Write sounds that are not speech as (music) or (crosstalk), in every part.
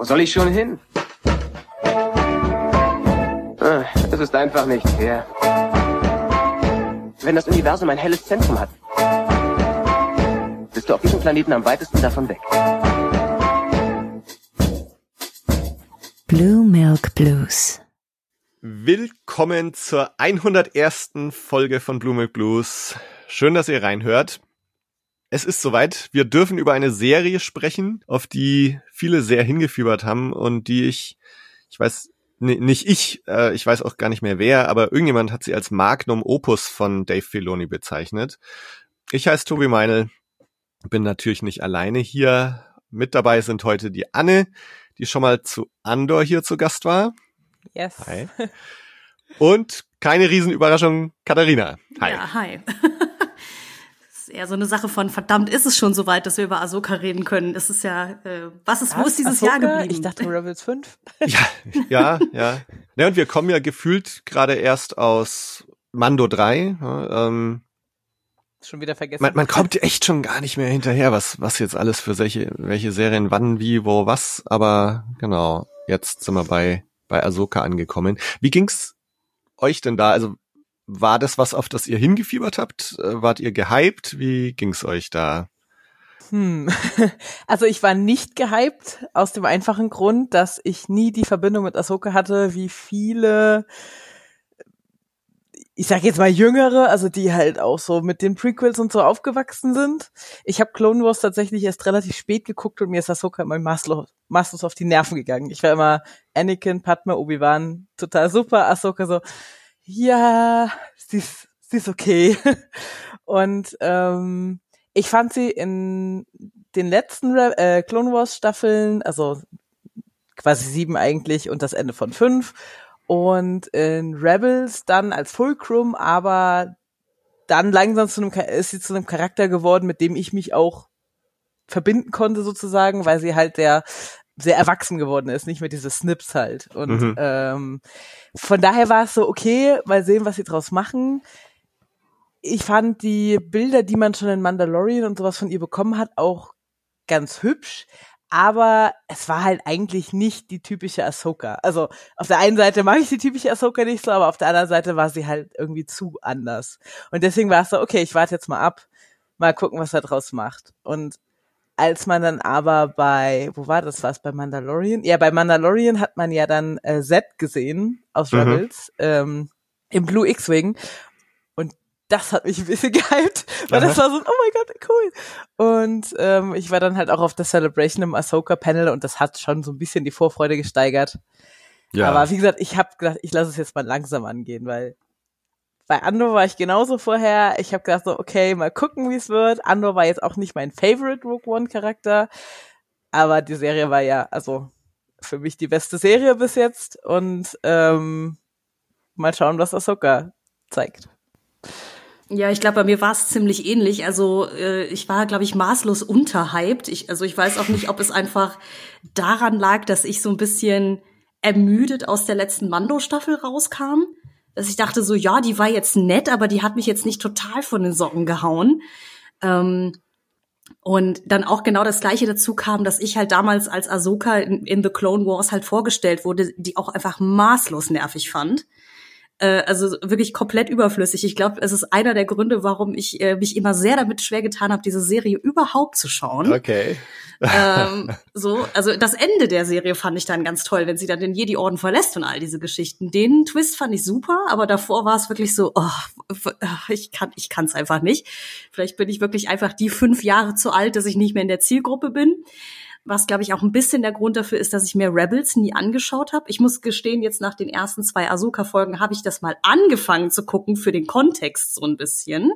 Wo soll ich schon hin? Ah, Es ist einfach nicht fair. Wenn das Universum ein helles Zentrum hat, bist du auf diesem Planeten am weitesten davon weg. Blue Milk Blues. Willkommen zur 101. Folge von Blue Milk Blues. Schön, dass ihr reinhört. Es ist soweit. Wir dürfen über eine Serie sprechen, auf die viele sehr hingefiebert haben und die ich, ich weiß, nee, nicht ich, äh, ich weiß auch gar nicht mehr wer, aber irgendjemand hat sie als Magnum Opus von Dave Filoni bezeichnet. Ich heiße Tobi Meinl, bin natürlich nicht alleine hier. Mit dabei sind heute die Anne, die schon mal zu Andor hier zu Gast war. Yes. Hi. Und keine Riesenüberraschung, Katharina. Hi. Ja, hi. Ist eher so eine Sache von, verdammt, ist es schon so weit, dass wir über Ahsoka reden können. Das ist ja, äh, was ist, wo ist dieses Ahsoka? Jahr geblieben? Ich dachte Rebels 5. (laughs) Ja, ja, ja. Ja, und wir kommen ja gefühlt gerade erst aus Mando 3. Ja, ähm, Schon wieder vergessen. man, man kommt echt schon gar nicht mehr hinterher, was, was jetzt alles für welche, welche Serien, wann, wie, wo, was. Aber genau, jetzt sind wir bei, bei Ahsoka angekommen. Wie ging's euch denn da? Also war das was, auf das ihr hingefiebert habt? Äh, Wart ihr gehypt? Wie ging's euch da? Hm. (laughs) Also ich war nicht gehypt aus dem einfachen Grund, dass ich nie die Verbindung mit Ahsoka hatte, wie viele, ich sag jetzt mal Jüngere, also die halt auch so mit den Prequels und so aufgewachsen sind. Ich habe Clone Wars tatsächlich erst relativ spät geguckt und mir ist Ahsoka immer maßlos, maßlos auf die Nerven gegangen. Ich war immer Anakin, Padme, Obi-Wan, total super. Ahsoka so, ja, sie ist, sie ist okay. (laughs) Und ähm, ich fand sie in den letzten Re äh, Clone Wars Staffeln, also quasi sieben eigentlich und das Ende von fünf. Und in Rebels dann als Fulcrum, aber dann langsam zu einem, ist sie zu einem Charakter geworden, mit dem ich mich auch verbinden konnte sozusagen, weil sie halt sehr sehr erwachsen geworden ist, nicht mehr diese Snips halt. Und Mhm. ähm, von daher war es so, okay, mal sehen, was sie draus machen. Ich fand die Bilder, die man schon in Mandalorian und sowas von ihr bekommen hat, auch ganz hübsch. Aber es war halt eigentlich nicht die typische Ahsoka. Also auf der einen Seite mag ich die typische Ahsoka nicht so, aber auf der anderen Seite war sie halt irgendwie zu anders. Und deswegen war es so, okay, ich warte jetzt mal ab, mal gucken, was er draus macht. Und als man dann aber bei, wo war das, was bei Mandalorian? Ja, bei Mandalorian hat man ja dann äh, Z gesehen aus Mhm. Rebels ähm, im Blue X-Wing und das hat mich ein bisschen (laughs) gehypt, weil das Aha. war so, oh mein Gott, cool. Und ähm, ich war dann halt auch auf der Celebration im Ahsoka-Panel und das hat schon so ein bisschen die Vorfreude gesteigert. Aber wie gesagt, ich habe gedacht, ich lasse es jetzt mal langsam angehen, weil bei Andor war ich genauso vorher. Ich habe gedacht so, okay, mal gucken, wie es wird. Andor war jetzt auch nicht mein Favorite Rogue One Charakter, aber die Serie war ja, also für mich die beste Serie bis jetzt und ähm, mal schauen, was Ahsoka zeigt. Ja, ich glaube, bei mir war es ziemlich ähnlich. Also äh, ich war, glaube ich, maßlos unterhyped. Ich, also ich weiß auch nicht, ob es einfach daran lag, dass ich so ein bisschen ermüdet aus der letzten Mando-Staffel rauskam. Dass ich dachte so, ja, die war jetzt nett, aber die hat mich jetzt nicht total von den Socken gehauen. Ähm, und dann auch genau das Gleiche dazu kam, dass ich halt damals als Ahsoka in, in The Clone Wars halt vorgestellt wurde, die auch einfach maßlos nervig fand. Äh, also wirklich komplett überflüssig. Ich glaube, es ist einer der Gründe, warum ich äh, mich immer sehr damit schwer getan habe, diese Serie überhaupt zu schauen. Okay. ähm, (laughs) so, also das Ende der Serie fand ich dann ganz toll, wenn sie dann den Jedi-Orden verlässt und all diese Geschichten. Den Twist fand ich super, aber davor war es wirklich so, oh, ich kann, ich kann's einfach nicht. Vielleicht bin ich wirklich einfach die fünf Jahre zu alt, dass ich nicht mehr in der Zielgruppe bin. Was, glaube ich, auch ein bisschen der Grund dafür ist, dass ich mir Rebels nie angeschaut habe. Ich muss gestehen, jetzt nach den ersten zwei Ahsoka-Folgen habe ich das mal angefangen zu gucken für den Kontext so ein bisschen.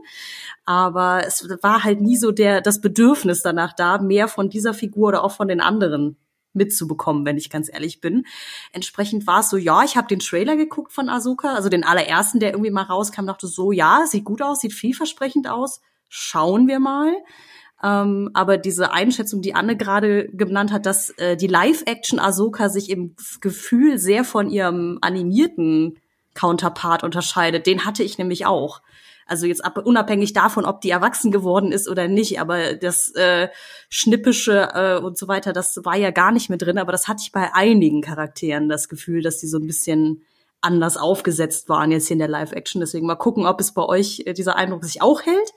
Aber es war halt nie so der, das Bedürfnis danach da, mehr von dieser Figur oder auch von den anderen mitzubekommen, wenn ich ganz ehrlich bin. Entsprechend war es so, ja, ich habe den Trailer geguckt von Ahsoka, also den allerersten, der irgendwie mal rauskam, dachte so, ja, sieht gut aus, sieht vielversprechend aus, schauen wir mal. Ähm, aber diese Einschätzung, die Anne gerade genannt hat, dass äh, die Live-Action Ahsoka sich im Gefühl sehr von ihrem animierten Counterpart unterscheidet, den hatte ich nämlich auch. Also jetzt ab, unabhängig davon, ob die erwachsen geworden ist oder nicht, aber das äh, Schnippische äh, und so weiter, das war ja gar nicht mehr drin. Aber das hatte ich bei einigen Charakteren das Gefühl, dass die so ein bisschen anders aufgesetzt waren jetzt hier in der Live-Action. Deswegen mal gucken, ob es bei euch äh, dieser Eindruck sich auch hält.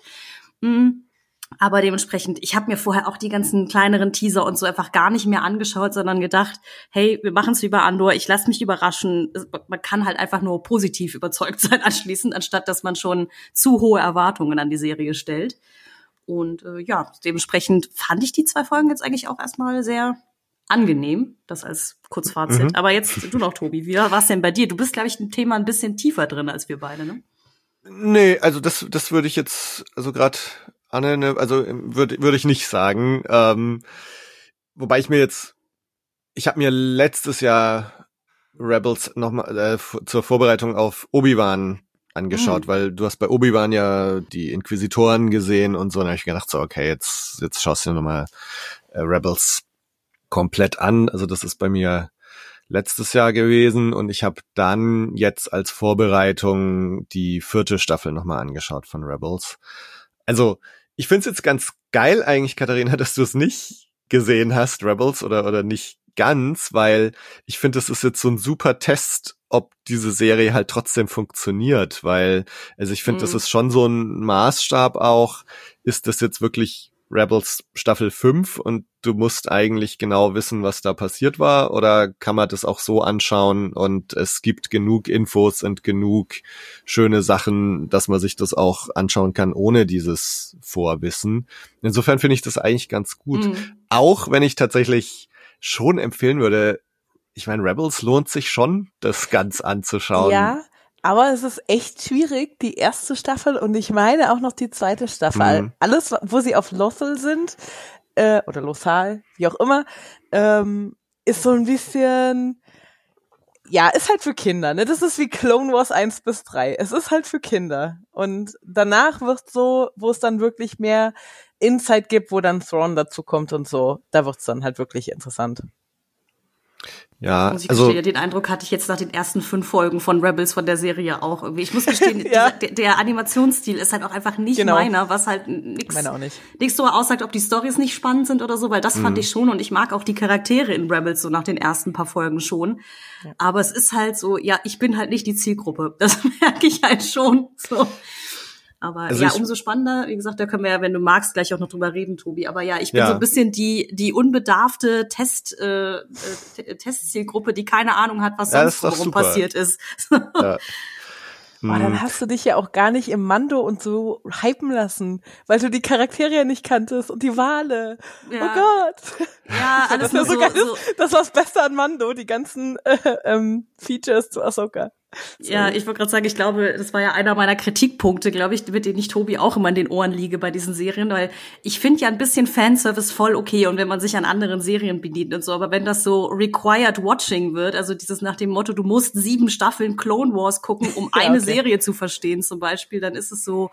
Mhm. Aber dementsprechend, ich habe mir vorher auch die ganzen kleineren Teaser und so einfach gar nicht mehr angeschaut, sondern gedacht, hey, wir machen es über Andor, ich lasse mich überraschen. Man kann halt einfach nur positiv überzeugt (laughs) sein anschließend, anstatt dass man schon zu hohe Erwartungen an die Serie stellt. Und äh, ja, dementsprechend fand ich die zwei Folgen jetzt eigentlich auch erstmal sehr angenehm, das als Kurzfazit. Mhm. Aber jetzt du noch, Tobi, wie war es denn bei dir? Du bist, glaube ich, im Thema ein bisschen tiefer drin als wir beide, ne? Nee, also das, das würde ich jetzt, also gerade Anne, ne, also würde würde ich nicht sagen. Ähm, wobei ich mir jetzt, ich habe mir letztes Jahr Rebels nochmal äh, zur Vorbereitung auf Obi-Wan angeschaut, mhm. weil du hast bei Obi-Wan ja die Inquisitoren gesehen und so, und da habe ich gedacht, so, okay, jetzt, jetzt schaust du dir nochmal äh, Rebels komplett an. Also das ist bei mir letztes Jahr gewesen und ich habe dann jetzt als Vorbereitung die vierte Staffel nochmal angeschaut von Rebels. Also ich finde es jetzt ganz geil eigentlich, Katharina, (laughs) dass du es nicht gesehen hast, Rebels, oder, oder nicht ganz, weil ich finde, das ist jetzt so ein super Test, ob diese Serie halt trotzdem funktioniert, weil, also ich finde, mhm. das ist schon so ein Maßstab auch, ist das jetzt wirklich Rebels Staffel 5 und du musst eigentlich genau wissen, was da passiert war? Oder kann man das auch so anschauen und es gibt genug Infos und genug schöne Sachen, dass man sich das auch anschauen kann, ohne dieses Vorwissen? Insofern finde ich das eigentlich ganz gut. Mhm. Auch wenn ich tatsächlich schon empfehlen würde, ich meine, Rebels lohnt sich schon, das ganz anzuschauen. Ja, aber es ist echt schwierig, die erste Staffel und ich meine auch noch die zweite Staffel. Mhm. Alles, wo sie auf Lothal sind, äh, oder Lothal, wie auch immer, ähm, ist so ein bisschen, ja, ist halt für Kinder, ne? Das ist wie Clone Wars 1 bis 3. Es ist halt für Kinder. Und danach wird so, wo es dann wirklich mehr Insight gibt, wo dann Thrawn dazu kommt und so, da wird's dann halt wirklich interessant. Ja, muss ich also gestehen, den Eindruck hatte ich jetzt nach den ersten fünf Folgen von Rebels von der Serie auch irgendwie. Ich muss gestehen, (laughs) ja. der, der, Animationsstil ist halt auch einfach nicht genau. meiner, was halt nichts nichts so aussagt, ob die Stories nicht spannend sind oder so, weil das mhm. fand ich schon und ich mag auch die Charaktere in Rebels so nach den ersten paar Folgen schon. Ja. Aber es ist halt so, ja, ich bin halt nicht die Zielgruppe. Das (laughs) merke ich halt schon. So. Aber also ja, umso spannender, wie gesagt, da können wir ja, wenn du magst, gleich auch noch drüber reden, Tobi. Aber ja, ich bin ja. so ein bisschen die, die unbedarfte Test, äh, äh Testzielgruppe, die keine Ahnung hat, was ja, sonst warum passiert ist. Ja. (laughs) Oh, dann hm. hast du dich ja auch gar nicht im Mando und so hypen lassen, weil du die Charaktere ja nicht kanntest und die Wale. Ja. Oh Gott. Ja, (laughs) alles das, so, so, so. das war's Beste an Mando, die ganzen äh, ähm, Features zu Ahsoka. So. Ja, ich wollte gerade sagen, ich glaube, das war ja einer meiner Kritikpunkte, glaube ich, mit denen ich Tobi auch immer in den Ohren liege bei diesen Serien, weil ich finde ja ein bisschen Fanservice voll okay und wenn man sich an anderen Serien bedient und so, aber wenn das so required watching wird, also dieses nach dem Motto, du musst sieben Staffeln Clone Wars gucken, um (laughs) ja, eine okay. Serie zu verstehen zum Beispiel, dann ist es so,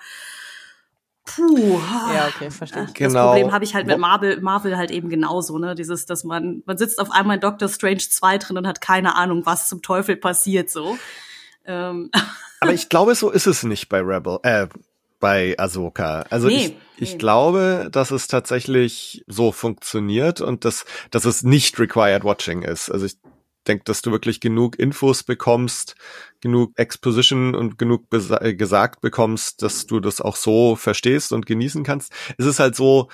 Puh. Ja, okay, verstehe. Das genau. Problem habe ich halt mit Marvel, Marvel halt eben genauso, ne? Dieses, dass man, man sitzt auf einmal in Doctor Strange 2 drin und hat keine Ahnung, was zum Teufel passiert, so. Ähm. Aber ich glaube, so ist es nicht bei Rebel, äh, bei Ahsoka. Also nee, ich, ich nee. glaube, dass es tatsächlich so funktioniert und dass, dass es nicht required watching ist. Also ich denke, dass du wirklich genug Infos bekommst, genug Exposition und genug äh, gesagt bekommst, dass du das auch so verstehst und genießen kannst. Es ist halt so,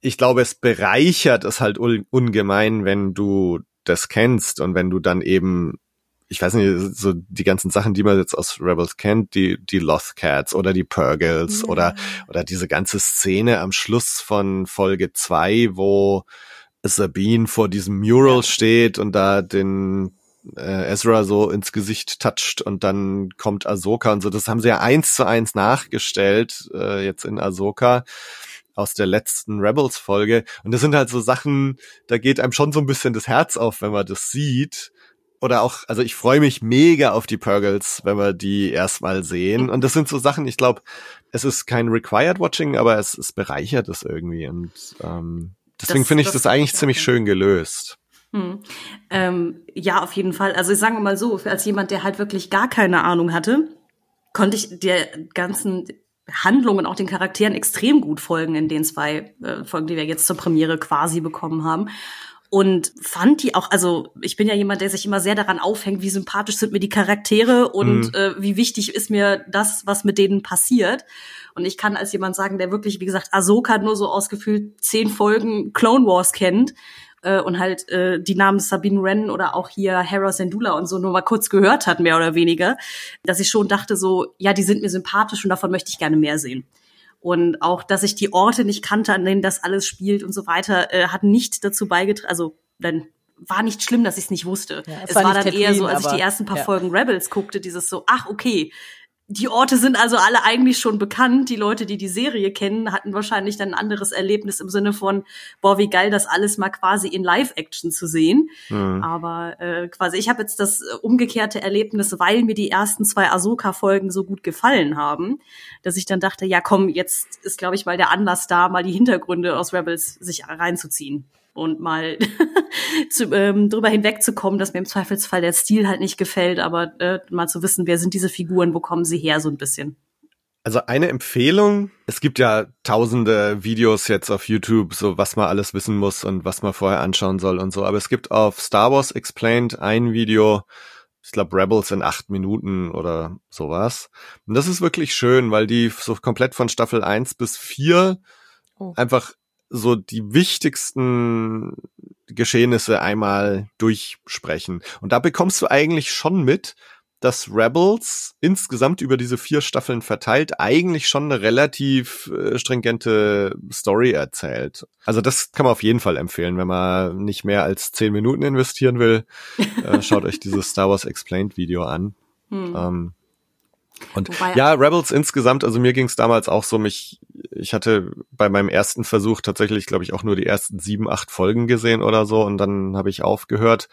ich glaube, es bereichert es halt ungemein, wenn du das kennst und wenn du dann eben ich weiß nicht, so die ganzen Sachen, die man jetzt aus Rebels kennt, die, die Lost Cats oder die Purgles ja. oder, oder diese ganze Szene am Schluss von Folge zwei, wo Sabine vor diesem Mural ja. steht und da den äh, Ezra so ins Gesicht toucht und dann kommt Ahsoka und so. Das haben sie ja eins zu eins nachgestellt, äh, jetzt in Ahsoka aus der letzten Rebels-Folge. Und das sind halt so Sachen, da geht einem schon so ein bisschen das Herz auf, wenn man das sieht. Oder auch, also ich freue mich mega auf die Purgles, wenn wir die erstmal sehen. Und das sind so Sachen, ich glaube, es ist kein Required Watching, aber es, es bereichert es irgendwie. Und ähm, deswegen finde ich das, das eigentlich ziemlich schön gelöst. Hm. Ähm, ja, auf jeden Fall. Also sagen wir mal so, als jemand, der halt wirklich gar keine Ahnung hatte, konnte ich der ganzen Handlung und auch den Charakteren extrem gut folgen in den zwei äh, Folgen, die wir jetzt zur Premiere quasi bekommen haben. Und fand die auch, also ich bin ja jemand, der sich immer sehr daran aufhängt, wie sympathisch sind mir die Charaktere und mhm. äh, wie wichtig ist mir das, was mit denen passiert. Und ich kann als jemand sagen, der wirklich, wie gesagt, Ahsoka nur so ausgefühlt zehn Folgen Clone Wars kennt, äh, und halt äh, die Namen Sabine Wren oder auch hier Hera Sendula und so nur mal kurz gehört hat, mehr oder weniger, dass ich schon dachte so, ja, die sind mir sympathisch und davon möchte ich gerne mehr sehen. Und auch, dass ich die Orte nicht kannte, an denen das alles spielt und so weiter, äh, hat nicht dazu beigetragen, also dann war nicht schlimm, dass ich es nicht wusste. Ja, es, es war, war dann Tatooine, eher so, als ich die ersten paar ja. Folgen Rebels guckte, dieses so, ach okay, die Orte sind also alle eigentlich schon bekannt. Die Leute, die die Serie kennen, hatten wahrscheinlich dann ein anderes Erlebnis im Sinne von, boah, wie geil, das alles mal quasi in Live-Action zu sehen. Mhm. Aber äh, quasi, ich habe jetzt das umgekehrte Erlebnis, weil mir die ersten zwei Ahsoka-Folgen so gut gefallen haben, dass ich dann dachte, ja komm, jetzt ist, glaube ich, mal der Anlass da, mal die Hintergründe aus Rebels sich reinzuziehen und mal (laughs) zu, ähm, drüber hinwegzukommen, dass mir im Zweifelsfall der Stil halt nicht gefällt, aber äh, mal zu wissen, wer sind diese Figuren, wo kommen sie her, so ein bisschen. Also eine Empfehlung, es gibt ja tausende Videos jetzt auf YouTube, so was man alles wissen muss und was man vorher anschauen soll und so, aber es gibt auf Star Wars Explained ein Video, ich glaube Rebels in acht Minuten oder sowas. Und das ist wirklich schön, weil die so komplett von Staffel 1 bis 4 oh. einfach so die wichtigsten Geschehnisse einmal durchsprechen. Und da bekommst du eigentlich schon mit, dass Rebels insgesamt über diese vier Staffeln verteilt eigentlich schon eine relativ äh, stringente Story erzählt. Also das kann man auf jeden Fall empfehlen, wenn man nicht mehr als zehn Minuten investieren will. Äh, schaut euch dieses Star Wars Explained Video an. Hm. Ähm, und Wobei, ja, Rebels insgesamt, also mir ging es damals auch so, mich, ich hatte bei meinem ersten Versuch tatsächlich, glaube ich, auch nur die ersten sieben, acht Folgen gesehen oder so und dann habe ich aufgehört,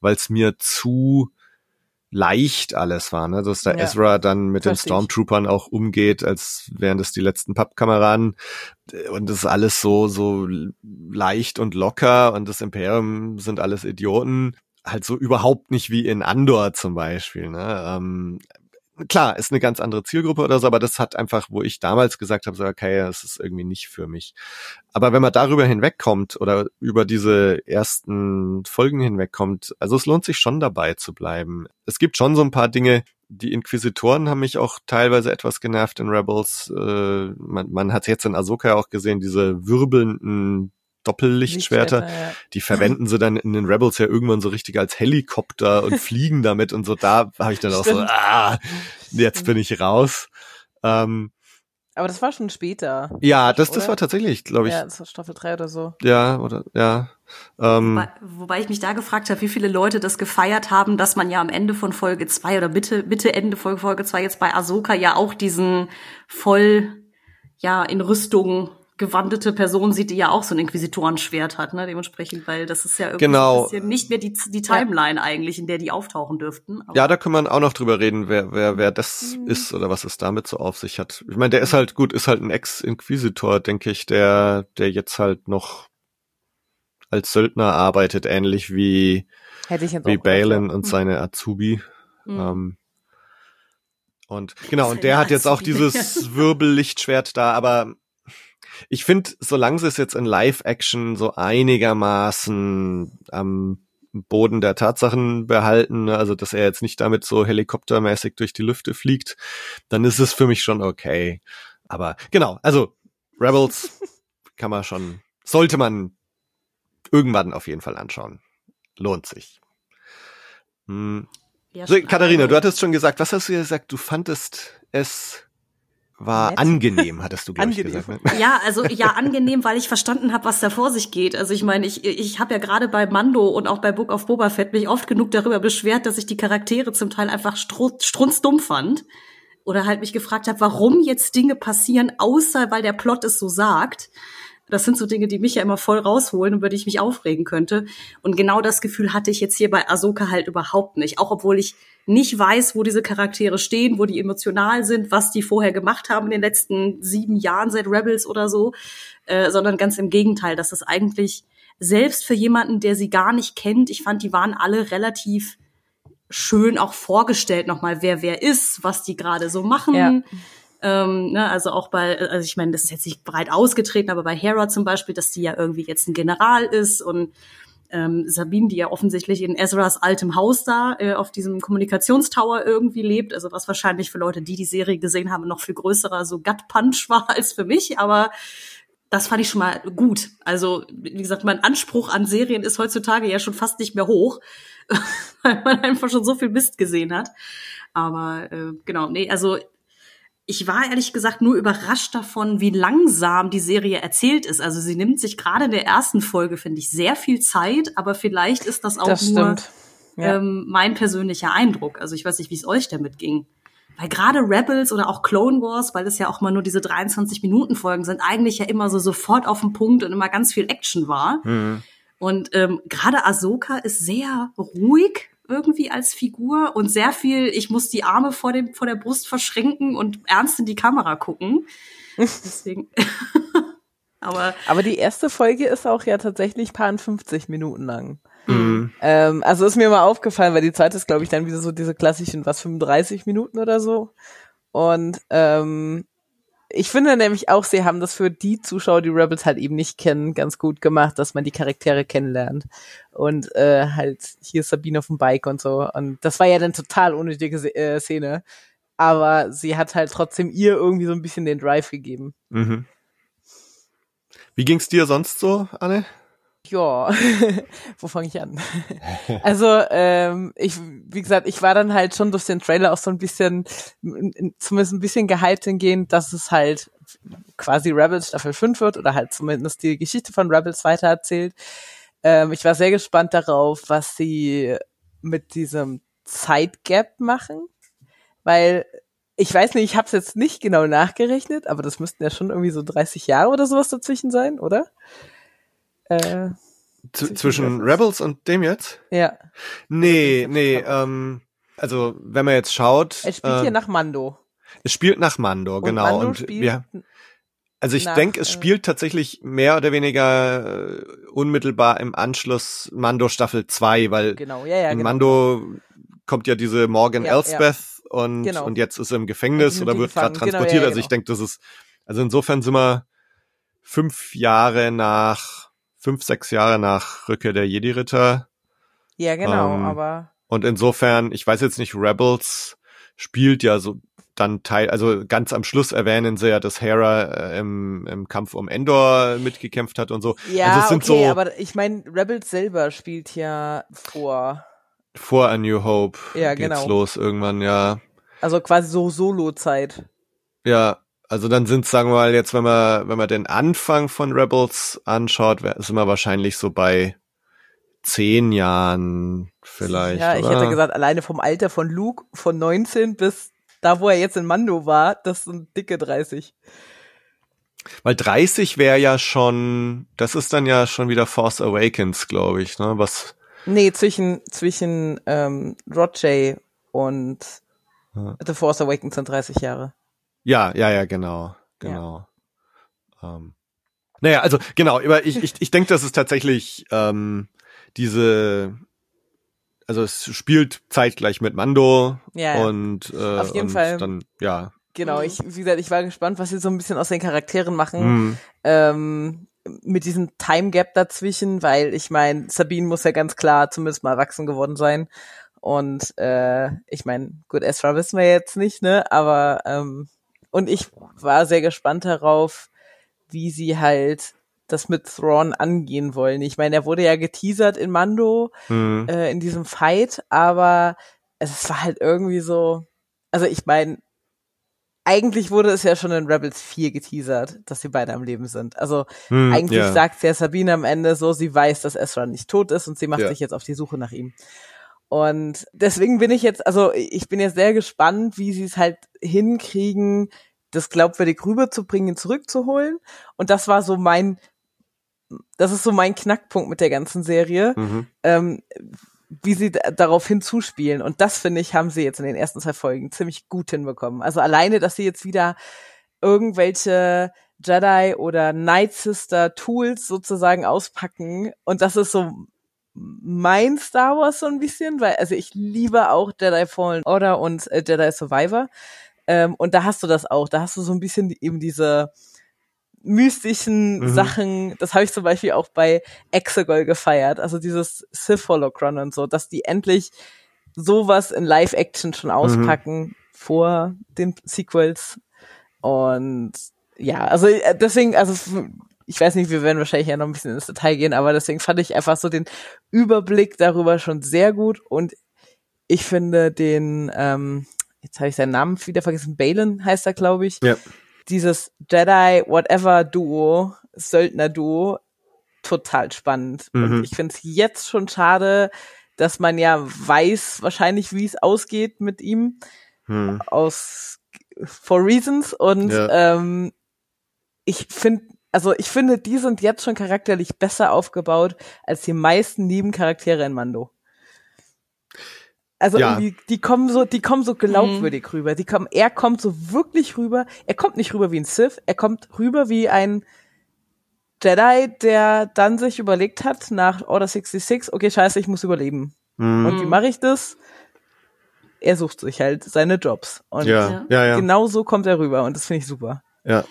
weil es mir zu leicht alles war, ne? dass der ja, Ezra dann mit den Stormtroopern auch umgeht, als wären das die letzten Pappkameraden und das ist alles so so leicht und locker und das Imperium sind alles Idioten halt so überhaupt nicht wie in Andor zum Beispiel. Ne? Ähm, klar, ist eine ganz andere Zielgruppe oder so, aber das hat einfach, wo ich damals gesagt habe, so, okay, das ist irgendwie nicht für mich. Aber wenn man darüber hinwegkommt oder über diese ersten Folgen hinwegkommt, also es lohnt sich schon dabei zu bleiben. Es gibt schon so ein paar Dinge, die Inquisitoren haben mich auch teilweise etwas genervt in Rebels. Äh, man, man hat jetzt in Ahsoka auch gesehen, diese wirbelnden Doppellichtschwerter, ja. die verwenden sie dann in den Rebels ja irgendwann so richtig als Helikopter und (laughs) fliegen damit und so. Da habe ich dann auch so, ah, jetzt bin ich raus. Ähm, aber das war schon später. Ja, das, das war tatsächlich, glaube ich. Ja, das war Staffel 3 oder so. Ja, oder, ja. Ähm, wobei, wobei ich mich da gefragt habe, wie viele Leute das gefeiert haben, dass man ja am Ende von Folge 2 oder Mitte, Mitte, Ende Folge, Folge 2 jetzt bei Ahsoka ja auch diesen voll, ja, in Rüstung gewandete Person sieht, die ja auch so ein Inquisitorenschwert hat, ne? Dementsprechend, weil das ist ja irgendwie genau. ein nicht mehr die, die Timeline ja. eigentlich, in der die auftauchen dürften. Aber ja, da kann man auch noch drüber reden, wer, wer, wer das mhm. ist oder was es damit so auf sich hat. Ich meine, der ist halt gut, ist halt ein Ex-Inquisitor, denke ich, der, der jetzt halt noch als Söldner arbeitet, ähnlich wie, wie Balin und seine Azubi. Mhm. Ähm, und genau, und der hat jetzt auch dieses Wirbellichtschwert da, aber ich finde, solange sie es jetzt in Live-Action so einigermaßen am Boden der Tatsachen behalten, ne, also dass er jetzt nicht damit so helikoptermäßig durch die Lüfte fliegt, dann ist es für mich schon okay. Aber genau, also Rebels (laughs) kann man schon, sollte man irgendwann auf jeden Fall anschauen. Lohnt sich. Hm. Ja, so, Katharina, du hattest schon gesagt, was hast du gesagt? Du fandest es war Nett. angenehm, hattest du gleich gesagt. Ne? Ja, also ja, angenehm, weil ich verstanden habe, was da vor sich geht. Also ich meine, ich, ich habe ja gerade bei Mando und auch bei Book of Boba Fett mich oft genug darüber beschwert, dass ich die Charaktere zum Teil einfach strunzdumm fand. Oder halt mich gefragt habe, warum jetzt Dinge passieren, außer weil der Plot es so sagt. Das sind so Dinge, die mich ja immer voll rausholen über die ich mich aufregen könnte. Und genau das Gefühl hatte ich jetzt hier bei Ahsoka halt überhaupt nicht. Auch obwohl ich nicht weiß, wo diese Charaktere stehen, wo die emotional sind, was die vorher gemacht haben in den letzten sieben Jahren seit Rebels oder so, äh, sondern ganz im Gegenteil, dass das eigentlich selbst für jemanden, der sie gar nicht kennt, ich fand, die waren alle relativ schön auch vorgestellt nochmal, wer wer ist, was die gerade so machen. Ja. Ähm, ne, also auch bei, also ich meine, das ist jetzt nicht breit ausgetreten, aber bei Hera zum Beispiel, dass die ja irgendwie jetzt ein General ist und ähm, Sabine, die ja offensichtlich in Ezras altem Haus da äh, auf diesem Kommunikationstower irgendwie lebt, also was wahrscheinlich für Leute, die die Serie gesehen haben, noch viel größerer so Gut Punch (laughs) war als für mich, aber das fand ich schon mal gut. Also, wie gesagt, mein Anspruch an Serien ist heutzutage ja schon fast nicht mehr hoch, (laughs) weil man einfach schon so viel Mist gesehen hat. Aber äh, genau, nee, also ich war ehrlich gesagt nur überrascht davon, wie langsam die Serie erzählt ist. Also sie nimmt sich gerade in der ersten Folge, finde ich, sehr viel Zeit, aber vielleicht ist das auch Das nur. Ja. ähm, mein persönlicher Eindruck. Also ich weiß nicht, wie es euch damit ging. Weil gerade Rebels oder auch Clone Wars, weil es ja auch mal nur diese 23 Minuten Folgen sind, eigentlich ja immer so sofort auf den Punkt und immer ganz viel Action war. Mhm. Und ähm, gerade Ahsoka ist sehr ruhig irgendwie als Figur und sehr viel, ich muss die Arme vor, dem, vor der Brust verschränken und ernst in die Kamera gucken. Deswegen. (laughs) Aber Aber die erste Folge ist auch ja tatsächlich paar 50 Minuten lang. Mhm. Ähm, also ist mir mal aufgefallen, weil die zweite ist, glaube ich, dann wieder so diese klassischen, was, 35 Minuten oder so. Und ähm, ich finde nämlich auch, sie haben das für die Zuschauer, die Rebels halt eben nicht kennen, ganz gut gemacht, dass man die Charaktere kennenlernt. Und äh, halt hier ist Sabine auf dem Bike und so. Und das war ja dann total unnötige äh, Szene. Aber sie hat halt trotzdem ihr irgendwie so ein bisschen den Drive gegeben. Mhm. Wie ging's dir sonst so, Anne? Ja, (laughs) wo fange ich an? (laughs) also, ähm, ich, wie gesagt, ich war dann halt schon durch den Trailer auch so ein bisschen, zumindest ein bisschen gehypt hingehend, dass es halt quasi Rebels Staffel 5 wird oder halt zumindest die Geschichte von Rebels weitererzählt. Ähm, ich war sehr gespannt darauf, was sie mit diesem Zeitgap machen, weil ich weiß nicht, ich habe es jetzt nicht genau nachgerechnet, aber das müssten ja schon irgendwie so 30 Jahre oder sowas dazwischen sein, oder? Äh, Z zwischen Rebels und dem jetzt? ja. Nee, nee, ähm, also wenn man jetzt schaut, Es spielt hier ähm, nach Mando. es spielt nach Mando, Und genau. Mando und wir, also ich denke, es äh, spielt tatsächlich mehr oder weniger äh, unmittelbar im Anschluss Mando Staffel 2, weil genau, ja, ja, in genau. Mando kommt ja diese Morgan Ja, Elsbeth und, Genau. und jetzt ist er im Gefängnis oder wird gerade. Genau, transportiert. ja, ja, also ich genau. denke, das ist, also insofern sind wir fünf Jahre nach, fünf, sechs Jahre nach Rückkehr der Jedi-Ritter. Ja, genau, ähm, aber Und insofern, ich weiß jetzt nicht, Rebels spielt ja so dann Teil, also ganz am Schluss erwähnen sie ja, dass Hera äh, im, im Kampf um Endor mitgekämpft hat und so. ja, also es sind okay, so aber ich meine, Rebels selber spielt ja vor, vor A New Hope Ja, geht's genau. los irgendwann, ja. also quasi so Solo-Zeit. Ja, also dann sind sagen wir mal jetzt, wenn man wenn man den Anfang von Rebels anschaut, sind wir wahrscheinlich so bei zehn Jahren vielleicht. Ja, ich oder? hätte gesagt, alleine vom Alter von Luke von 19 bis da, wo er jetzt in Mando war, das sind dicke 30. Weil 30 wäre ja schon, das ist dann ja schon wieder Force Awakens, glaube ich, ne? Was Nee, zwischen, zwischen ähm, Roger und Ja. The Force Awakens sind 30 Jahre. Ja, ja, ja, genau, genau. Ähm, naja, also genau, aber ich, ich, ich denke, das ist tatsächlich ähm, diese, also es spielt zeitgleich mit Mando Ja, ja. und äh, Auf jeden und Fall. dann ja. Genau, Mhm. ich, wie gesagt, ich war gespannt, was sie so ein bisschen aus den Charakteren machen. Hm, ähm, mit diesem Time Gap dazwischen, weil ich meine, Sabine muss ja ganz klar zumindest mal erwachsen geworden sein. Und äh, ich meine, gut, Ezra wissen wir jetzt nicht, ne? Aber ähm, und ich war sehr gespannt darauf, wie sie halt das mit Thrawn angehen wollen. Ich meine, er wurde ja geteasert in Mando, hm, äh, in diesem Fight, aber es war halt irgendwie so, also ich meine, eigentlich wurde es ja schon in Rebels 4 geteasert, dass sie beide am Leben sind. Also hm, eigentlich ja. sagt ja Sabine am Ende so, sie weiß, dass Ezra nicht tot ist und sie macht Ja. sich jetzt auf die Suche nach ihm. Und deswegen bin ich jetzt, also ich bin jetzt sehr gespannt, wie sie es halt hinkriegen, das glaubwürdig rüberzubringen, zurückzuholen. Und das war so mein, das ist so mein Knackpunkt mit der ganzen Serie Mhm. ähm, wie sie da- darauf hinzuspielen. Und das, finde ich, haben sie jetzt in den ersten zwei Folgen ziemlich gut hinbekommen. Also alleine, dass sie jetzt wieder irgendwelche Jedi oder Night Sister Tools sozusagen auspacken. Und das ist so mein Star Wars so ein bisschen, weil, also ich liebe auch Jedi Fallen Order und äh, Jedi Survivor. Ähm, und da hast du das auch. Da hast du so ein bisschen eben diese mystischen Mhm. Sachen. Das habe ich zum Beispiel auch bei Exegol gefeiert. Also dieses Sith Holocron und so, dass die endlich sowas in Live-Action schon auspacken vor den Sequels. Und ja, also äh, deswegen, also ich weiß nicht, wir werden wahrscheinlich ja noch ein bisschen ins Detail gehen, aber deswegen fand ich einfach so den Überblick darüber schon sehr gut und ich finde den, ähm, jetzt habe ich seinen Namen wieder vergessen, Balin heißt er, glaube ich, Ja. dieses Jedi Whatever Duo, Söldner Duo, total spannend. Mhm. Und ich finde es jetzt schon schade, dass man ja weiß wahrscheinlich, wie es ausgeht mit ihm Hm. aus for reasons und Ja. ähm, ich finde also ich finde die sind jetzt schon charakterlich besser aufgebaut als die meisten Nebencharaktere in Mando. Also Ja. irgendwie, die kommen so, die kommen so glaubwürdig rüber. Die kommen, er kommt so wirklich rüber. Er kommt nicht rüber wie ein Sith. Er kommt rüber wie ein Jedi, der dann sich überlegt hat nach Order 66, okay, scheiße, ich muss überleben. Hm. Und wie mache ich das? Er sucht sich halt seine Jobs. Und Ja, ja, ja. genau so kommt er rüber und das finde ich super. ja.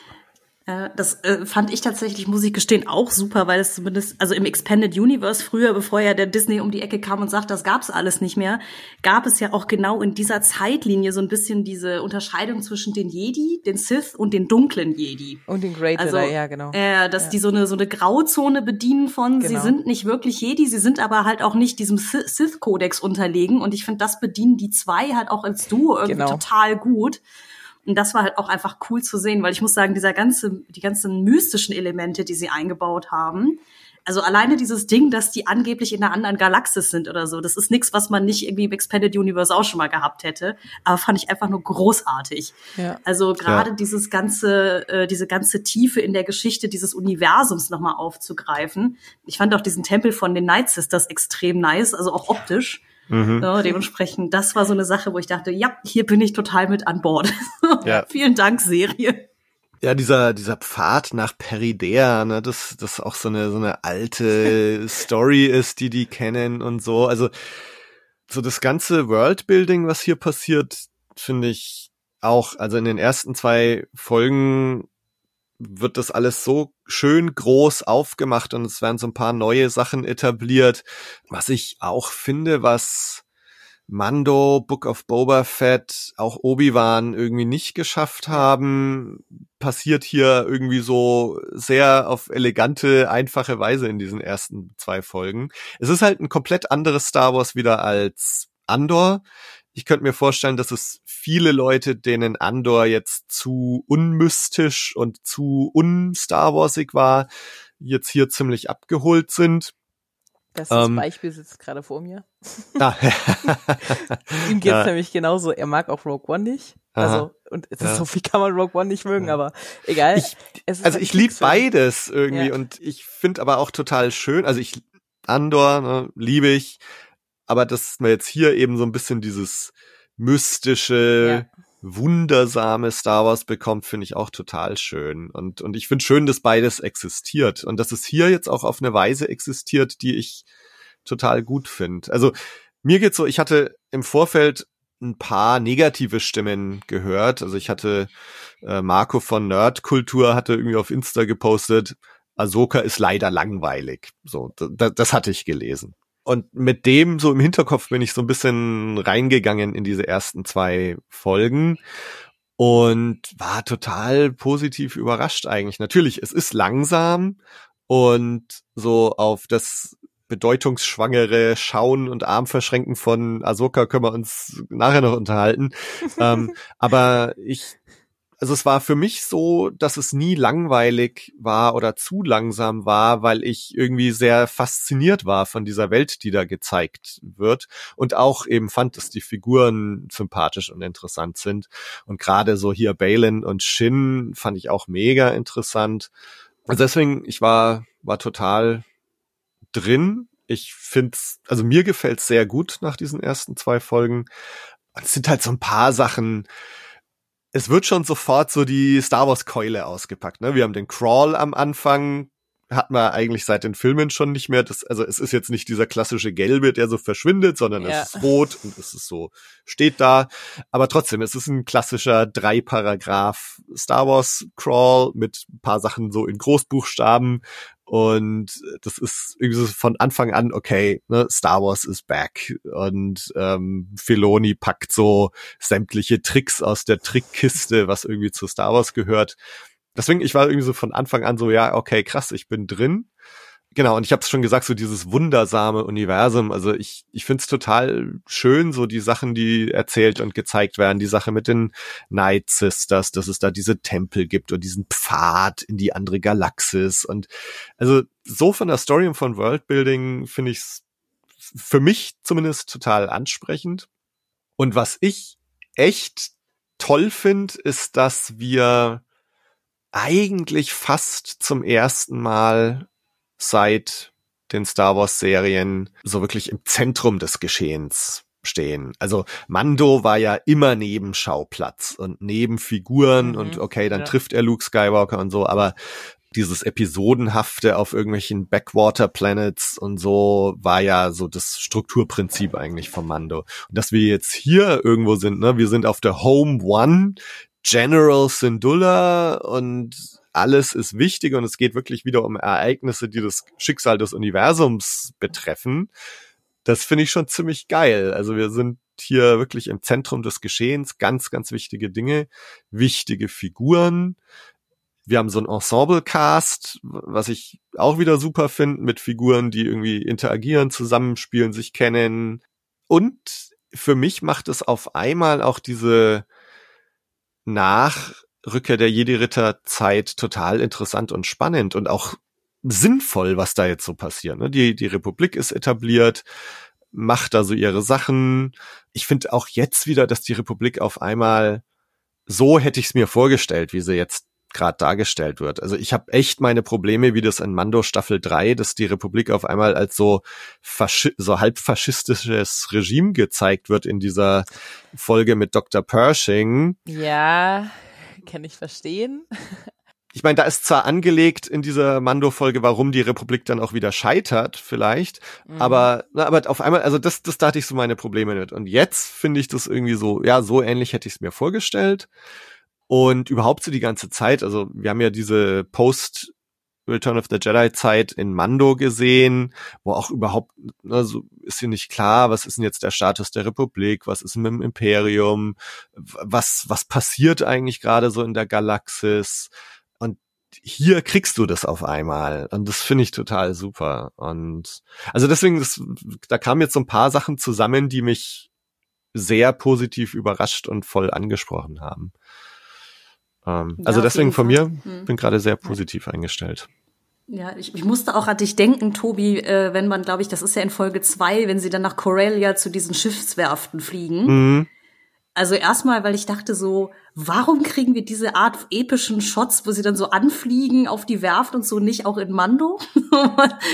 Äh, Das äh, fand ich tatsächlich, muss ich gestehen, auch super, weil es zumindest, also im Expanded Universe früher, bevor ja der Disney um die Ecke kam und sagt, das gab's alles nicht mehr, gab es ja auch genau in dieser Zeitlinie so ein bisschen diese Unterscheidung zwischen den Jedi, den Sith und den dunklen Jedi. Und den Great Also, ja, genau. Äh, dass die so eine, so eine Grauzone bedienen von, sie Genau. sind nicht wirklich Jedi, sie sind aber halt auch nicht diesem Sith- Sith-Kodex unterlegen. Und ich finde, das bedienen die zwei halt auch als Duo irgendwie Genau. total gut. Und das war halt auch einfach cool zu sehen, weil ich muss sagen, dieser ganze, die ganzen mystischen Elemente, die sie eingebaut haben, also alleine dieses Ding, dass die angeblich in einer anderen Galaxis sind oder so, das ist nichts, was man nicht irgendwie im Expanded Universe auch schon mal gehabt hätte. Aber fand ich einfach nur großartig. Ja. Also gerade dieses ganze, äh, diese ganze Tiefe in der Geschichte dieses Universums nochmal aufzugreifen. Ich fand auch diesen Tempel von den Night Sisters extrem nice, also auch optisch. Mhm. Ja, dementsprechend, das war so eine Sache, wo ich dachte, ja, hier bin ich total mit an Bord. (laughs) Ja. Vielen Dank, Serie. Ja, dieser, dieser Pfad nach Peridea, ne, das, das auch so eine, so eine alte (laughs) Story ist, die die kennen und so. Also, so das ganze Worldbuilding, was hier passiert, finde ich auch, also in den ersten zwei Folgen wird das alles so schön groß aufgemacht und es werden so ein paar neue Sachen etabliert. Was ich auch finde, was Mando, Book of Boba Fett, auch Obi-Wan irgendwie nicht geschafft haben, passiert hier irgendwie so sehr auf elegante, einfache Weise in diesen ersten zwei Folgen. Es ist halt ein komplett anderes Star Wars wieder als Andor. Ich könnte mir vorstellen, dass es viele Leute, denen Andor jetzt zu unmystisch und zu un-Star Warsig war, jetzt hier ziemlich abgeholt sind. Bestes Ähm, Beispiel sitzt gerade vor mir. (laughs) Ah. (laughs) Ihm geht's Ja. nämlich genauso. Er mag auch Rogue One nicht. Aha. Also, und es ist Ja. so viel kann man Rogue One nicht mögen, aber egal. Ich- Also ein ich liebe beides irgendwie Ja. und ich finde aber auch total schön, also ich Andor ne, liebe ich, aber dass man jetzt hier eben so ein bisschen dieses mystische, wundersame Star Wars bekommt, finde ich auch total schön und und ich finde schön, dass beides existiert und dass es hier jetzt auch auf eine Weise existiert, die ich total gut finde. Also mir geht's so, ich hatte im Vorfeld ein paar negative Stimmen gehört. Also ich hatte äh, Marco von Nerdkultur hatte irgendwie auf Insta gepostet, Ahsoka ist leider langweilig. So, da, das hatte ich gelesen. Und mit dem so im Hinterkopf bin ich so ein bisschen reingegangen in diese ersten zwei Folgen und war total positiv überrascht eigentlich. Natürlich, es ist langsam und so auf das bedeutungsschwangere Schauen und Armverschränken von Ahsoka können wir uns nachher noch unterhalten. ähm, aber ich, also es war für mich so, dass es nie langweilig war oder zu langsam war, weil ich irgendwie sehr fasziniert war von dieser Welt, die da gezeigt wird und auch eben fand, dass die Figuren sympathisch und interessant sind. Und gerade so hier Balin und Shin fand ich auch mega interessant. Also deswegen, ich war, war total drin. Ich find's, also mir gefällt's sehr gut nach diesen ersten zwei Folgen. Es sind halt so ein paar Sachen. Es wird schon sofort so die Star Wars Keule ausgepackt. Ne? Wir haben den Crawl am Anfang, hat man eigentlich seit den Filmen schon nicht mehr. Das, also es ist jetzt nicht dieser klassische Gelbe, der so verschwindet, sondern Ja. es ist rot und es ist so, steht da. Aber trotzdem, es ist ein klassischer drei-Paragraph Star Wars Crawl mit ein paar Sachen so in Großbuchstaben. Und das ist irgendwie so von Anfang an, okay, ne, Star Wars is back. Und ähm, Filoni packt so sämtliche Tricks aus der Trickkiste, was irgendwie zu Star Wars gehört. Deswegen, ich war irgendwie so von Anfang an so, ja, okay, krass, ich bin drin. Genau, und ich habe es schon gesagt, so dieses wundersame Universum. Also ich, ich finde es total schön, so die Sachen, die erzählt und gezeigt werden. Die Sache mit den Night Sisters, dass es da diese Tempel gibt und diesen Pfad in die andere Galaxis. Und also so von der Story und von Worldbuilding finde ich es für mich zumindest total ansprechend. Und was ich echt toll finde, ist, dass wir eigentlich fast zum ersten Mal seit den Star Wars Serien so wirklich im Zentrum des Geschehens stehen. Also Mando war ja immer Nebenschauplatz und Nebenfiguren Mhm, und okay, dann ja. trifft er Luke Skywalker und so, aber dieses Episodenhafte auf irgendwelchen Backwater Planets und so war ja so das Strukturprinzip eigentlich vom Mando. Und dass wir jetzt hier irgendwo sind, ne, wir sind auf der Home One, General Syndulla und alles ist wichtig und es geht wirklich wieder um Ereignisse, die das Schicksal des Universums betreffen. Das finde ich schon ziemlich geil. Also wir sind hier wirklich im Zentrum des Geschehens, ganz, ganz wichtige Dinge, wichtige Figuren. Wir haben so ein Ensemble-Cast, was ich auch wieder super finde, mit Figuren, die irgendwie interagieren, zusammenspielen, sich kennen. Und für mich macht es auf einmal auch diese Nachrücke der Jedi-Ritter-Zeit total interessant und spannend und auch sinnvoll, was da jetzt so passiert. Ne? Die, die Republik ist etabliert, macht da so ihre Sachen. Ich finde auch jetzt wieder, dass die Republik auf einmal so hätte ich es mir vorgestellt, wie sie jetzt gerade dargestellt wird. Also ich habe echt meine Probleme, wie das in Mando Staffel 3, dass die Republik auf einmal als so, Faschi so halb faschistisches Regime gezeigt wird in dieser Folge mit Dr. Pershing. Ja, kann ich verstehen. Ich meine, da ist zwar angelegt in dieser Mando-Folge, warum die Republik dann auch wieder scheitert, vielleicht, Mhm. aber, na, aber auf einmal, also das, das da hatte ich so meine Probleme mit. Und jetzt finde ich das irgendwie so, ja, so ähnlich hätte ich es mir vorgestellt. Und überhaupt so die ganze Zeit, also wir haben ja diese Post Return of the Jedi Zeit in Mando gesehen, wo auch überhaupt, also ist hier nicht klar, was ist denn jetzt der Status der Republik, was ist mit dem Imperium, was, was passiert eigentlich gerade so in der Galaxis. Und hier kriegst du das auf einmal. Und das finde ich total super. Und also deswegen, das, da kamen jetzt so ein paar Sachen zusammen, die mich sehr positiv überrascht und voll angesprochen haben. Ähm, Ja, also deswegen von mir Hm. bin gerade sehr positiv eingestellt. Ja, ich, ich musste auch an dich denken, Tobi, äh, wenn man, glaube ich, das ist ja in Folge zwei, wenn sie dann nach Corellia zu diesen Schiffswerften fliegen. Mhm. Also erstmal, weil ich dachte so, warum kriegen wir diese Art epischen Shots, wo sie dann so anfliegen auf die Werft und so nicht auch in Mando? (laughs)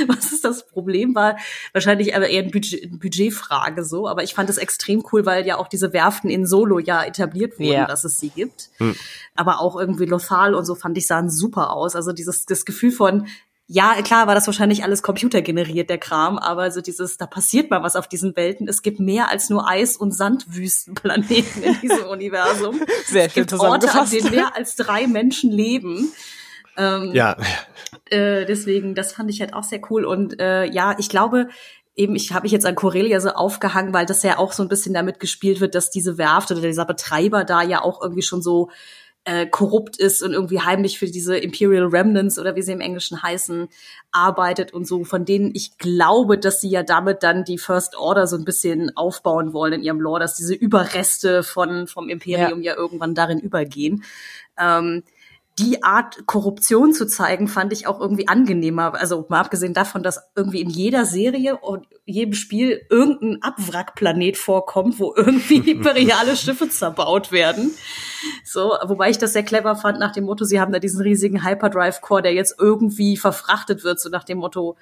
Was ist das Problem? War wahrscheinlich aber eher eine Budget, eine Budgetfrage so, aber ich fand es extrem cool, weil ja auch diese Werften in Solo ja etabliert wurden, Ja. dass es sie gibt. Hm. Aber auch irgendwie Lothal und so fand ich sahen super aus. Also dieses das Gefühl von ja, klar war das wahrscheinlich alles computergeneriert, der Kram, aber so dieses, da passiert mal was auf diesen Welten. Es gibt mehr als nur Eis- und Sandwüstenplaneten in diesem (laughs) Universum. Sehr Es gibt Orte, an denen mehr als drei Menschen leben. Ähm, Ja, äh, deswegen, das fand ich halt auch sehr cool. Und äh, ja, ich glaube, eben, ich habe mich jetzt an Corellia so aufgehangen, weil das ja auch so ein bisschen damit gespielt wird, dass diese Werft oder dieser Betreiber da ja auch irgendwie schon so äh, korrupt ist und irgendwie heimlich für diese Imperial Remnants oder wie sie im Englischen heißen, arbeitet und so, von denen ich glaube, dass sie ja damit dann die First Order so ein bisschen aufbauen wollen in ihrem Lore, dass diese Überreste von, vom Imperium ja, irgendwann darin übergehen. Ähm, die Art Korruption zu zeigen, fand ich auch irgendwie angenehmer. Also mal abgesehen davon, dass irgendwie in jeder Serie und jedem Spiel irgendein Abwrackplanet vorkommt, wo irgendwie (laughs) imperiale Schiffe zerbaut werden. So, wobei ich das sehr clever fand nach dem Motto, sie haben da diesen riesigen Hyperdrive-Core, der jetzt irgendwie verfrachtet wird, so nach dem Motto,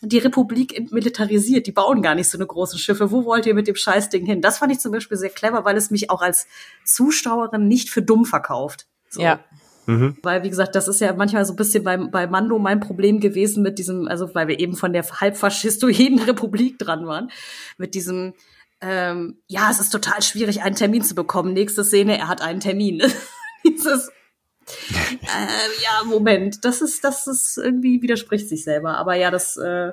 die Republik militarisiert, die bauen gar nicht so eine großen Schiffe. Wo wollt ihr mit dem Scheißding hin? Das fand ich zum Beispiel sehr clever, weil es mich auch als Zuschauerin nicht für dumm verkauft. So. Ja. Mhm. Weil, wie gesagt, das ist ja manchmal so ein bisschen bei, bei Mando mein Problem gewesen mit diesem, also weil wir eben von der halbfaschistoiden (laughs) Republik dran waren, mit diesem, ähm, ja, es ist total schwierig, einen Termin zu bekommen. Nächste Szene, er hat einen Termin. (laughs) Dieses, (laughs) äh, ja, Moment, das ist, das ist irgendwie widerspricht sich selber. Aber ja, das, äh,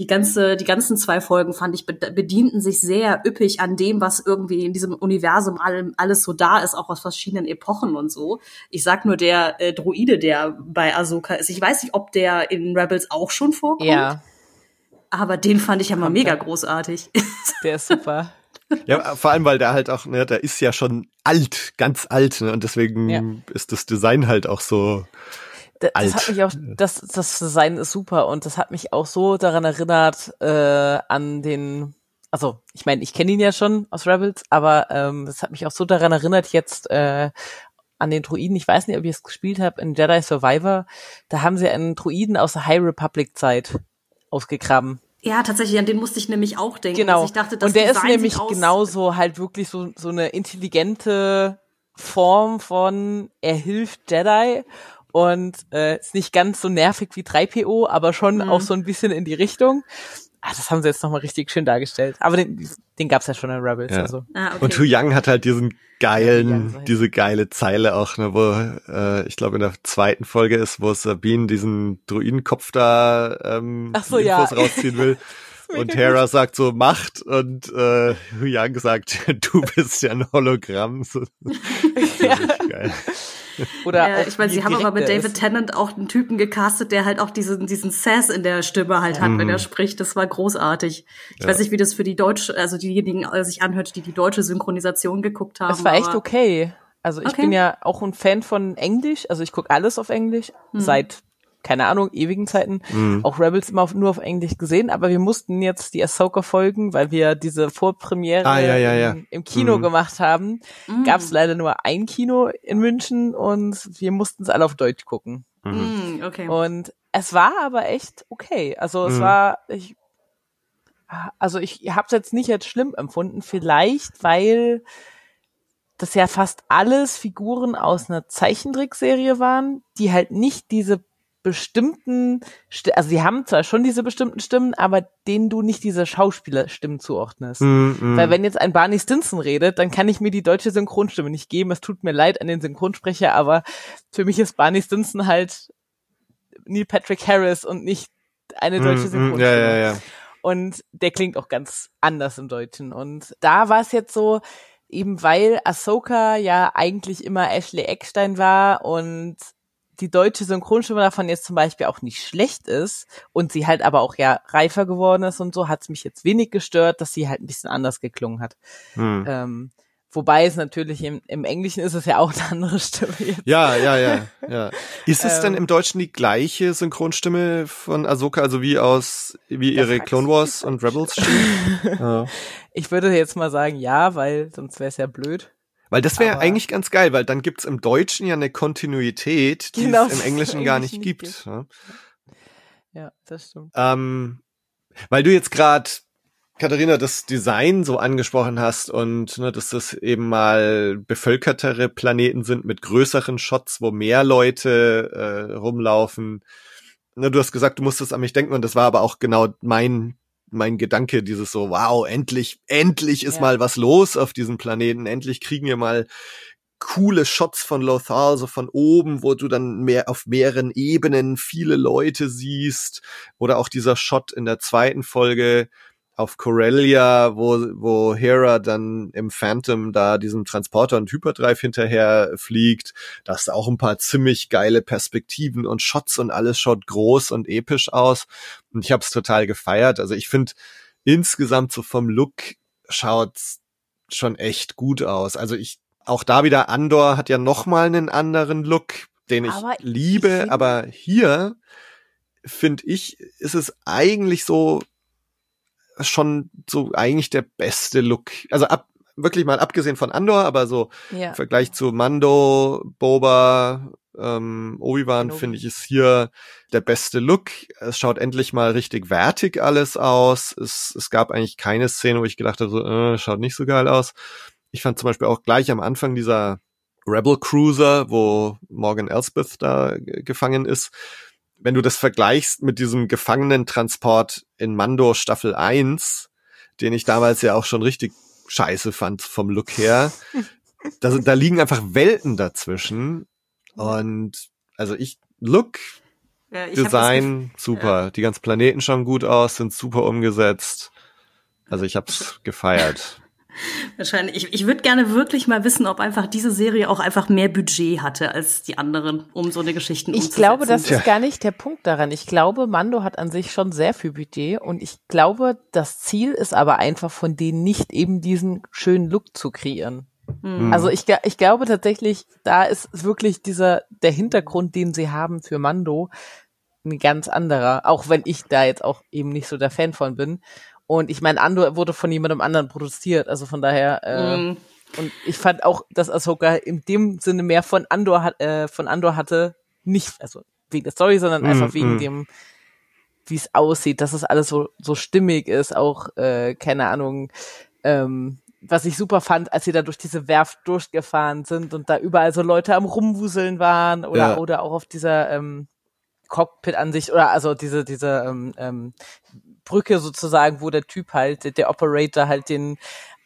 die ganze, die ganzen zwei Folgen fand ich bedienten sich sehr üppig an dem, was irgendwie in diesem Universum allem, alles so da ist, auch aus verschiedenen Epochen und so. Ich sag nur der äh, Droide, der bei Ahsoka ist. Ich weiß nicht, ob der in Rebels auch schon vorkommt. Ja, Aber den fand ich ja mal mega großartig. (laughs) der ist super. Ja, vor allem, weil der halt auch, ne, der ist ja schon alt, ganz alt, ne, und deswegen Ja. ist das Design halt auch so. Das Alt. hat mich auch, das, das Design ist super und das hat mich auch so daran erinnert äh, an den, also ich meine, ich kenne ihn ja schon aus Rebels, aber ähm, das hat mich auch so daran erinnert jetzt äh, an den Druiden. Ich weiß nicht, ob ich es gespielt habe in Jedi Survivor. Da haben sie einen Druiden aus der High Republic Zeit ausgegraben. ja, tatsächlich, an den musste ich nämlich auch denken. Genau. Ich dachte, das und der ist Design nämlich sieht aus- genauso halt wirklich so, so eine intelligente Form von er hilft Jedi und äh, ist nicht ganz so nervig wie 3PO, aber schon Mhm. auch so ein bisschen in die Richtung. Ah, das haben sie jetzt nochmal richtig schön dargestellt. Aber den, den gab's ja schon in Rebels. Ja. Also. Ah, okay. Und Hu Yang hat halt diesen Ja, geilen, Yang. diese geile Zeile auch, ne, wo äh, ich glaube in der zweiten Folge ist, wo Sabine diesen Druidenkopf da ähm, Ach so, die ja. Infos rausziehen will. (laughs) Und Hera sagt so, macht und äh, Hu Yang sagt, (laughs) du bist ja ein Hologramm. (laughs) So, Ja. richtig geil. (laughs) Oder Äh, auch ich meine, sie haben aber mit David. Tennant auch einen Typen gecastet, der halt auch diesen, diesen Sass in der Stimme halt hat, wenn er spricht. Das war großartig. Ich Ja. weiß nicht, wie das für die deutsche, also diejenigen äh, sich anhört, die die deutsche Synchronisation geguckt haben. Das war echt okay. Also ich Okay. bin ja auch ein Fan von Englisch. Also ich gucke alles auf Englisch Hm. seit keine Ahnung ewigen Zeiten. Mhm. Auch Rebels immer auf, nur auf Englisch gesehen. Aber wir mussten jetzt die Ahsoka folgen, weil wir diese Vorpremiere Ah, ja, ja, ja. Im, im Kino Mhm. gemacht haben. Mm. Gab es leider nur ein Kino in München und wir mussten es alle auf Deutsch gucken. Mhm. Mm, okay. Und es war aber echt okay. Also es Mhm. war, ich, also ich habe es jetzt nicht als schlimm empfunden, vielleicht weil das ja fast alles Figuren aus einer Zeichentrickserie waren, die halt nicht diese bestimmten, Sti- also die haben zwar schon diese bestimmten Stimmen, aber denen du nicht diese Schauspielerstimmen zuordnest. Mhm, mhm. Weil wenn jetzt ein Barney Stinson redet, dann kann ich mir die deutsche Synchronstimme nicht geben. Es tut mir leid an den Synchronsprecher, aber für mich ist Barney Stinson halt Neil Patrick Harris und nicht eine deutsche Mhm, mhm, Synchronstimme. Ja, ja, ja. Und der klingt auch ganz anders im Deutschen. Und da war es jetzt so, eben weil Ahsoka ja eigentlich immer Ashley Eckstein war und die deutsche Synchronstimme davon jetzt zum Beispiel auch nicht schlecht ist und sie halt aber auch ja reifer geworden ist und so, hat es mich jetzt wenig gestört, dass sie halt ein bisschen anders geklungen hat. Mhm. Ähm, wobei es natürlich im, im Englischen ist es ja auch eine andere Stimme jetzt. Ja, ja, ja, ja. Ist es denn Ähm. im Deutschen die gleiche Synchronstimme von Ahsoka, also wie aus, wie ihre Clone Wars und Rebels Stimme? (laughs) ja. Ich würde jetzt mal sagen ja, weil sonst wäre es ja blöd. Weil das wäre eigentlich ganz geil, weil dann gibt's im Deutschen ja eine Kontinuität, die Genau, es im (laughs) Englischen gar nicht nicht gibt. gibt. Ja. Ja, das stimmt. Ähm, weil du jetzt gerade, Katharina, das Design so angesprochen hast und ne, dass das eben mal bevölkertere Planeten sind mit größeren Shots, wo mehr Leute äh, rumlaufen. Ne, du hast gesagt, du musstest an mich denken und das war aber auch genau mein mein Gedanke, dieses so, wow, endlich, endlich ist Ja. mal was los auf diesem Planeten, endlich kriegen wir mal coole Shots von Lothal, so von oben, wo du dann mehr auf mehreren Ebenen viele Leute siehst. Oder auch dieser Shot in der zweiten Folge auf Corellia, wo, wo Hera dann im Phantom da diesem Transporter und Hyperdrive hinterher fliegt. Da hast du auch ein paar ziemlich geile Perspektiven und Shots und alles schaut groß und episch aus. Und ich habe es total gefeiert. Also ich finde insgesamt so vom Look schaut's schon echt gut aus. Also ich auch da wieder Andor hat ja noch mal einen anderen Look, den ich Aber ich liebe, find- aber hier finde ich, ist es eigentlich so schon so eigentlich der beste Look. Also ab, wirklich mal abgesehen von Andor, aber so Ja. im Vergleich zu Mando, Boba, ähm, Obi-Wan finde ich ist hier der beste Look. Es schaut endlich mal richtig wertig alles aus. Es, es gab eigentlich keine Szene, wo ich gedacht habe, so, äh, schaut nicht so geil aus. Ich fand zum Beispiel auch gleich am Anfang dieser Rebel Cruiser, wo Morgan Elsbeth da gefangen ist. Wenn du das vergleichst mit diesem Gefangenentransport in Mando Staffel 1, den ich damals ja auch schon richtig scheiße fand vom Look her, (laughs) da, da liegen einfach Welten dazwischen. Und also ich, Look, ja, ich Design, super. Ja. Die ganzen Planeten schauen gut aus, sind super umgesetzt. Also ich hab's gefeiert. (laughs) Wahrscheinlich. Ich, ich würde gerne wirklich mal wissen, ob einfach diese Serie auch einfach mehr Budget hatte als die anderen, um so eine Geschichte Ich glaube, das ist gar nicht der Punkt daran. Ich glaube, Mando hat an sich schon sehr viel Budget und ich glaube, das Ziel ist aber einfach von denen nicht eben diesen schönen Look zu kreieren. Mhm. Also ich, ich glaube tatsächlich, da ist wirklich dieser, der Hintergrund, den sie haben für Mando, ein ganz anderer. Auch wenn ich da jetzt auch eben nicht so der Fan von bin. Und ich meine, Andor wurde von jemandem anderen produziert, also von daher. Äh, mm. Und ich fand auch, dass Ahsoka in dem Sinne mehr von Andor hat, äh, von Andor hatte, nicht, also wegen der Story, sondern mm, einfach wegen mm. dem, wie es aussieht, dass es alles so so stimmig ist, auch äh, keine Ahnung. Ähm, was ich super fand, als sie da durch diese Werft durchgefahren sind und da überall so Leute am rumwuseln waren oder ja. oder auch auf dieser ähm, Cockpit an sich oder also diese diese ähm, ähm, Brücke sozusagen, wo der Typ halt, der Operator halt den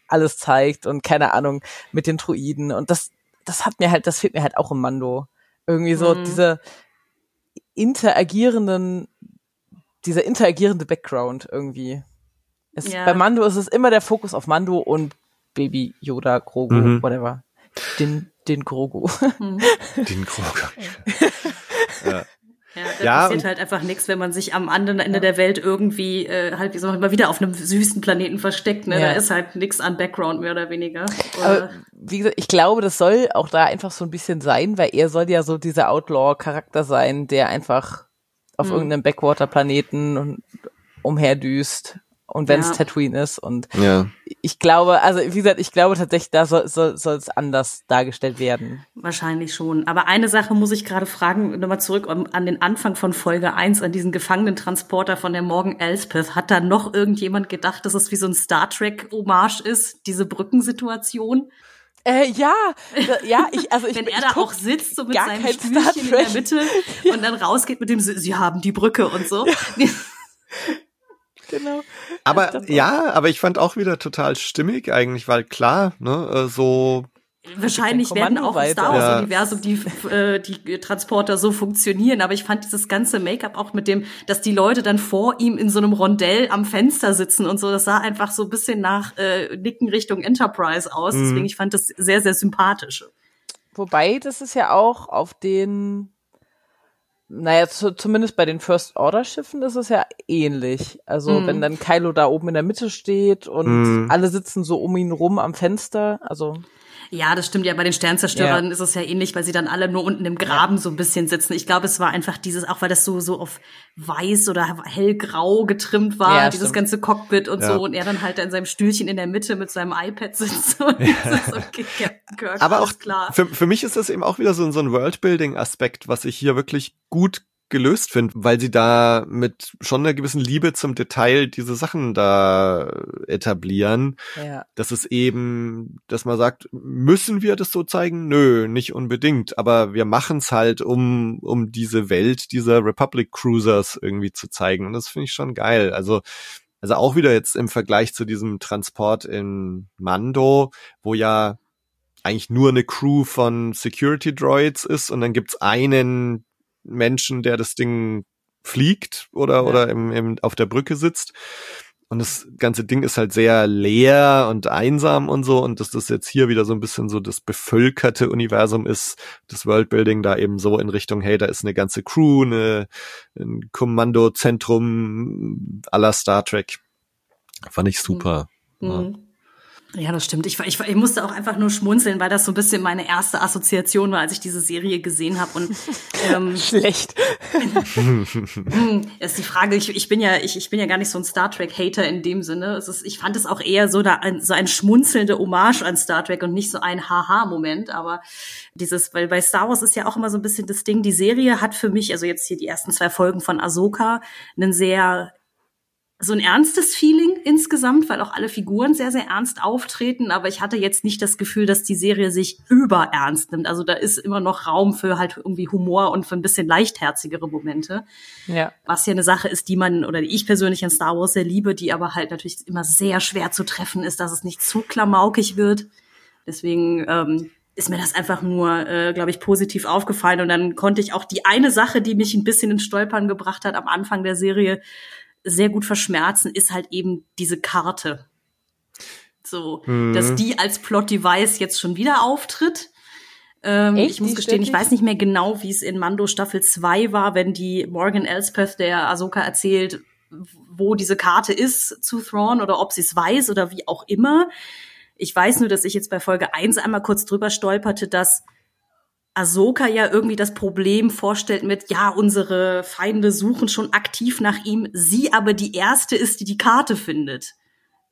alles zeigt und keine Ahnung, mit den Druiden. Und das, das hat mir halt, das fehlt mir halt auch im Mando. Irgendwie so mhm. diese interagierenden, dieser interagierende Background irgendwie. Es, ja. Bei Mando ist es immer der Fokus auf Mando und Baby Yoda, Grogu, mhm. whatever. Den, den Grogu. Mhm. (laughs) Den Grogu. ja. Ja, da ja, passiert halt einfach nichts, wenn man sich am anderen Ende ja. der Welt irgendwie äh, halt wie so mal wieder auf einem süßen Planeten versteckt. Ne? Ja. Da ist halt nichts an Background mehr oder weniger. Oder? Aber wie gesagt, ich glaube, das soll auch da einfach so ein bisschen sein, weil er soll ja so dieser Outlaw-Charakter sein, der einfach auf hm. irgendeinem Backwater-Planeten umherdüst und wenn es ja. Tatooine ist und ja. ich glaube, also wie gesagt, ich glaube tatsächlich, da soll, soll, soll es anders dargestellt werden. Wahrscheinlich schon. Aber eine Sache muss ich gerade fragen, nochmal zurück an den Anfang von Folge 1, an diesen Gefangenentransporter von der Morgan Elspeth. Hat da noch irgendjemand gedacht, dass es wie so ein Star Trek-Hommage ist, diese Brückensituation? Äh, ja, ja, ich, also ich, wenn er ich da auch sitzt, so mit seinem Stühlchen in der Mitte (laughs) ja. und dann rausgeht mit dem, sie haben die Brücke und so. Ja. (laughs) (laughs) genau. Aber ja, aber ich fand auch wieder total stimmig eigentlich, weil klar, ne, äh, so Wahrscheinlich werden auch im Star Wars Universum die, äh, die Transporter so funktionieren, aber ich fand dieses ganze Make-up auch mit dem, dass die Leute dann vor ihm in so einem Rondell am Fenster sitzen und so, das sah einfach so ein bisschen nach äh, Nicken Richtung Enterprise aus. Mhm. Deswegen ich fand das sehr sehr sympathisch. Wobei das ist ja auch auf den naja, zu, zumindest bei den First Order Schiffen ist es ja ähnlich. Also mm. wenn dann Kylo da oben in der Mitte steht und mm. alle sitzen so um ihn rum am Fenster, also ja, das stimmt ja. Bei den Sternzerstörern ja. ist es ja ähnlich, weil sie dann alle nur unten im Graben so ein bisschen sitzen. Ich glaube, es war einfach dieses, auch weil das so, so auf weiß oder hellgrau getrimmt war, ja, dieses stimmt. ganze Cockpit und so. Und er dann halt in seinem Stühlchen in der Mitte mit seinem iPad sitzt. (laughs) Und okay, Captain Kirk, Aber auch klar. Für, für mich ist das eben auch wieder so, so ein Worldbuilding-Aspekt, was ich hier wirklich gut gelöst finde, weil sie da mit schon einer gewissen Liebe zum Detail diese Sachen da etablieren. Ja. Das ist eben, dass man sagt, müssen wir das so zeigen? Nö, nicht unbedingt, aber wir machen es halt, um, um diese Welt dieser Republic Cruisers irgendwie zu zeigen. Und das finde ich schon geil. Also, also auch wieder jetzt im Vergleich zu diesem Transport in Mando, wo ja eigentlich nur eine Crew von Security Droids ist und dann gibt's einen Menschen, der das Ding fliegt oder, ja. oder im, im, auf der Brücke sitzt. Und das ganze Ding ist halt sehr leer und einsam und so. Und dass das jetzt hier wieder so ein bisschen so das bevölkerte Universum ist, das Worldbuilding da eben so in Richtung, hey, da ist eine ganze Crew, eine, ein Kommandozentrum aller Star Trek. Fand ich super. Mhm. Ja. Ja, das stimmt. Ich, ich, ich musste auch einfach nur schmunzeln, weil das so ein bisschen meine erste Assoziation war, als ich diese Serie gesehen habe. Und (laughs) ähm, schlecht. (laughs) Hm, ist die Frage. Ich, ich bin ja ich, ich bin ja gar nicht so ein Star Trek Hater in dem Sinne. Es ist, ich fand es auch eher so da ein, so ein schmunzelnde Hommage an Star Trek und nicht so ein Haha Moment. Aber dieses, weil bei Star Wars ist ja auch immer so ein bisschen das Ding. Die Serie hat für mich, also jetzt hier die ersten zwei Folgen von Ahsoka, einen sehr so ein ernstes Feeling insgesamt, weil auch alle Figuren sehr, sehr ernst auftreten. Aber ich hatte jetzt nicht das Gefühl, dass die Serie sich überernst nimmt. Also da ist immer noch Raum für halt irgendwie Humor und für ein bisschen leichtherzigere Momente. Ja. Was ja eine Sache ist, die man oder die ich persönlich in Star Wars sehr liebe, die aber halt natürlich immer sehr schwer zu treffen ist, dass es nicht zu klamaukig wird. Deswegen ähm, ist mir das einfach nur, äh, glaube ich, positiv aufgefallen. Und dann konnte ich auch die eine Sache, die mich ein bisschen ins Stolpern gebracht hat am Anfang der Serie, sehr gut verschmerzen, ist halt eben diese Karte. So, Mhm. dass die als Plot-Device jetzt schon wieder auftritt. Ähm, Echt? ich muss gestehen, ich weiß nicht mehr genau, wie es in Mando Staffel 2 war, wenn die Morgan Elspeth der Ahsoka erzählt, wo diese Karte ist zu Thrawn oder ob sie es weiß oder wie auch immer. Ich weiß nur, dass ich jetzt bei Folge 1 einmal kurz drüber stolperte, dass Ahsoka ja irgendwie das Problem vorstellt mit, ja, unsere Feinde suchen schon aktiv nach ihm, sie aber die erste ist, die die Karte findet.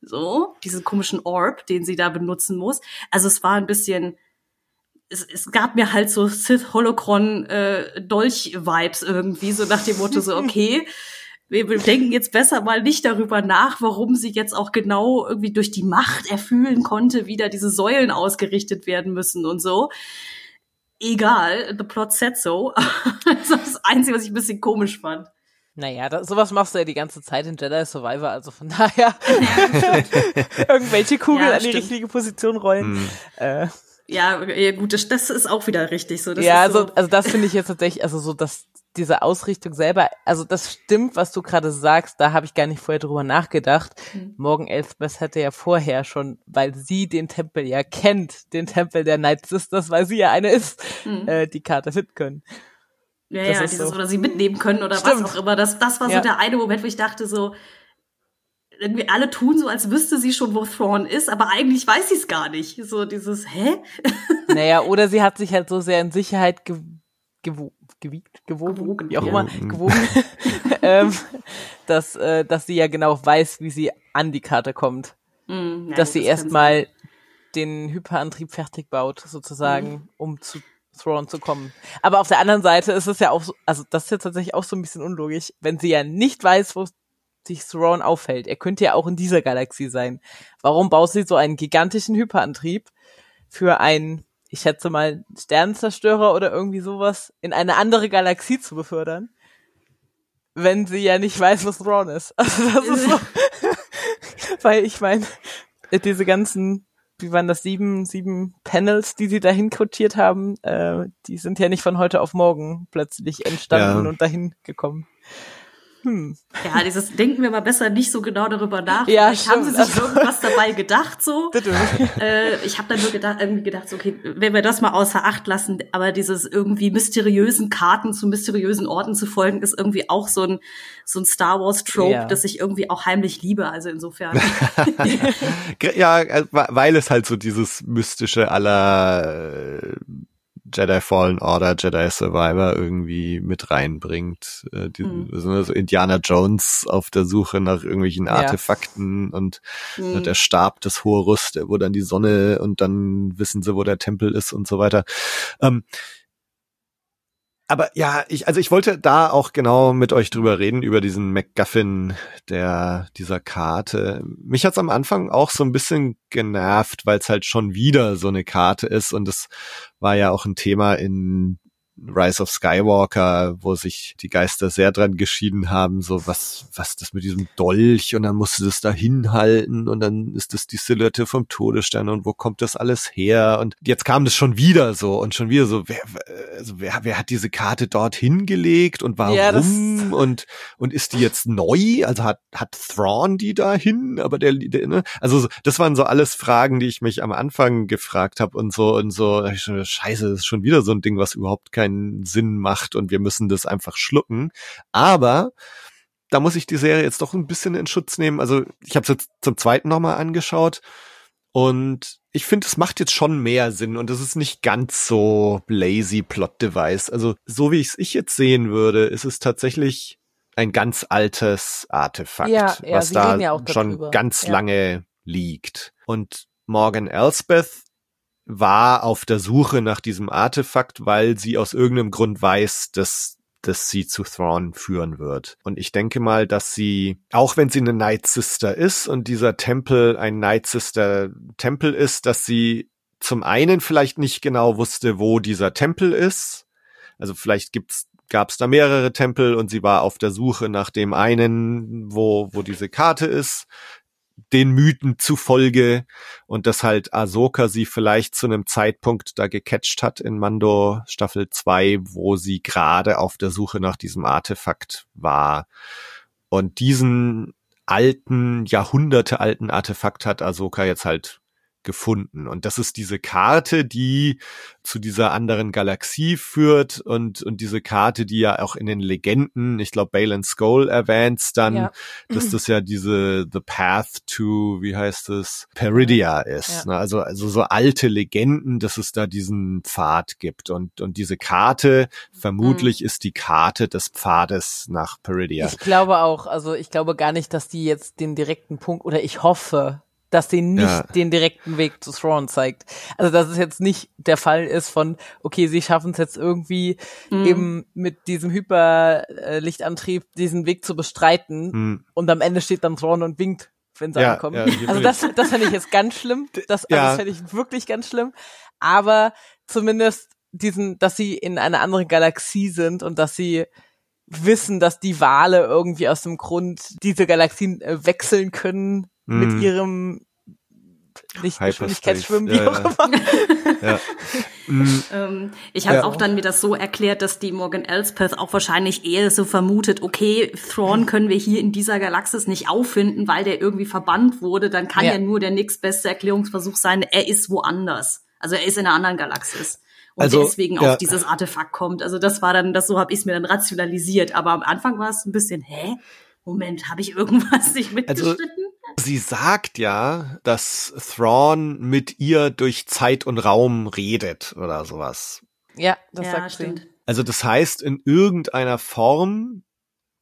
So, diesen komischen Orb, den sie da benutzen muss. Also es war ein bisschen, es, es gab mir halt so Sith Holocron äh, Dolch Vibes irgendwie, so nach dem Motto so, (laughs) okay, wir denken jetzt besser mal nicht darüber nach, warum sie jetzt auch genau irgendwie durch die Macht erfühlen konnte, wie da diese Säulen ausgerichtet werden müssen und so. Egal, the plot said so. das ist das Einzige, was ich ein bisschen komisch fand. Naja, das, sowas machst du ja die ganze Zeit in Jedi Survivor, also von (laughs) daher irgendwelche Kugeln Ja, an die richtige Position rollen. Mhm. Äh, Ja, ja gut, das, das ist auch wieder richtig so. Das ja, ist so, also, also das finde ich jetzt tatsächlich, also so, dass diese Ausrichtung selber, also das stimmt, was du gerade sagst, da habe ich gar nicht vorher drüber nachgedacht. Mhm. Morgan Elsbeth hätte ja vorher schon, weil sie den Tempel ja kennt, den Tempel der Night Sisters, weil sie ja eine ist, Mhm. äh, die Karte finden können. Ja, Das ja, dieses, so. oder sie mitnehmen können oder Stimmt. was auch immer. Das, das war Ja. so der eine Moment, wo ich dachte so, irgendwie alle tun so, als wüsste sie schon, wo Thrawn ist, aber eigentlich weiß sie es gar nicht. So dieses, hä? (laughs) Naja, oder sie hat sich halt so sehr in Sicherheit ge gewo gewiegt, gewogen, Gewogen. wie auch immer, gewogen, (laughs) ähm, dass, äh, dass sie ja genau weiß, wie sie an die Karte kommt. Hm, ja, dass sie das erstmal den Hyperantrieb fertig baut, sozusagen, um zu Thrawn zu kommen. Aber auf der anderen Seite ist es ja auch so, also das ist ja tatsächlich auch so ein bisschen unlogisch, wenn sie ja nicht weiß, wo sich Thrawn aufhält. Er könnte ja auch in dieser Galaxie sein. Warum baut sie so einen gigantischen Hyperantrieb für einen, ich schätze mal, Sternenzerstörer oder irgendwie sowas in eine andere Galaxie zu befördern? Wenn sie ja nicht weiß, was Thrawn ist. (laughs) Also das ist so. (laughs) Weil ich meine, diese ganzen, wie waren das, sieben, sieben Panels, die sie dahin quotiert haben, äh, die sind ja nicht von heute auf morgen plötzlich entstanden Ja. und dahin gekommen. Hm. Ja, dieses denken wir mal besser nicht so genau darüber nach. Ja, Vielleicht haben sie stimmt. sich irgendwas dabei gedacht so. (laughs) Bitte. äh, ich habe dann nur gedacht, irgendwie gedacht, so, okay, wenn wir das mal außer Acht lassen, aber dieses irgendwie mysteriösen Karten zu mysteriösen Orten zu folgen, ist irgendwie auch so ein so ein Star Wars Trope, Ja. das ich irgendwie auch heimlich liebe. Also insofern. (laughs) Ja, äh, weil es halt so dieses mystische aller äh, Jedi Fallen Order, Jedi Survivor irgendwie mit reinbringt. Äh, die, Mhm. so so Indiana Jones auf der Suche nach irgendwelchen Ja. Artefakten und Hm. äh, der Stab des Horus, der wo dann die Sonne und dann wissen sie, wo der Tempel ist und so weiter. Ähm, aber ja, ich, also ich wollte da auch genau mit euch drüber reden, über diesen MacGuffin der, dieser Karte. Mich hat's am Anfang auch so ein bisschen genervt, weil es halt schon wieder so eine Karte ist und es war ja auch ein Thema in Rise of Skywalker, wo sich die Geister sehr dran geschieden haben, so was, was das mit diesem Dolch und dann musst du das da hinhalten und dann ist das die Silhouette vom Todesstern und wo kommt das alles her und jetzt kam das schon wieder so und schon wieder so, wer, also wer, wer hat diese Karte dort hingelegt und warum Ja, und, und ist die jetzt neu? Also hat, hat Thrawn die dahin, aber der, der ne? also so- das waren so alles Fragen, die ich mich am Anfang gefragt habe und so und so, ich schon, scheiße, das ist schon wieder so ein Ding, was überhaupt keinen Sinn macht und wir müssen das einfach schlucken. Aber da muss ich die Serie jetzt doch ein bisschen in Schutz nehmen. Also ich habe es jetzt zum zweiten nochmal angeschaut und ich finde, es macht jetzt schon mehr Sinn und es ist nicht ganz so lazy Plot-Device. Also so wie ich es ich jetzt sehen würde, ist es tatsächlich ein ganz altes Artefakt, Ja, ja, was da ja schon darüber. ganz lange liegt. Und Morgan Elsbeth war auf der Suche nach diesem Artefakt, weil sie aus irgendeinem Grund weiß, dass das sie zu Thrawn führen wird. Und ich denke mal, dass sie, auch wenn sie eine Night Sister ist und dieser Tempel ein Night Sister Tempel ist, dass sie zum einen vielleicht nicht genau wusste, wo dieser Tempel ist. Also vielleicht gibt's gab es da mehrere Tempel und sie war auf der Suche nach dem einen, wo, wo diese Karte ist den Mythen zufolge und dass halt Ahsoka sie vielleicht zu einem Zeitpunkt da gecatcht hat in Mando Staffel 2, wo sie gerade auf der Suche nach diesem Artefakt war. Und diesen alten, jahrhundertealten Artefakt hat Ahsoka jetzt halt gefunden. Und das ist diese Karte, die zu dieser anderen Galaxie führt und, und diese Karte, die ja auch in den Legenden, ich glaube, Balin Skull erwähnt dann, ja. dass das ja diese The Path to, wie heißt es, Peridia ist. Ja. Ne? Also, also so alte Legenden, dass es da diesen Pfad gibt. Und, und diese Karte, vermutlich mhm. ist die Karte des Pfades nach Peridia. Ich glaube auch, also ich glaube gar nicht, dass die jetzt den direkten Punkt, oder ich hoffe, dass sie nicht ja. den direkten Weg zu Thrawn zeigt. Also dass es jetzt nicht der Fall ist von, okay, sie schaffen es jetzt irgendwie mhm. eben mit diesem Hyperlichtantrieb diesen Weg zu bestreiten mhm. und am Ende steht dann Thrawn und winkt, wenn sie ja, ankommen. Ja, also das, das fände ich jetzt ganz schlimm. Das, also das fände ich wirklich ganz schlimm. Aber zumindest diesen, dass sie in einer anderen Galaxie sind und dass sie wissen, dass die Wale irgendwie aus dem Grund diese Galaxien äh, wechseln können mm. mit mhm. ihrem Lichtgeschwindigkeitsschwimmen, wie auch immer. Ja. Mhm. (laughs) ähm, ich habe ja. auch dann mir das so erklärt, dass die Morgan Elspeth auch wahrscheinlich eher so vermutet, okay, Thrawn (laughs) können wir hier in dieser Galaxis nicht auffinden, weil der irgendwie verbannt wurde. Dann kann ja, ja nur der nächstbeste Erklärungsversuch sein, er ist woanders. Also er ist in einer anderen Galaxis und also, deswegen ja. auf dieses Artefakt kommt. Also das war dann, das so habe ich es mir dann rationalisiert. Aber am Anfang war es ein bisschen, hä? Moment, habe ich irgendwas nicht also, mitgeschnitten? Also, sie sagt ja, dass Thrawn mit ihr durch Zeit und Raum redet oder sowas. Ja, das ja, sagt stimmt. sie. Also das heißt, in irgendeiner Form,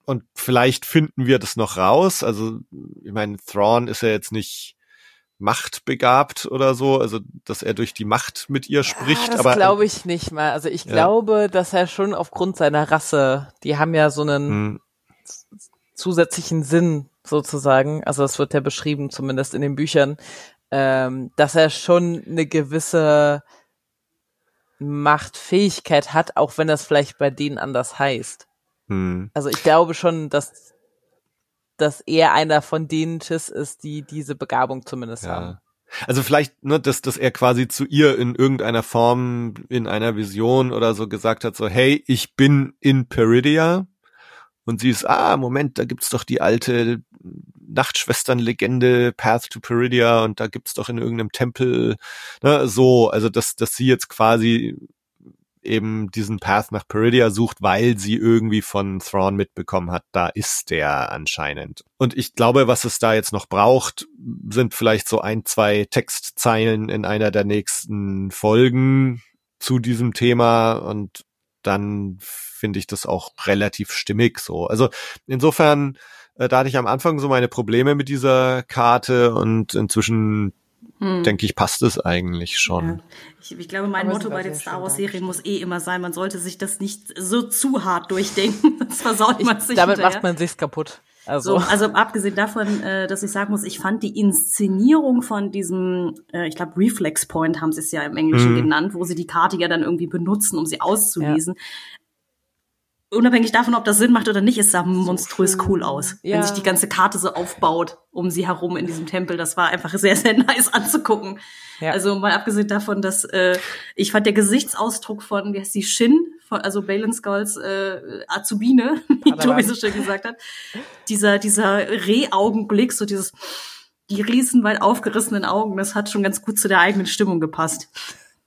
und vielleicht finden wir das noch raus, also ich meine, Thrawn ist ja jetzt nicht machtbegabt oder so, also dass er durch die Macht mit ihr spricht. Ja, das aber glaube ich nicht mal. Also ich ja. glaube, dass er schon aufgrund seiner Rasse, die haben ja so einen hm. zusätzlichen Sinn sozusagen, also das wird ja beschrieben, zumindest in den Büchern, ähm, dass er schon eine gewisse Machtfähigkeit hat, auch wenn das vielleicht bei denen anders heißt. Hm. Also ich glaube schon, dass dass er einer von denen Chiss ist, die diese Begabung zumindest ja. haben. Also vielleicht, ne, dass, dass er quasi zu ihr in irgendeiner Form, in einer Vision oder so gesagt hat, so, hey, ich bin in Peridia. Und sie ist, ah, Moment, da gibt's doch die alte Nachtschwestern-Legende Path to Peridia und da gibt's doch in irgendeinem Tempel, ne, so, also dass, dass sie jetzt quasi eben diesen Path nach Peridia sucht, weil sie irgendwie von Thrawn mitbekommen hat, da ist der anscheinend. Und ich glaube, was es da jetzt noch braucht, sind vielleicht so ein, zwei Textzeilen in einer der nächsten Folgen zu diesem Thema und dann finde ich das auch relativ stimmig so. Also insofern, äh, da hatte ich am Anfang so meine Probleme mit dieser Karte und inzwischen hm. denke ich, passt es eigentlich schon. Ja. Ich, ich, glaube, mein Aber Motto bei den Star Wars Serien muss eh immer sein, man sollte sich das nicht so zu hart durchdenken. (laughs) Das versaut man sich Damit hinterher. macht man sich's kaputt. Also. So, also abgesehen davon, äh, dass ich sagen muss, ich fand die Inszenierung von diesem, äh, ich glaube Reflex Point haben sie es ja im Englischen mhm. genannt, wo sie die Karte ja dann irgendwie benutzen, um sie auszulesen. Unabhängig davon, ob das Sinn macht oder nicht, es sah monströs cool aus. Ja. Wenn sich die ganze Karte so aufbaut um sie herum in diesem Tempel, das war einfach sehr, sehr (laughs) nice anzugucken. Ja. Also mal abgesehen davon, dass äh, ich fand der Gesichtsausdruck von, wie heißt die, Shin, von, also Balin Skulls äh, Azubine, (laughs) wie Tobi so schön gesagt hat, dieser, dieser Reh-Augenblick, so dieses, die riesenweit aufgerissenen Augen, das hat schon ganz gut zu der eigenen Stimmung gepasst.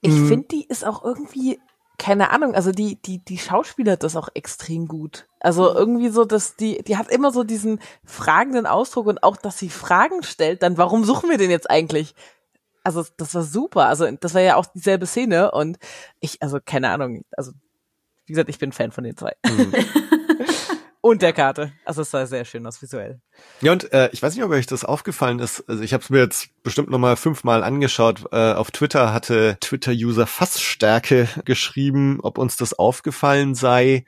Ich mhm. finde, die ist auch irgendwie keine Ahnung, also die, die, die Schauspieler das auch extrem gut. Also mhm. irgendwie so, dass die, die hat immer so diesen fragenden Ausdruck und auch, dass sie Fragen stellt, dann warum suchen wir den jetzt eigentlich? Also das war super. Also das war ja auch dieselbe Szene und ich, also keine Ahnung, also wie gesagt, ich bin Fan von den zwei. Mhm. (laughs) und der Karte. Also es sah sehr schön aus visuell. Ja, und äh, ich weiß nicht, ob euch das aufgefallen ist. Also ich habe es mir jetzt bestimmt nochmal fünfmal angeschaut. Äh, auf Twitter hatte Twitter-User Fassstärke geschrieben, ob uns das aufgefallen sei,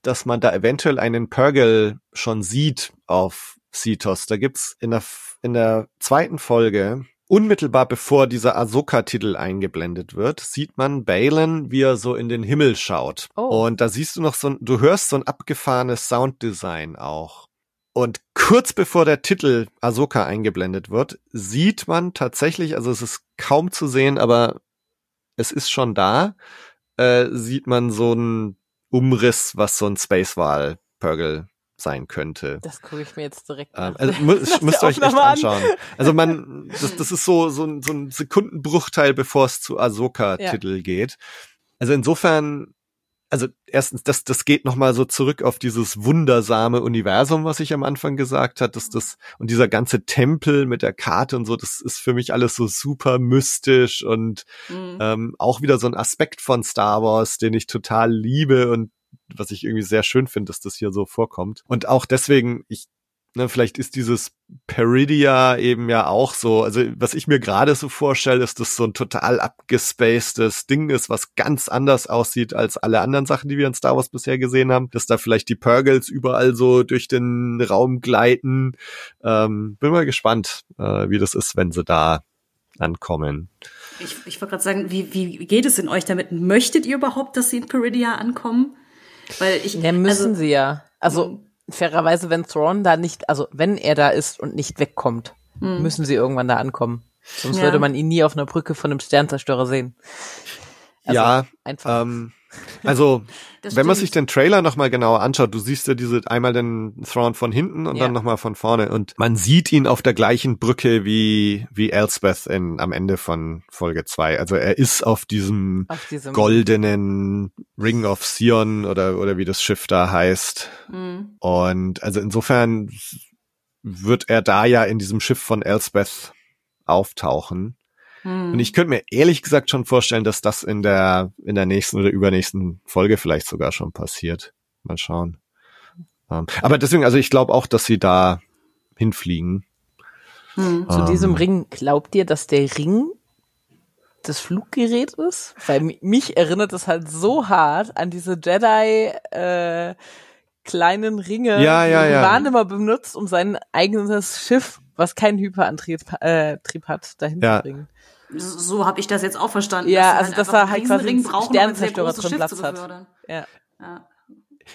dass man da eventuell einen Purgle schon sieht auf Cetos. Da gibt's in der, in der zweiten Folge, unmittelbar bevor dieser Ahsoka-Titel eingeblendet wird, sieht man Balin, wie er so in den Himmel schaut. Oh. Und da siehst du noch so ein, du hörst so ein abgefahrenes Sounddesign auch. Und kurz bevor der Titel Ahsoka eingeblendet wird, sieht man tatsächlich, also es ist kaum zu sehen, aber es ist schon da, äh, sieht man so einen Umriss, was so ein Space Wall Purgle sein könnte. Das gucke ich mir jetzt direkt Ähm, nach. also (laughs) müsst der ihr euch echt an. anschauen. Also man, (laughs) das, das ist so, so, ein, so ein Sekundenbruchteil, bevor es zu Ahsoka-Titel geht. Also insofern, also erstens, das, das geht nochmal so zurück auf dieses wundersame Universum, was ich am Anfang gesagt hat, dass das, und dieser ganze Tempel mit der Karte und so, das ist für mich alles so super mystisch und Mhm. ähm, auch wieder so ein Aspekt von Star Wars, den ich total liebe und was ich irgendwie sehr schön finde, dass das hier so vorkommt. Und auch deswegen, ich, ne, vielleicht ist dieses Peridia eben ja auch so, also was ich mir gerade so vorstelle, ist, dass so ein total abgespacedes Ding ist, was ganz anders aussieht als alle anderen Sachen, die wir in Star Wars bisher gesehen haben, dass da vielleicht die Purgles überall so durch den Raum gleiten. Ähm, bin mal gespannt, äh, wie das ist, wenn sie da ankommen. Ich, ich wollte gerade sagen, wie, wie geht es in euch damit? Möchtet ihr überhaupt, dass sie in Peridia ankommen? Weil ich, Ja, müssen also, sie ja. Also fairerweise, wenn Thrawn da nicht, also wenn er da ist und nicht wegkommt, müssen sie irgendwann da ankommen. Sonst Ja. würde man ihn nie auf einer Brücke von einem Sternzerstörer sehen. Also, ja, einfach. ähm, also Das wenn man sich den Trailer nochmal genauer anschaut, du siehst ja diese einmal den Thrawn von hinten und Ja. dann nochmal von vorne und man sieht ihn auf der gleichen Brücke wie wie Elspeth in, am Ende von Folge zwei. Also er ist auf diesem auf diesem goldenen Ring of Sion oder oder wie das Schiff da heißt. Mhm. Und also insofern wird er da ja in diesem Schiff von Elspeth auftauchen. Mhm. Und ich könnte mir ehrlich gesagt schon vorstellen, dass das in der, in der nächsten oder übernächsten Folge vielleicht sogar schon passiert. Mal schauen. Ähm, aber deswegen, also ich glaube auch, dass sie da hinfliegen. Mhm. Zu diesem Ähm. Ring, glaubt ihr, dass der Ring das Fluggerät ist? Weil mi- mich erinnert es halt so hart an diese Jedi äh, kleinen Ringe, Ja, ja, die ja. Obi-Wan immer benutzt, um sein eigenes Schiff, was keinen Hyperantrieb äh, Trieb hat, dahin Ja. zu bringen. So, habe ich das jetzt auch verstanden. Ja, also, dass er halt quasi einen brauchen, um ein sehr Sternzerstörer drin Platz zu hat. Ja. Ja.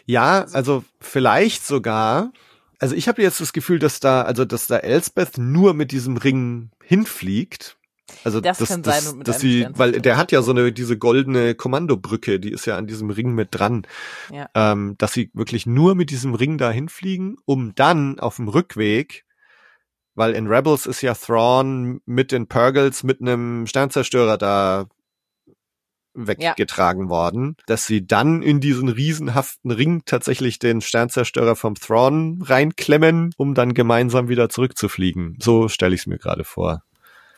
Ja, also vielleicht sogar. Also ich habe jetzt das Gefühl, dass da, also dass da Elspeth nur mit diesem Ring hinfliegt. Also Das dass, kann dass, sein dass einem sie, weil der hat ja so eine diese goldene Kommandobrücke, die ist ja an diesem Ring mit dran. Ja. ähm, dass sie wirklich nur mit diesem Ring da hinfliegen, um dann auf dem Rückweg, weil in Rebels ist ja Thrawn mit den Purgles mit einem Sternzerstörer da weggetragen worden, dass sie dann in diesen riesenhaften Ring tatsächlich den Sternzerstörer vom Thrawn reinklemmen, um dann gemeinsam wieder zurückzufliegen. So stelle ich es mir gerade vor.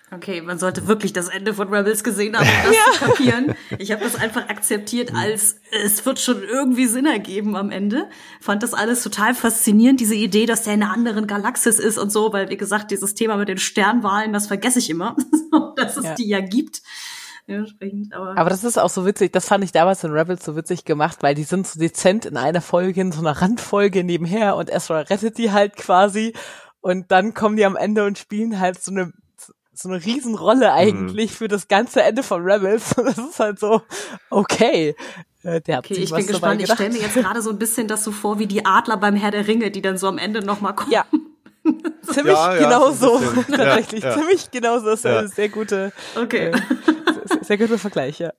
Okay, man sollte wirklich das Ende von Rebels gesehen haben, um (laughs) das zu kapieren. Ich habe das einfach akzeptiert als, es wird schon irgendwie Sinn ergeben am Ende. Fand das alles total faszinierend, diese Idee, dass der in einer anderen Galaxis ist und so, weil, wie gesagt, dieses Thema mit den Sternwahlen, das vergesse ich immer, (laughs) dass es Ja. die ja gibt. Aber, Aber das ist auch so witzig, das fand ich damals in Rebels so witzig gemacht, weil die sind so dezent in einer Folge, in so einer Randfolge nebenher und Ezra rettet die halt quasi und dann kommen die am Ende und spielen halt so eine so eine Riesenrolle eigentlich für das ganze Ende von Rebels. Und (laughs) das ist halt so, okay. äh, Der hat okay, sich ich was bin gespannt. Ich stelle mir jetzt gerade so ein bisschen das so vor wie die Adler beim Herr der Ringe, die dann so am Ende nochmal kommen. Ja. (laughs) Ziemlich Ja, ja, genau so so. (laughs) Ja, Tatsächlich. ja. Ziemlich genau so. Das ist Ja. eine sehr gute, Okay. äh, sehr, sehr guter Vergleich, ja.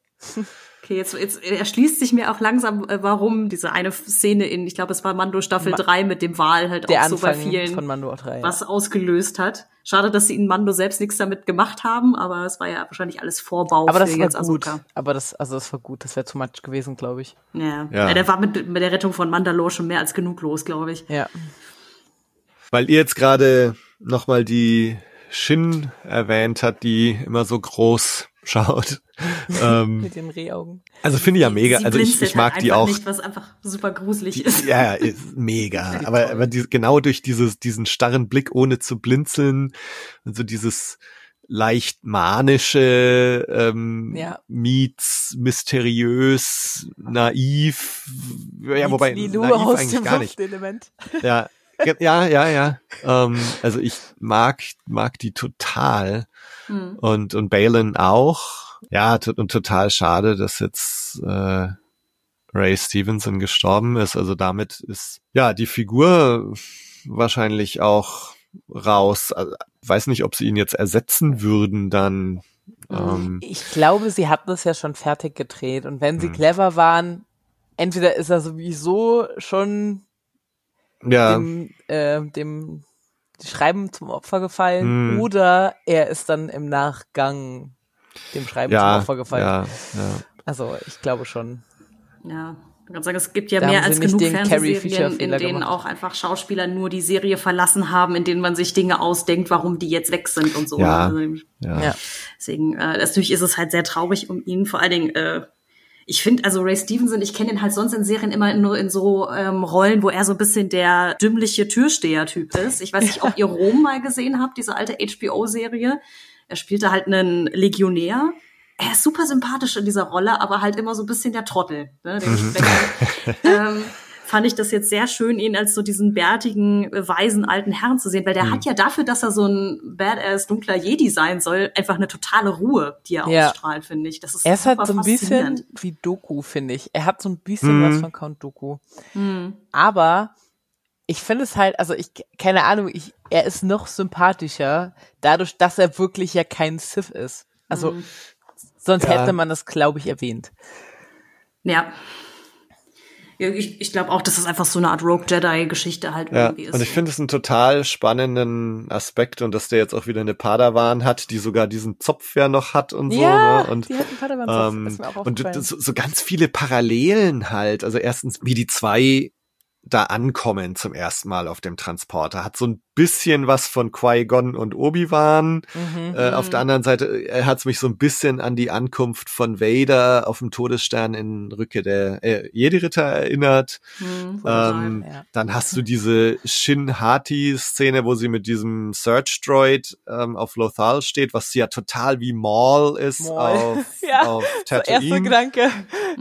Okay, jetzt, jetzt erschließt sich mir auch langsam, äh, warum diese eine Szene in, ich glaube, es war Mando Staffel Ma- 3 mit dem Wal halt Der auch so bei Anfang vielen von Mando 3. was ausgelöst hat. Schade, dass sie in Mando selbst nichts damit gemacht haben, aber es war ja wahrscheinlich alles Vorbau Aber für das jetzt war gut. Ahsoka. Aber das, also das war gut. Das wäre too much gewesen, glaube ich. Ja. Ja. ja. Der war mit, mit der Rettung von Mandalore schon mehr als genug los, glaube ich. Ja. Weil ihr jetzt gerade nochmal die Shin erwähnt hat, die immer so groß schaut. (laughs) ähm, Mit den Rehaugen. also finde ich ja mega. Sie Also ich, ich mag halt die auch. nicht, was einfach super gruselig Die, ist. ja, ist (laughs) mega. Aber, aber die, genau durch dieses, diesen starren Blick ohne zu blinzeln und so dieses leicht manische ähm, Ja. meets mysteriös, naiv, ja, wobei Lilou naiv eigentlich gar nicht. Element. (laughs) Ja, ja, ja, ja. Ähm, also ich mag mag die total Hm. und und Balin auch. Ja, und total schade, dass jetzt äh, Ray Stevenson gestorben ist. Also damit ist ja die Figur wahrscheinlich auch raus. Also, weiß nicht, ob sie ihn jetzt ersetzen würden dann. Ähm, Ich glaube, sie hatten es ja schon fertig gedreht und wenn sie Hm. clever waren, entweder ist er sowieso schon ja, dem, äh, dem Schreiben zum Opfer gefallen Hm. oder er ist dann im Nachgang dem Schreiben zum ja, Opfer gefallen. ja, ja. Also ich glaube schon. Ja, ich kann sagen, es gibt ja Da mehr als genug Fernsehserien, in denen gemacht. auch einfach Schauspieler nur die Serie verlassen haben, in denen man sich Dinge ausdenkt, warum die jetzt weg sind und so. Ja. Also. Ja. Deswegen, äh, natürlich ist es halt sehr traurig um ihn. Vor allen Dingen, äh, ich finde, also Ray Stevenson, ich kenne ihn halt sonst in Serien immer nur in so ähm, Rollen, wo er so ein bisschen der dümmliche Türsteher-Typ ist. Ich weiß nicht, ob ihr Rom mal gesehen habt, diese alte HBO-Serie. Er spielte halt einen Legionär. Er ist super sympathisch in dieser Rolle, aber halt immer so ein bisschen der Trottel. Ne? Dementsprechend (laughs) ähm, fand ich das jetzt sehr schön, ihn als so diesen bärtigen, äh, weisen alten Herrn zu sehen, weil der Mhm. hat ja dafür, dass er so ein badass dunkler Jedi sein soll, einfach eine totale Ruhe, die er Ja. ausstrahlt, finde ich. Das ist Er ist halt so ein bisschen wie Doku, finde ich. Er hat so ein bisschen Mhm. was von Count Doku. Hm. Aber ich finde es halt, also ich, keine Ahnung, ich, er ist noch sympathischer, dadurch, dass er wirklich ja kein Sith ist. Also, Mhm. sonst Ja. hätte man das, glaube ich, erwähnt. Ja. Ja, Ich, ich glaube auch, dass es einfach so eine Art Rogue Jedi-Geschichte halt Ja, irgendwie ist. und ich finde es einen total spannenden Aspekt und dass der jetzt auch wieder eine Padawan hat, die sogar diesen Zopf ja noch hat und so. ja, ne? Und die hatten Padawan Ähm, ist mir auch und so, so ganz viele Parallelen halt. Also erstens, wie die zwei da ankommen zum ersten Mal auf dem Transporter. Hat so ein bisschen was von Qui-Gon und Obi-Wan. Mhm. Äh, auf der anderen Seite äh, hat es mich so ein bisschen an die Ankunft von Vader auf dem Todesstern in Rücke der äh, Jedi-Ritter erinnert. Hm. Ähm, Ja. Dann hast du (laughs) diese Shin Hati-Szene, wo sie mit diesem Search Droid ähm, auf Lothal steht, was ja total wie Maul ist Maul. auf, (laughs) Ja, auf So, erster Tatooine. Gedanke.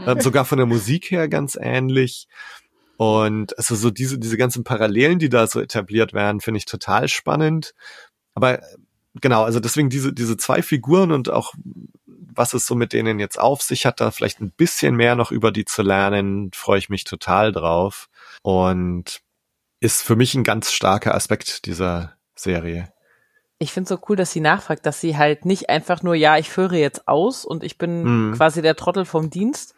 ähm, (laughs) sogar von der Musik her ganz ähnlich. Und also so diese, diese ganzen Parallelen, die da so etabliert werden, finde ich total spannend. Aber äh, genau, also deswegen diese, diese zwei Figuren und auch was es so mit denen jetzt auf sich hat, da vielleicht ein bisschen mehr noch über die zu lernen, freue ich mich total drauf. Und ist für mich ein ganz starker Aspekt dieser Serie. Ich finde so cool, dass sie nachfragt, dass sie halt nicht einfach nur, ja, ich führe jetzt aus und ich bin Mhm. quasi der Trottel vom Dienst.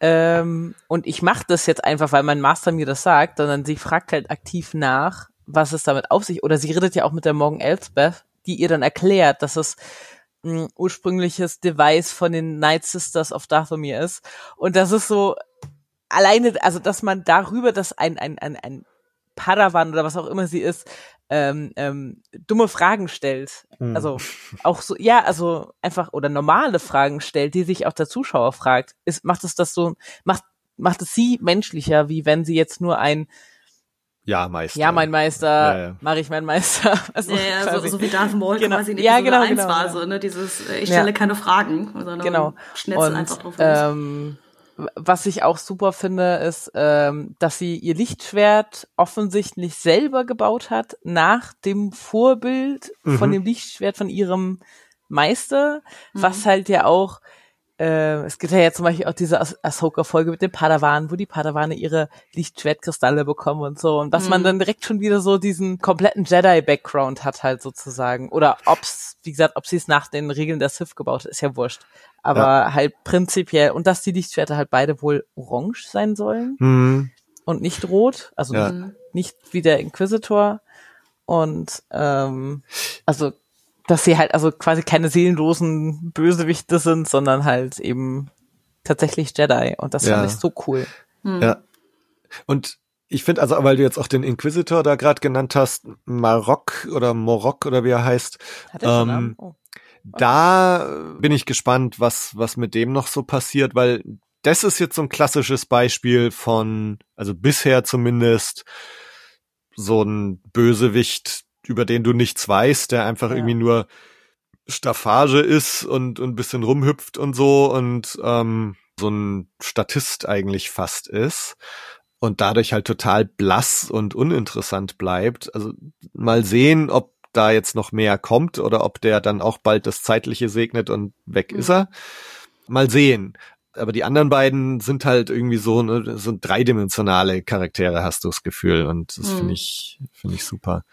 Ähm, und ich mache das jetzt einfach, weil mein Master mir das sagt, sondern sie fragt halt aktiv nach, was es damit auf sich, oder sie redet ja auch mit der Morgan Elsbeth, die ihr dann erklärt, dass es ein ursprüngliches Device von den Night Sisters of Dathomir ist. Und das ist so, alleine, also dass man darüber, dass ein, ein, ein, ein Padawan oder was auch immer sie ist, ähm, ähm, dumme Fragen stellt. Hm. Also auch so, ja, also einfach oder normale Fragen stellt, die sich auch der Zuschauer fragt. Ist, macht es das so, macht, macht es sie menschlicher, wie wenn sie jetzt nur ein Ja, Meister. Ja, mein Meister, Ja, ja. mache ich mein Meister. (laughs) Also Ja, ja, so, so wie Darth Maul Genau. quasi in Ja, Episode genau, 1 genau, war, ja. so, ne, dieses, äh, ich Ja. stelle keine Fragen, sondern Genau. schnetzel Und einfach drauf los. ähm, was ich auch super finde, ist, ähm, dass sie ihr Lichtschwert offensichtlich selber gebaut hat, nach dem Vorbild von Mhm. dem Lichtschwert von ihrem Meister, Mhm. was halt ja auch, äh, es gibt ja jetzt zum Beispiel auch diese Ah- Ahsoka-Folge mit den Padawanen, wo die Padawane ihre Lichtschwertkristalle bekommen und so, und dass man Mhm. dann direkt schon wieder so diesen kompletten Jedi-Background hat halt sozusagen, oder ob's, wie gesagt, ob sie es nach den Regeln der Sith gebaut hat, ist ja wurscht. Aber halt prinzipiell, und dass die Lichtschwerter halt beide wohl orange sein sollen Hm. und nicht rot, also Ja. Mhm. nicht wie der Inquisitor. Und ähm, also, dass sie halt also quasi keine seelenlosen Bösewichte sind, sondern halt eben tatsächlich Jedi. Und das Ja. fand ich so cool. Mhm. Ja. Und ich finde also, weil du jetzt auch den Inquisitor da gerade genannt hast, Marok oder Morok oder wie er heißt, Hat er Ähm? Oh. da bin ich gespannt, was, was mit dem noch so passiert, weil das ist jetzt so ein klassisches Beispiel von, also bisher zumindest, so ein Bösewicht, über den du nichts weißt, der einfach Ja. irgendwie nur Staffage ist und, und ein bisschen rumhüpft und so und ähm, so ein Statist eigentlich fast ist und dadurch halt total blass und uninteressant bleibt. Also mal sehen, ob da jetzt noch mehr kommt oder ob der dann auch bald das Zeitliche segnet und weg mhm. ist er. Mal sehen. Aber die anderen beiden sind halt irgendwie so, ne, so dreidimensionale Charaktere, hast du das Gefühl. Und das mhm. finde ich, finde ich super.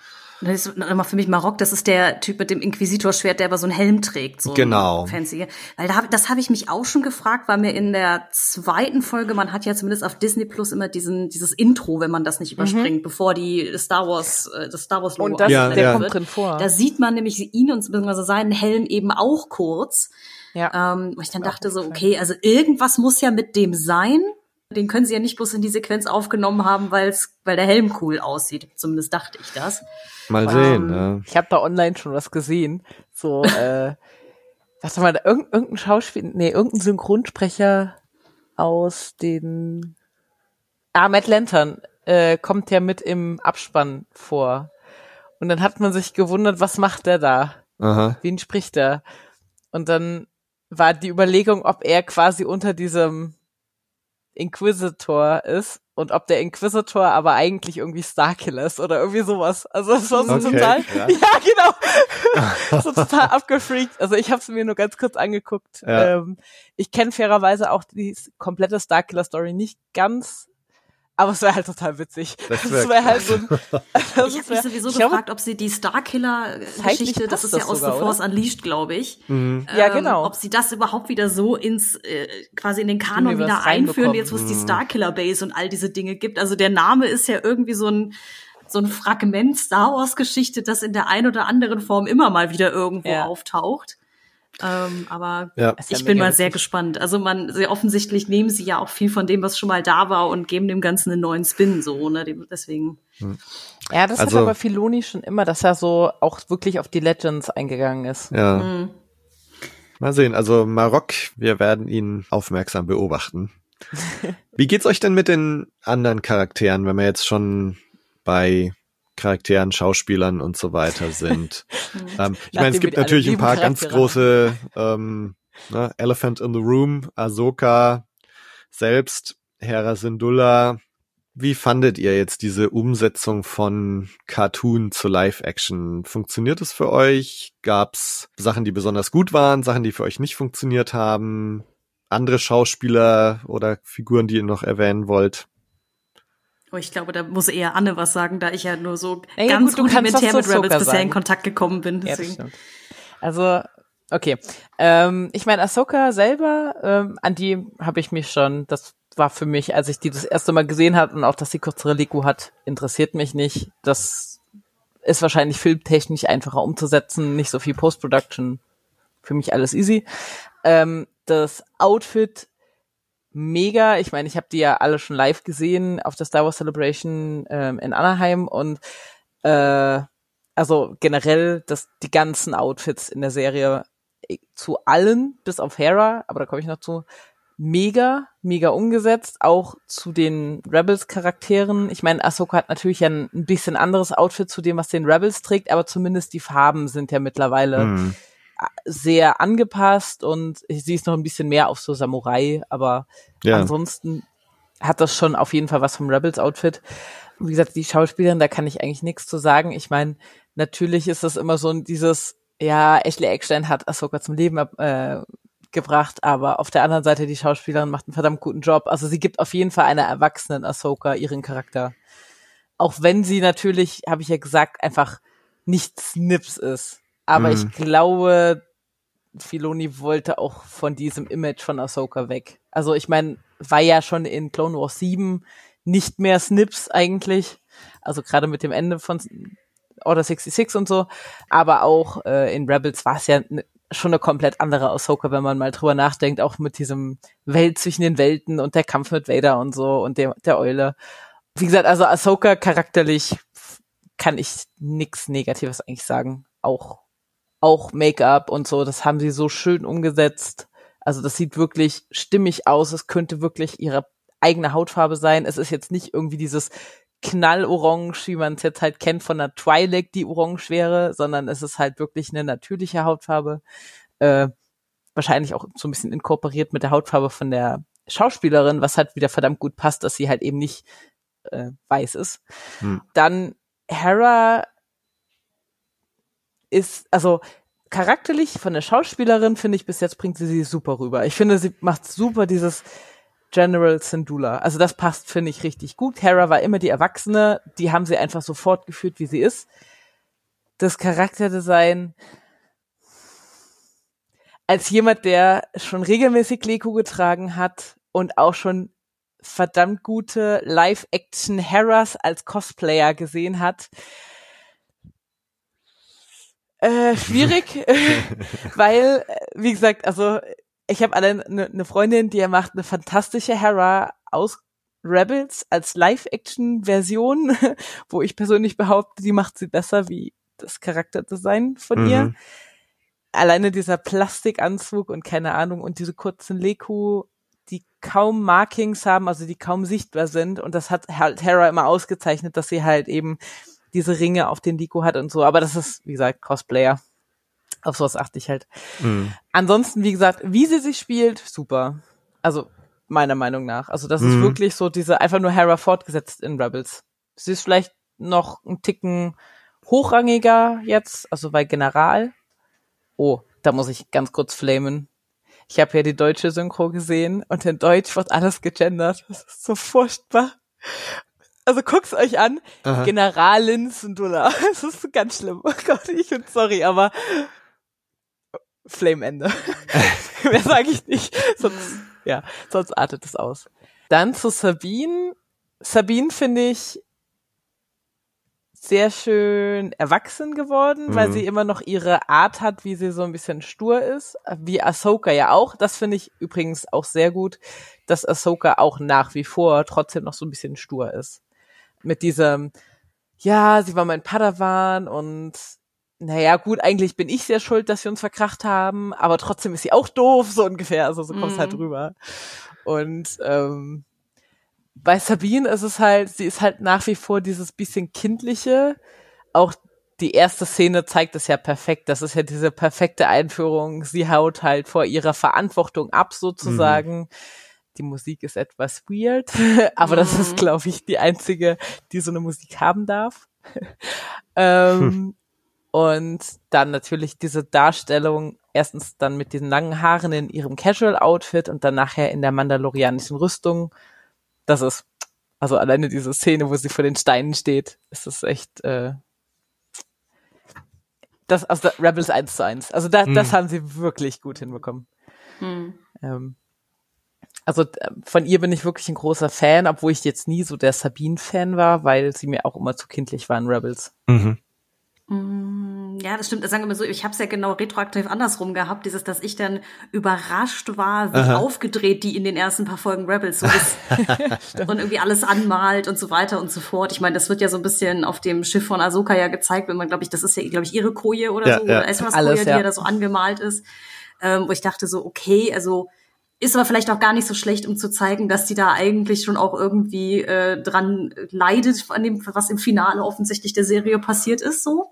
Das ist nochmal für mich Marok, das ist der Typ mit dem Inquisitorschwert, der aber so einen Helm trägt. So genau. Fancy. Weil da, das habe ich mich auch schon gefragt, weil mir in der zweiten Folge, man hat ja zumindest auf Disney Plus immer diesen, dieses Intro, wenn man das nicht überspringt, mhm. bevor die Star Wars, äh, das Star Wars Logo Und das, ja, der ja. kommt drin vor. Da sieht man nämlich ihn und beziehungsweise seinen Helm eben auch kurz. Ja. Ähm, wo ich dann dachte so, okay, also irgendwas muss ja mit dem sein. Den können sie ja nicht bloß in die Sequenz aufgenommen haben, weil's, weil der Helm cool aussieht. Zumindest dachte ich das. Mal sehen. Ähm, ja. Ich habe da online schon was gesehen. So, (laughs) äh, warte mal, irgendein, irgendein Schauspiel, nee, irgendein Synchronsprecher aus den Ah, Matt Lantern äh, kommt ja mit im Abspann vor. Und dann hat man sich gewundert, was macht der da? Aha. Wen spricht er? Und dann war die Überlegung, ob er quasi unter diesem Inquisitor ist und ob der Inquisitor aber eigentlich irgendwie Starkiller ist oder irgendwie sowas. Also das war so okay, total, ja, (laughs) ja genau, (laughs) so total abgefreakt. Also ich habe es mir nur ganz kurz angeguckt. Ja. Ähm, ich kenne fairerweise auch die komplette Starkiller-Story nicht ganz, aber es wäre halt total witzig. Das wäre (laughs) wär halt so ein, (laughs) Ich habe mich sowieso gefragt, ob sie die Starkiller-Geschichte, das ist ja aus sogar, The Force oder? Unleashed, glaube ich. Mhm. Ähm, ja, genau. Ob sie das überhaupt wieder so ins, äh, quasi in den Kanon wieder einführen, jetzt wo es die mhm. Starkiller-Base und all diese Dinge gibt. Also der Name ist ja irgendwie so ein, so ein Fragment Star Wars Geschichte, das in der ein oder anderen Form immer mal wieder irgendwo ja. auftaucht. Ähm, aber ja. ich bin mal sehr gespannt. Also man, sehr offensichtlich nehmen sie ja auch viel von dem, was schon mal da war und geben dem Ganzen einen neuen Spin, so, ne, deswegen. Hm. Ja, das also, hat aber Filoni schon immer, dass er so auch wirklich auf die Legends eingegangen ist. Ja. Mhm. Mal sehen, also Marok, wir werden ihn aufmerksam beobachten. (laughs) Wie geht's euch denn mit den anderen Charakteren, wenn wir jetzt schon bei Charakteren, Schauspielern und so weiter sind. (laughs) ähm, ich meine, es gibt natürlich ein paar ganz große ähm, ne, Elephant in the Room, Ahsoka selbst, Hera Syndulla. Wie fandet ihr jetzt diese Umsetzung von Cartoon zu Live-Action? Funktioniert es für euch? Gab's Sachen, die besonders gut waren, Sachen, die für euch nicht funktioniert haben? Andere Schauspieler oder Figuren, die ihr noch erwähnen wollt? Oh, ich glaube, da muss eher Anne was sagen, da ich ja nur so ja, ganz gut, rudimentär mit Rebels bisher in Kontakt gekommen bin. Deswegen. Ja, also, okay. Ähm, ich meine, Ahsoka selber, ähm, an die habe ich mich schon, das war für mich, als ich die das erste Mal gesehen habe und auch, dass sie kürzere Liku hat, interessiert mich nicht. Das ist wahrscheinlich filmtechnisch einfacher umzusetzen, nicht so viel Post-Production. Für mich alles easy. Ähm, das Outfit mega. Ich meine, ich habe die ja alle schon live gesehen auf der Star Wars Celebration ähm, in Anaheim und äh, also generell das die ganzen Outfits in der Serie äh, zu allen bis auf Hera, aber da komme ich noch zu. Mega, mega umgesetzt, auch zu den Rebels-Charakteren. Ich meine, Ahsoka hat natürlich ein, ein bisschen anderes Outfit zu dem, was den Rebels trägt, aber zumindest die Farben sind ja mittlerweile mhm sehr angepasst und sie ist noch ein bisschen mehr auf so Samurai, aber ja. ansonsten hat das schon auf jeden Fall was vom Rebels Outfit. Wie gesagt, die Schauspielerin, da kann ich eigentlich nichts zu sagen. Ich meine, natürlich ist das immer so ein dieses, ja, Ashley Eckstein hat Ahsoka zum Leben äh, gebracht, aber auf der anderen Seite die Schauspielerin macht einen verdammt guten Job. Also sie gibt auf jeden Fall einer erwachsenen Ahsoka ihren Charakter. Auch wenn sie natürlich, habe ich ja gesagt, einfach nichts Nips ist. Aber mhm. ich glaube, Filoni wollte auch von diesem Image von Ahsoka weg. Also ich meine, war ja schon in Clone Wars 7 nicht mehr Snips eigentlich. Also gerade mit dem Ende von Order 66 und so. Aber auch äh, in Rebels war es ja schon eine komplett andere Ahsoka, wenn man mal drüber nachdenkt, auch mit diesem Welt zwischen den Welten und der Kampf mit Vader und so und der, der Eule. Wie gesagt, also Ahsoka charakterlich kann ich nix Negatives eigentlich sagen. Auch auch Make-up und so, das haben sie so schön umgesetzt. Also das sieht wirklich stimmig aus. Es könnte wirklich ihre eigene Hautfarbe sein. Es ist jetzt nicht irgendwie dieses knallorange, wie man es jetzt halt kennt von der Twilight, die orange wäre, sondern es ist halt wirklich eine natürliche Hautfarbe. Äh, wahrscheinlich auch so ein bisschen inkorporiert mit der Hautfarbe von der Schauspielerin, was halt wieder verdammt gut passt, dass sie halt eben nicht äh, weiß ist. Hm. Dann Hera ist, also charakterlich von der Schauspielerin finde ich bis jetzt bringt sie sie super rüber. Ich finde, sie macht super dieses General Syndulla. Also das passt, finde ich, richtig gut. Hera war immer die Erwachsene, die haben sie einfach so fortgeführt, wie sie ist. Das Charakterdesign, als jemand, der schon regelmäßig Leko getragen hat und auch schon verdammt gute Live-Action Heras als Cosplayer gesehen hat, äh, schwierig, (laughs) (laughs) weil, wie gesagt, also ich habe eine ne Freundin, die macht eine fantastische Hera aus Rebels als Live-Action-Version, (laughs) wo ich persönlich behaupte, die macht sie besser wie das Charakterdesign von mhm. ihr. Alleine dieser Plastikanzug und keine Ahnung und diese kurzen Leku, die kaum Markings haben, also die kaum sichtbar sind und das hat halt Hera immer ausgezeichnet, dass sie halt eben diese Ringe auf den Deko hat und so, aber das ist, wie gesagt, Cosplayer. Auf sowas achte ich halt. Mhm. Ansonsten, wie gesagt, wie sie sich spielt, super. Also, meiner Meinung nach. Also, das mhm. ist wirklich so diese, einfach nur Hera fortgesetzt in Rebels. Sie ist vielleicht noch ein Ticken hochrangiger jetzt, also bei General. Oh, da muss ich ganz kurz flamen. Ich habe ja die deutsche Synchro gesehen und in Deutsch wird alles gegendert. Das ist so furchtbar. Also guckt's euch an. Aha. Generalin Sundula. Das (laughs) ist ganz schlimm. Oh Gott, ich bin sorry, aber Flame-Ende. (laughs) Mehr sage ich nicht. Sonst, ja, sonst artet es aus. Dann zu Sabine. Sabine finde ich sehr schön erwachsen geworden, mhm. weil sie immer noch ihre Art hat, wie sie so ein bisschen stur ist, wie Ahsoka ja auch. Das finde ich übrigens auch sehr gut, dass Ahsoka auch nach wie vor trotzdem noch so ein bisschen stur ist. Mit diesem, ja, sie war mein Padawan und naja, gut, eigentlich bin ich sehr schuld, dass wir uns verkracht haben, aber trotzdem ist sie auch doof, so ungefähr. Also so kommt es halt mhm. rüber. Und ähm, bei Sabine ist es halt, sie ist halt nach wie vor dieses bisschen kindliche. Auch die erste Szene zeigt es ja perfekt. Das ist ja diese perfekte Einführung. Sie haut halt vor ihrer Verantwortung ab, sozusagen. Mhm. Die Musik ist etwas weird, (laughs) aber mhm. das ist, mhm. glaube ich, die einzige, die so eine Musik haben darf. (laughs) ähm, hm. Und dann natürlich diese Darstellung, erstens dann mit diesen langen Haaren in ihrem Casual-Outfit und dann nachher in der mandalorianischen Rüstung. Das ist, also alleine diese Szene, wo sie vor den Steinen steht, ist das echt, äh, das, also Rebels 1 zu 1. Also da, mhm. das haben sie wirklich gut hinbekommen. Mhm. Ähm, also äh, von ihr bin ich wirklich ein großer Fan, obwohl ich jetzt nie so der Sabine-Fan war, weil sie mir auch immer zu kindlich war in Rebels. Mhm. Mm, ja, das stimmt. Sagen wir mal so, ich habe es ja genau retroaktiv andersrum gehabt, dieses, dass ich dann überrascht war, wie Aha. aufgedreht die in den ersten paar Folgen Rebels so ist (laughs) (laughs) und irgendwie alles anmalt und so weiter und so fort. Ich meine, das wird ja so ein bisschen auf dem Schiff von Ahsoka ja gezeigt, wenn man, glaube ich, das ist ja, glaube ich, ihre Koje oder ja, so, ja. oder Esmas Koje, die ja da so angemalt ist, ähm, wo ich dachte so, okay, also ist aber vielleicht auch gar nicht so schlecht, um zu zeigen, dass die da eigentlich schon auch irgendwie äh, dran leidet, an dem, was im Finale offensichtlich der Serie passiert ist, so.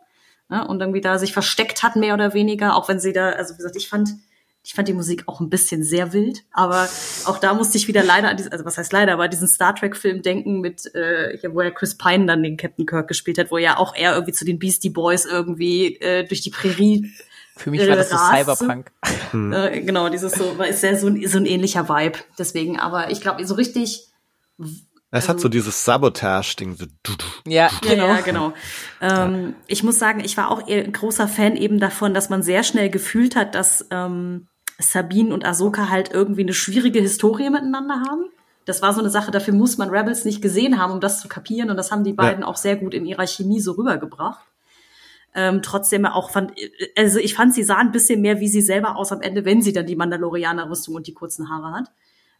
Ja, und irgendwie da sich versteckt hat, mehr oder weniger, auch wenn sie da, also wie gesagt, ich fand, ich fand die Musik auch ein bisschen sehr wild, aber auch da musste ich wieder leider also was heißt leider, aber diesen Star Trek-Film denken mit, äh, wo ja Chris Pine dann den Captain Kirk gespielt hat, wo ja auch er irgendwie zu den Beastie Boys irgendwie äh, durch die Prärie für mich war das so Cyberpunk. Hm. Äh, genau, dieses so, ist sehr so ein, so ein ähnlicher Vibe. Deswegen, aber ich glaube, so richtig. Es hat so dieses Sabotage-Ding. So ja, genau. Ja, genau. Ähm, ich muss sagen, ich war auch ein großer Fan eben davon, dass man sehr schnell gefühlt hat, dass ähm, Sabine und Ahsoka halt irgendwie eine schwierige Historie miteinander haben. Das war so eine Sache, dafür muss man Rebels nicht gesehen haben, um das zu kapieren. Und das haben die beiden ja. auch sehr gut in ihrer Chemie so rübergebracht ähm, trotzdem auch fand, also ich fand, sie sah ein bisschen mehr wie sie selber aus am Ende, wenn sie dann die Mandalorianer-Rüstung und die kurzen Haare hat.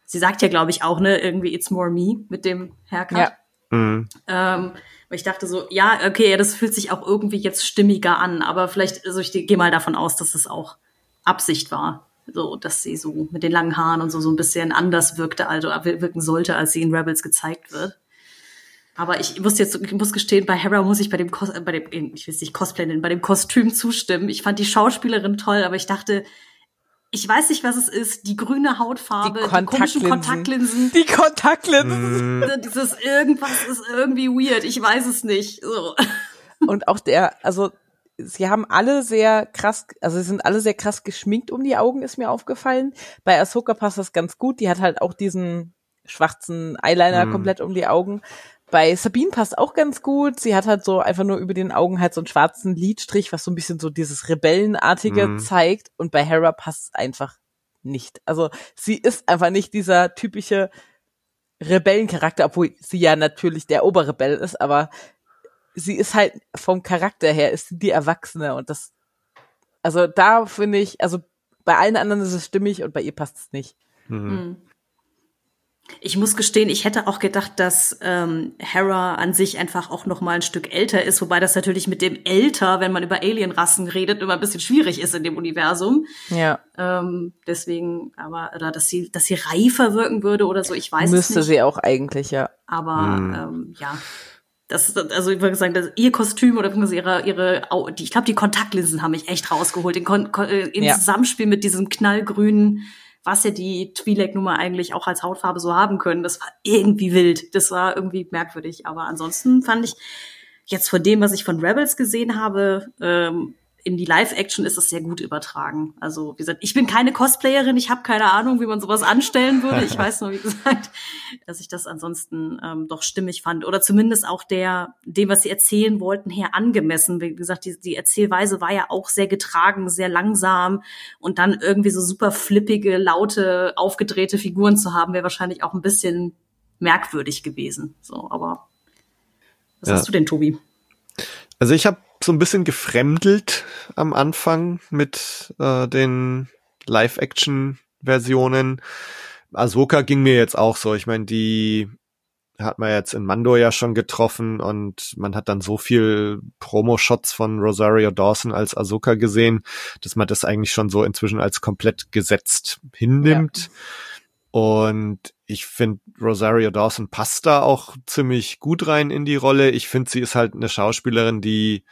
Sie sagt ja, glaube ich, auch, ne, irgendwie It's More Me mit dem Haircut. Ja. Mhm. Ähm, ich dachte so, ja, okay, das fühlt sich auch irgendwie jetzt stimmiger an, aber vielleicht, also ich gehe mal davon aus, dass es auch Absicht war. So, dass sie so mit den langen Haaren und so, so ein bisschen anders wirkte, also wirken sollte, als sie in Rebels gezeigt wird. Aber ich muss jetzt, ich muss gestehen, bei Hera muss ich bei dem, Kos bei dem, ich will nicht Cosplay nennen, bei dem Kostüm zustimmen. Ich fand die Schauspielerin toll, aber ich dachte, ich weiß nicht, was es ist, die grüne Hautfarbe, die, die komischen Kontaktlinsen. Die Kontaktlinsen. (laughs) Mm. Dieses irgendwas ist irgendwie weird, ich weiß es nicht. So. (laughs) Und auch der, also sie haben alle sehr krass, also sie sind alle sehr krass geschminkt um die Augen, ist mir aufgefallen. Bei Ahsoka passt das ganz gut, die hat halt auch diesen schwarzen Eyeliner mm. komplett um die Augen. Bei Sabine passt auch ganz gut. Sie hat halt so einfach nur über den Augen halt so einen schwarzen Lidstrich, was so ein bisschen so dieses Rebellenartige mm. zeigt. Und bei Hera passt es einfach nicht. Also sie ist einfach nicht dieser typische Rebellencharakter, obwohl sie ja natürlich der Oberrebell ist, aber sie ist halt vom Charakter her ist sie die Erwachsene und das, also da finde ich, also bei allen anderen ist es stimmig und bei ihr passt es nicht. Mhm. Ich muss gestehen, ich hätte auch gedacht, dass ähm, Hera an sich einfach auch noch mal ein Stück älter ist, wobei das natürlich mit dem älter, wenn man über Alienrassen redet, immer ein bisschen schwierig ist in dem Universum. Ja. Ähm, deswegen, aber oder dass sie, dass sie reifer wirken würde oder so, ich weiß Müsste es nicht. Müsste sie auch eigentlich, ja. Aber mhm. ähm, ja, das, also ich würde sagen, dass ihr Kostüm oder ihre, ihre, die, ich glaube, die Kontaktlinsen haben mich echt rausgeholt. In, in äh, ja. Zusammenspiel mit diesem knallgrünen, was ja die Twi'lek-Nummer eigentlich auch als Hautfarbe so haben können. Das war irgendwie wild. Das war irgendwie merkwürdig. Aber ansonsten fand ich jetzt von dem, was ich von Rebels gesehen habe, ähm, in die Live-Action ist es sehr gut übertragen. Also wie gesagt, ich bin keine Cosplayerin, ich habe keine Ahnung, wie man sowas anstellen würde. Ich weiß nur, wie (laughs) gesagt, dass ich das ansonsten ähm, doch stimmig fand. Oder zumindest auch der, dem, was sie erzählen wollten, her angemessen. Wie gesagt, die, die Erzählweise war ja auch sehr getragen, sehr langsam und dann irgendwie so super flippige, laute, aufgedrehte Figuren zu haben, wäre wahrscheinlich auch ein bisschen merkwürdig gewesen. So, aber was ja. hast du denn, Tobi? Also ich habe so ein bisschen gefremdelt am Anfang mit äh, den Live-Action-Versionen. Ahsoka ging mir jetzt auch so. Ich meine, die hat man jetzt in Mando ja schon getroffen und man hat dann so viel Promo-Shots von Rosario Dawson als Ahsoka gesehen, dass man das eigentlich schon so inzwischen als komplett gesetzt hinnimmt. Ja. Und ich finde, Rosario Dawson passt da auch ziemlich gut rein in die Rolle. Ich finde, sie ist halt eine Schauspielerin, die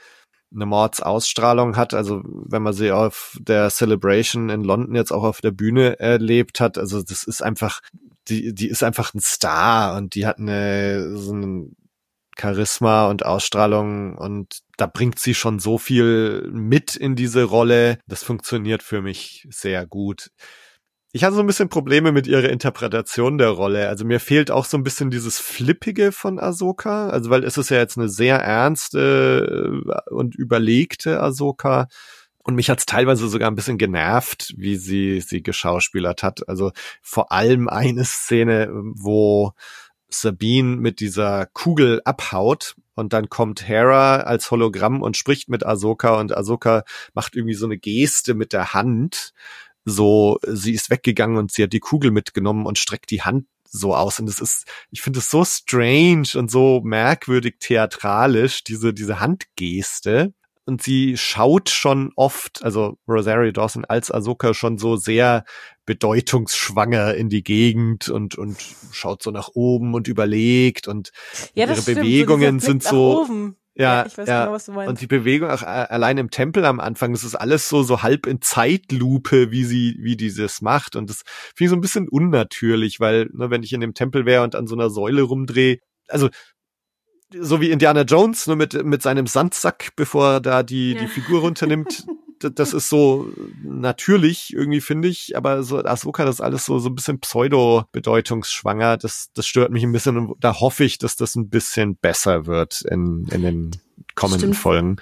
eine Mordsausstrahlung hat. Also wenn man sie auf der Celebration in London jetzt auch auf der Bühne erlebt hat, also das ist einfach, die, die ist einfach ein Star und die hat eine so ein Charisma und Ausstrahlung und da bringt sie schon so viel mit in diese Rolle. Das funktioniert für mich sehr gut. Ich hatte so ein bisschen Probleme mit ihrer Interpretation der Rolle. Also mir fehlt auch so ein bisschen dieses Flippige von Ahsoka. Also weil es ist ja jetzt eine sehr ernste äh, und überlegte Ahsoka. Und mich hat's teilweise sogar ein bisschen genervt, wie sie sie geschauspielert hat. Also vor allem eine Szene, wo Sabine mit dieser Kugel abhaut und dann kommt Hera als Hologramm und spricht mit Ahsoka und Ahsoka macht irgendwie so eine Geste mit der Hand so, sie ist weggegangen und sie hat die Kugel mitgenommen und streckt die Hand so aus. Und es ist, ich finde es so strange und so merkwürdig theatralisch, diese, diese Handgeste. Und sie schaut schon oft, also Rosario Dawson als Ahsoka schon so sehr bedeutungsschwanger in die Gegend und, und schaut so nach oben und überlegt und ja, ihre stimmt, Bewegungen so sind so, oben. Ja, ja, ich weiß ja. genau, was du meinst. Und die Bewegung auch äh, allein im Tempel am Anfang, das ist alles so so halb in Zeitlupe, wie sie wie die das macht und das finde ich so ein bisschen unnatürlich, weil ne, wenn ich in dem Tempel wäre und an so einer Säule rumdrehe, also so wie Indiana Jones, nur mit mit seinem Sandsack, bevor er da die ja. die Figur runternimmt, (laughs) das ist so natürlich irgendwie, finde ich, aber so Ahsoka, das ist alles so, so ein bisschen pseudo-bedeutungsschwanger. Das, das stört mich ein bisschen und da hoffe ich, dass das ein bisschen besser wird in, in den kommenden Stimmt. Folgen.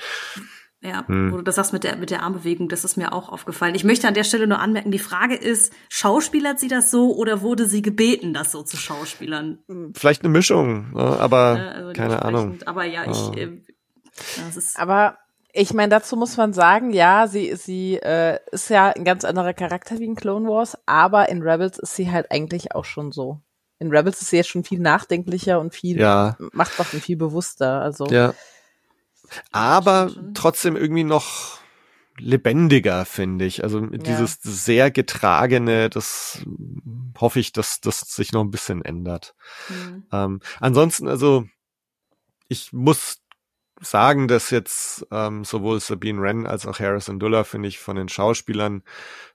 Ja, hm. wo du das sagst mit der, mit der Armbewegung, das ist mir auch aufgefallen. Ich möchte an der Stelle nur anmerken, die Frage ist, schauspielert sie das so oder wurde sie gebeten, das so zu schauspielern? Vielleicht eine Mischung, ne, aber äh, also keine Ahnung. Aber ja, ich, äh, das ist aber ich meine, dazu muss man sagen, ja, sie, sie äh, ist ja ein ganz anderer Charakter wie in Clone Wars, aber in Rebels ist sie halt eigentlich auch schon so. In Rebels ist sie ja schon viel nachdenklicher und viel, ja. macht was viel bewusster. Also ja. Aber trotzdem irgendwie noch lebendiger, finde ich. Also dieses ja. sehr getragene, das hoffe ich, dass das sich noch ein bisschen ändert. Mhm. Ähm, ansonsten, also ich muss sagen, dass jetzt ähm, sowohl Sabine Wren als auch Harrison Duller finde ich von den Schauspielern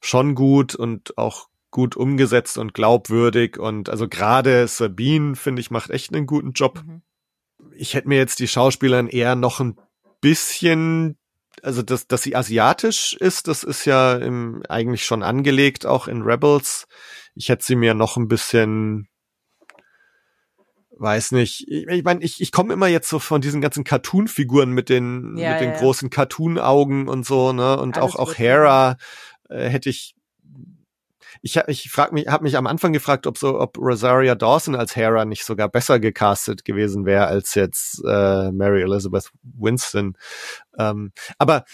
schon gut und auch gut umgesetzt und glaubwürdig und also gerade Sabine finde ich macht echt einen guten Job. Mhm. Ich hätte mir jetzt die Schauspielern eher noch ein bisschen also dass, dass sie asiatisch ist, das ist ja im, eigentlich schon angelegt, auch in Rebels. Ich hätte sie mir noch ein bisschen weiß nicht. Ich meine, ich, mein, ich, ich komme immer jetzt so von diesen ganzen Cartoon-Figuren mit den Ja, mit den ja, großen Cartoon-Augen und so, ne? Und Alles auch auch. Hera äh, hätte ich. Ich ich frag mich, habe mich am Anfang gefragt, ob so, ob Rosaria Dawson als Hera nicht sogar besser gecastet gewesen wäre als jetzt äh, Mary Elizabeth Winston. Ähm, aber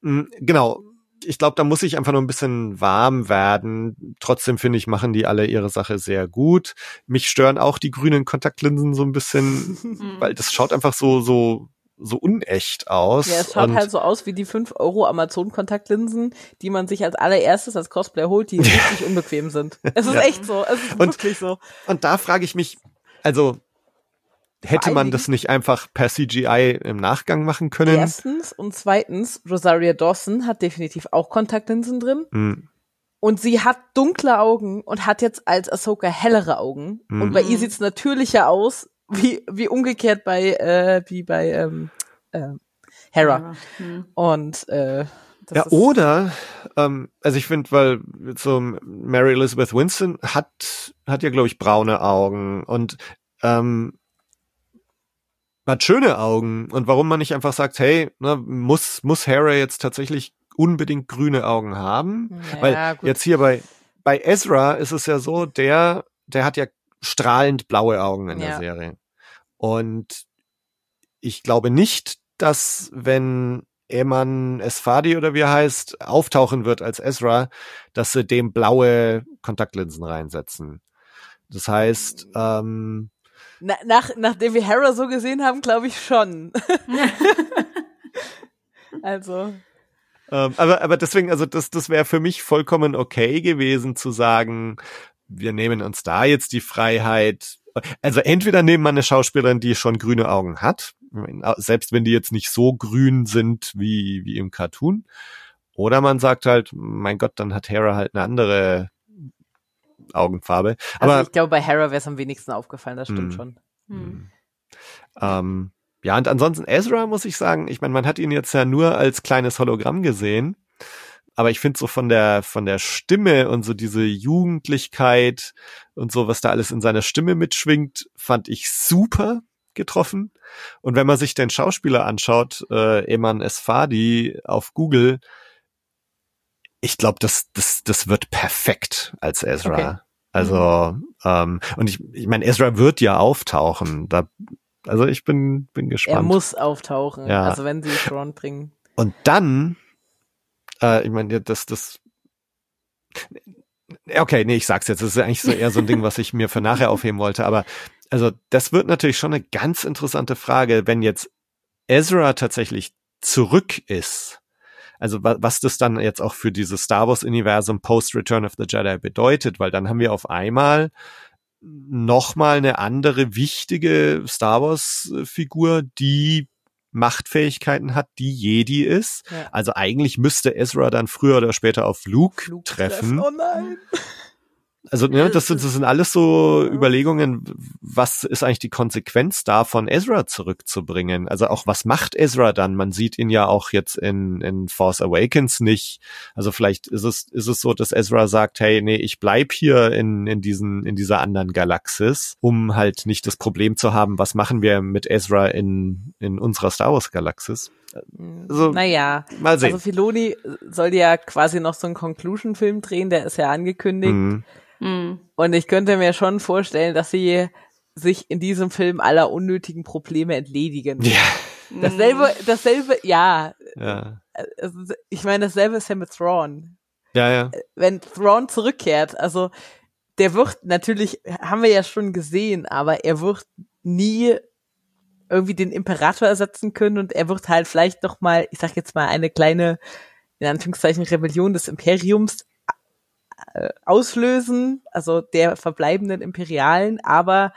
mh, genau, ich glaube, da muss ich einfach nur ein bisschen warm werden. Trotzdem finde ich, machen die alle ihre Sache sehr gut. Mich stören auch die grünen Kontaktlinsen so ein bisschen, (laughs) weil das schaut einfach so, so, so unecht aus. Ja, es schaut Und- halt so aus wie die 5 Euro Amazon-Kontaktlinsen, die man sich als allererstes als Cosplayer holt, die (laughs) richtig unbequem sind. Es ist Ja. echt so. Es ist Und- wirklich so. Und da frage ich mich, also hätte man das nicht einfach per CGI im Nachgang machen können? Erstens und zweitens, Rosaria Dawson hat definitiv auch Kontaktlinsen drin. Hm, Und sie hat dunkle Augen und hat jetzt als Ahsoka hellere Augen. Mhm. Und bei ihr sieht's natürlicher aus, wie, wie umgekehrt bei, äh, wie bei ähm, äh, Hera. Mhm. Und äh, das ja, oder, ähm, also ich finde, weil so Mary Elizabeth Winston hat, hat ja, glaube ich, braune Augen und ähm, hat schöne Augen. Und warum man nicht einfach sagt, hey, ne, muss, muss Hera jetzt tatsächlich unbedingt grüne Augen haben? Ja, Weil gut. jetzt hier bei, bei Ezra ist es ja so, der, der hat ja strahlend blaue Augen in der Ja. Serie. Und ich glaube nicht, dass wenn Eman Esfadi oder wie er heißt, auftauchen wird als Ezra, dass sie dem blaue Kontaktlinsen reinsetzen. Das heißt, ähm, Na, nach, nachdem wir Hera so gesehen haben, glaube ich schon. (laughs) also, Ähm, aber, aber deswegen, also das, das wäre für mich vollkommen okay gewesen zu sagen, wir nehmen uns da jetzt die Freiheit. Also entweder nehmen wir eine Schauspielerin, die schon grüne Augen hat, selbst wenn die jetzt nicht so grün sind wie, wie im Cartoon. Oder man sagt halt, mein Gott, dann hat Hera halt eine andere Augenfarbe. also Aber ich glaube, bei Hera wäre es am wenigsten aufgefallen, das stimmt Hm. schon. Mhm. Ähm, ja, und ansonsten Ezra muss ich sagen, ich meine, man hat ihn jetzt ja nur als kleines Hologramm gesehen, aber ich finde so von der von der Stimme und so diese Jugendlichkeit und so, was da alles in seiner Stimme mitschwingt, fand ich super getroffen. Und wenn man sich den Schauspieler anschaut, äh, Eman Esfadi auf Google, ich glaube, das, das, das wird perfekt als Ezra. Okay. Also, ähm, und ich, ich meine, Ezra wird ja auftauchen. Da, also ich bin, bin gespannt. Er muss auftauchen, Ja. also wenn sie Thrawn bringen. Und dann, äh, ich meine, das, das, okay, nee, ich sag's jetzt, das ist eigentlich so eher so ein Ding, was ich mir für nachher aufheben wollte, aber also das wird natürlich schon eine ganz interessante Frage, wenn jetzt Ezra tatsächlich zurück ist. Also wa was das dann jetzt auch für dieses Star Wars Universum Post Return of the Jedi bedeutet, weil dann haben wir auf einmal nochmal eine andere wichtige Star Wars Figur, die Machtfähigkeiten hat, die Jedi ist. Ja. Also eigentlich müsste Ezra dann früher oder später auf Luke, Flug treffen. Oh nein. Also ne, das, sind, das sind alles so Überlegungen, was ist eigentlich die Konsequenz davon, Ezra zurückzubringen? Also auch, was macht Ezra dann? Man sieht ihn ja auch jetzt in, in Force Awakens nicht. Also vielleicht ist es, ist es so, dass Ezra sagt, hey, nee, ich bleib hier in, in, diesen, in dieser anderen Galaxis, um halt nicht das Problem zu haben, was machen wir mit Ezra in, in unserer Star Wars Galaxis? Also, Naja, Mal sehen. also Filoni soll ja quasi noch so einen Conclusion-Film drehen, der ist ja angekündigt. Mhm. Mhm. Und ich könnte mir schon vorstellen, dass sie sich in diesem Film aller unnötigen Probleme entledigen. Ja, Dasselbe, dasselbe, ja, ja, also ich meine, dasselbe ist ja mit Thrawn. ja, ja. Wenn Thrawn zurückkehrt, also der wird natürlich, haben wir ja schon gesehen, aber er wird nie irgendwie den Imperator ersetzen können und er wird halt vielleicht noch mal, ich sag jetzt mal, eine kleine, in Anführungszeichen, Rebellion des Imperiums auslösen, also der verbleibenden Imperialen, aber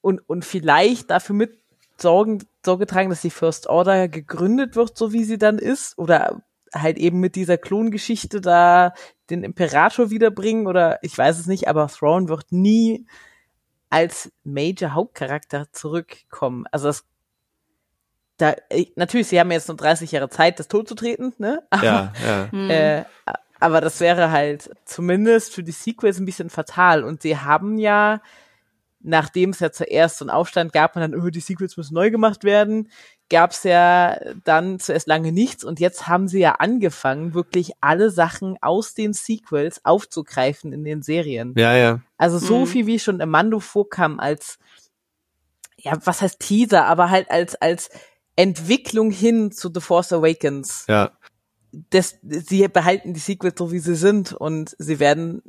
und, und vielleicht dafür mit Sorgen, Sorge tragen, dass die First Order gegründet wird, so wie sie dann ist, oder halt eben mit dieser Klongeschichte da den Imperator wiederbringen, oder ich weiß es nicht, aber Thrawn wird nie als Major Hauptcharakter zurückkommen. Also das da, natürlich, sie haben jetzt nur 30 Jahre Zeit, das tot zu treten, ne? (laughs) Aber, Ja, ja. Hm. äh, aber das wäre halt zumindest für die Sequels ein bisschen fatal. Und sie haben ja, nachdem es ja zuerst so einen Aufstand gab und dann, oh, die Sequels müssen neu gemacht werden, gab es ja dann zuerst lange nichts. Und jetzt haben sie ja angefangen, wirklich alle Sachen aus den Sequels aufzugreifen in den Serien. Ja, ja. Also so Mhm. viel wie schon im Mando vorkam als, ja, was heißt Teaser, aber halt als, als Entwicklung hin zu The Force Awakens. Ja. Das, sie behalten die Sequels so wie sie sind und sie werden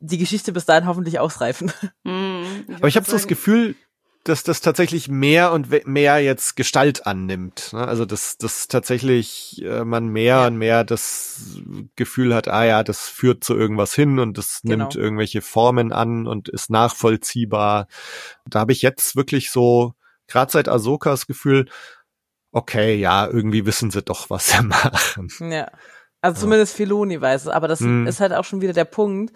die Geschichte bis dahin hoffentlich ausreifen. (laughs) Hm, Aber ich habe so das Gefühl, dass das tatsächlich mehr und mehr jetzt Gestalt annimmt. ne? Also dass, dass tatsächlich äh, man mehr und mehr das Gefühl hat, ah ja, das führt zu irgendwas hin und das Genau. nimmt irgendwelche Formen an und ist nachvollziehbar. Da habe ich jetzt wirklich so, gerade seit Ahsokas Gefühl, okay, ja, irgendwie wissen sie doch, was sie (laughs) machen. Ja. Also zumindest Filoni weiß es, aber das Mhm. ist halt auch schon wieder der Punkt.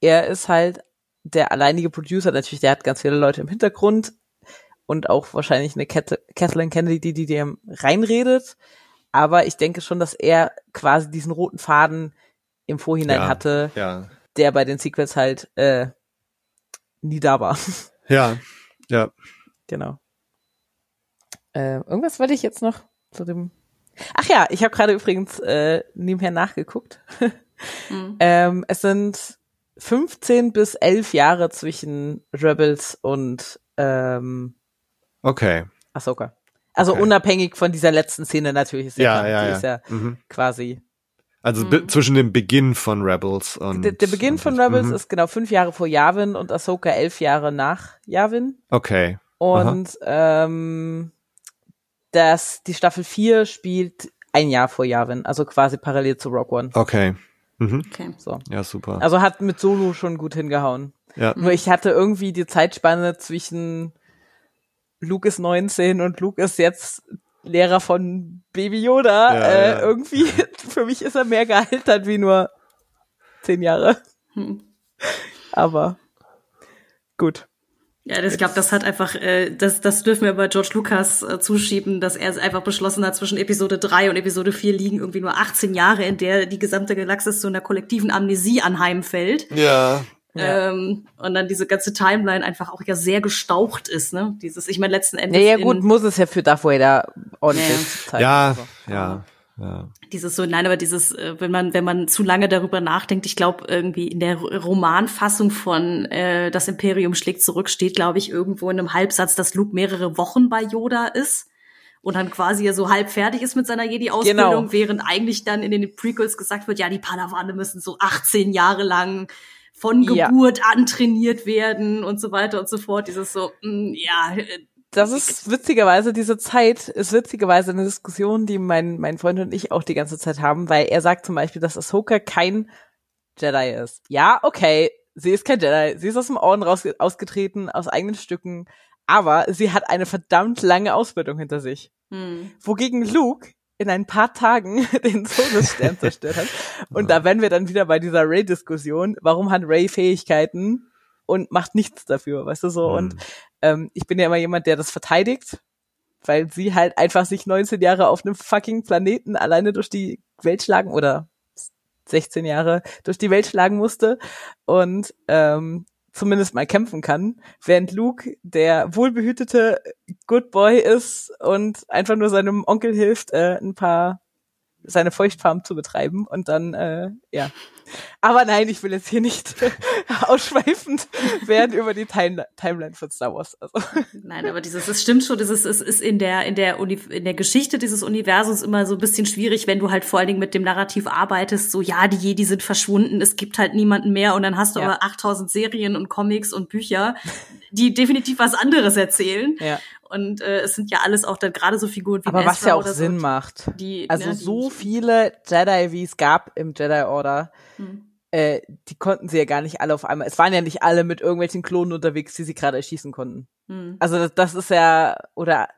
Er ist halt der alleinige Producer, natürlich, der hat ganz viele Leute im Hintergrund und auch wahrscheinlich eine Kat- Kathleen Kennedy, die, die dem reinredet. Aber ich denke schon, dass er quasi diesen roten Faden im Vorhinein Ja. hatte, Ja. der bei den Sequels halt äh, nie da war. Ja. Ja. genau. Äh, irgendwas wollte ich jetzt noch zu dem. Ach ja, ich habe gerade übrigens äh, nebenher nachgeguckt. (laughs) Hm. Ähm, es sind 15 bis 11 Jahre zwischen Rebels und ähm, Okay. Ahsoka. Also Okay. unabhängig von dieser letzten Szene natürlich. Ist ja, Ja, ja, ist ja Mhm. quasi. Also Mhm. zwischen dem Beginn von Rebels und Der, der Beginn und von Rebels mhm. ist genau fünf Jahre vor Yavin und Ahsoka elf Jahre nach Yavin. okay. Und ähm, das, die Staffel 4 spielt ein Jahr vor Yavin, also quasi parallel zu Rock One. Okay. Mhm. Okay. So. Ja, super. Also hat mit Solo schon gut hingehauen. ja. Nur ich hatte irgendwie die Zeitspanne zwischen Luke ist 19 und Luke ist jetzt Lehrer von Baby Yoda. Ja, äh, ja. Irgendwie, (laughs) für mich ist er mehr gealtert wie nur zehn Jahre. Hm. Aber gut. Ja, das- ich glaube, das hat einfach, äh, das, das dürfen wir bei George Lucas äh, zuschieben, dass er einfach beschlossen hat, zwischen Episode 3 und Episode 4 liegen irgendwie nur 18 Jahre, in der die gesamte Galaxis zu einer kollektiven Amnesie anheimfällt. Ja. Ja. Ähm, und dann diese ganze Timeline einfach auch ja sehr gestaucht ist, ne? Dieses, ich meine, letzten Endes. Ja, ja, in- gut, muss es ja für Darth Vader ordentlich Ja. zeigen. Ja, Also. ja, ja. Dieses so, nein, aber dieses, äh, wenn man, wenn man zu lange darüber nachdenkt, ich glaube, irgendwie in der Romanfassung von äh, Das Imperium schlägt zurück, steht, glaube ich, irgendwo in einem Halbsatz, dass Luke mehrere Wochen bei Yoda ist und dann quasi ja so halb fertig ist mit seiner Jedi-Ausbildung, Genau. während eigentlich dann in den Prequels gesagt wird, ja, die Padawane müssen so 18 Jahre lang von Ja. Geburt an trainiert werden und so weiter und so fort. Dieses so, mh, ja, äh, Das ist witzigerweise, diese Zeit ist witzigerweise eine Diskussion, die mein, mein Freund und ich auch die ganze Zeit haben, weil er sagt zum Beispiel, dass Ahsoka kein Jedi ist. Ja, okay, sie ist kein Jedi, sie ist aus dem Orden raus, ausgetreten, aus eigenen Stücken, aber sie hat eine verdammt lange Ausbildung hinter sich. hm. Wogegen Luke in ein paar Tagen (laughs) den Todesstern zerstört hat. Und da wären wir dann wieder bei dieser Ray-Diskussion. Warum hat Ray Fähigkeiten und macht nichts dafür, weißt du so? Hm. Und ähm, ich bin ja immer jemand, der das verteidigt, weil sie halt einfach sich 19 Jahre auf einem fucking Planeten alleine durch die Welt schlagen oder 16 Jahre durch die Welt schlagen musste und ähm, zumindest mal kämpfen kann, während Luke der wohlbehütete Good Boy ist und einfach nur seinem Onkel hilft, äh, ein paar seine Feuchtfarm zu betreiben und dann äh, ja. Aber nein, ich will jetzt hier nicht (laughs) ausschweifend werden über die Time Timeline von Star Wars. Also. Nein, aber dieses, es stimmt schon, dieses, es ist in der, in der, Uni, in der Geschichte dieses Universums immer so ein bisschen schwierig, wenn du halt vor allen Dingen mit dem Narrativ arbeitest, so, ja, die Jedi sind verschwunden, es gibt halt niemanden mehr und dann hast du Ja. aber 8000 Serien und Comics und Bücher, die definitiv was anderes erzählen. Ja. Und äh, es sind ja alles auch dann gerade so Figuren wie Aber was Ezra ja auch Sinn so, macht. Die, Also ne, die- so viele Jedi, wie es gab im Jedi Order, Äh, die konnten sie ja gar nicht alle auf einmal. Es waren ja nicht alle mit irgendwelchen Klonen unterwegs, die sie gerade erschießen konnten. Hm. Also das, das ist ja, oder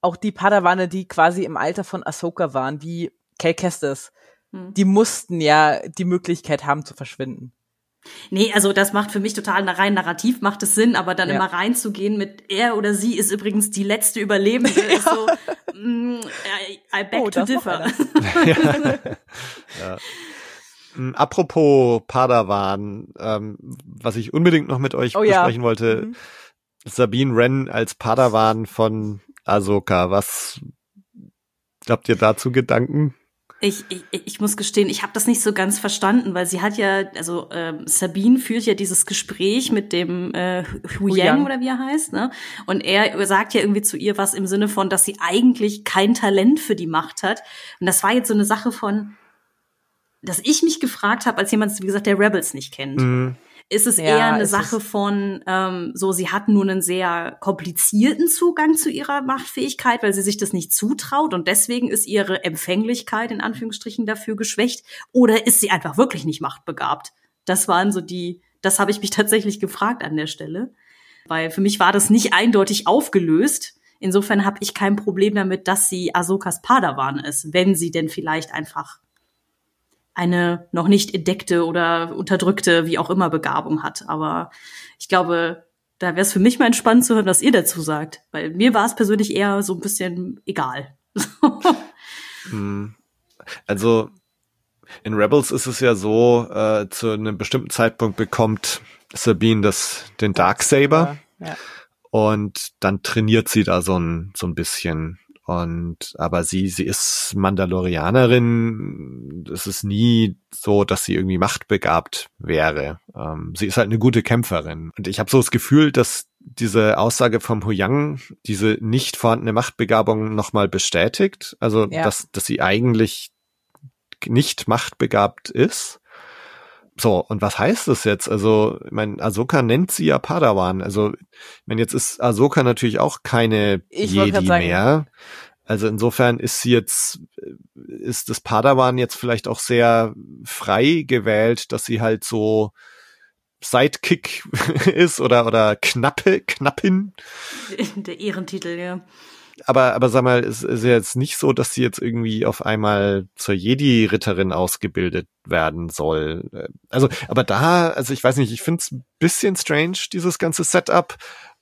auch die Padawane, die quasi im Alter von Ahsoka waren, wie Cal Kestis, Hm. die mussten ja die Möglichkeit haben zu verschwinden. Nee, also das macht für mich total rein narrativ, macht es Sinn, aber dann Ja. immer reinzugehen mit er oder sie ist übrigens die letzte Überlebende, (laughs) ist so, mm, I, I beg Oh, to differ. Mm, (laughs) (laughs) Apropos Padawan, ähm, was ich unbedingt noch mit euch Oh ja. besprechen wollte, Mhm. Sabine Wren als Padawan von Ahsoka. Was habt ihr dazu Gedanken? Ich, ich, ich muss gestehen, ich habe das nicht so ganz verstanden, weil sie hat ja, also ähm, Sabine führt ja dieses Gespräch mit dem äh, Hu Yang. oder wie er heißt, ne? Und er sagt ja irgendwie zu ihr was im Sinne von, dass sie eigentlich kein Talent für die Macht hat. Und das war jetzt so eine Sache von, dass ich mich gefragt habe, als jemand, wie gesagt, der Rebels nicht kennt. Mm, ist es Ja, eher eine Sache von, ähm, so, sie hat nur einen sehr komplizierten Zugang zu ihrer Machtfähigkeit, weil sie sich das nicht zutraut und deswegen ist ihre Empfänglichkeit in Anführungsstrichen dafür geschwächt oder ist sie einfach wirklich nicht machtbegabt? Das waren so die, das habe ich mich (laughs) tatsächlich gefragt an der Stelle, weil für mich war das nicht eindeutig aufgelöst. Insofern habe ich kein Problem damit, dass sie Ahsokas Padawan ist, wenn sie denn vielleicht einfach eine noch nicht entdeckte oder unterdrückte, wie auch immer, Begabung hat. Aber ich glaube, da wäre es für mich mal entspannt zu hören, was ihr dazu sagt. Weil mir war es persönlich eher so ein bisschen egal. mm. (laughs) Also in Rebels ist es ja so, äh, zu einem bestimmten Zeitpunkt bekommt Sabine das, den Darksaber. Ja. Und dann trainiert sie da so ein, so ein bisschen. Und, aber sie, sie ist Mandalorianerin. Es ist nie so, dass sie irgendwie machtbegabt wäre. Ähm, sie ist halt eine gute Kämpferin. Und ich habe so das Gefühl, dass diese Aussage vom Hu Yang diese nicht vorhandene Machtbegabung nochmal bestätigt. Also, Ja. dass, dass sie eigentlich nicht machtbegabt ist. So, und was heißt das jetzt? Also, ich meine, Ahsoka nennt sie ja Padawan. Also, ich meine, jetzt ist Ahsoka natürlich auch keine Ich Jedi sagen- mehr. Also insofern ist sie jetzt, ist das Padawan jetzt vielleicht auch sehr frei gewählt, dass sie halt so Sidekick (laughs) ist oder, oder Knappe, Knappin. (laughs) Der Ehrentitel, ja. Aber, aber sag mal, es ist ja jetzt nicht so, dass sie jetzt irgendwie auf einmal zur Jedi-Ritterin ausgebildet werden soll. Also, aber da, also ich weiß nicht, ich finde es ein bisschen strange, dieses ganze Setup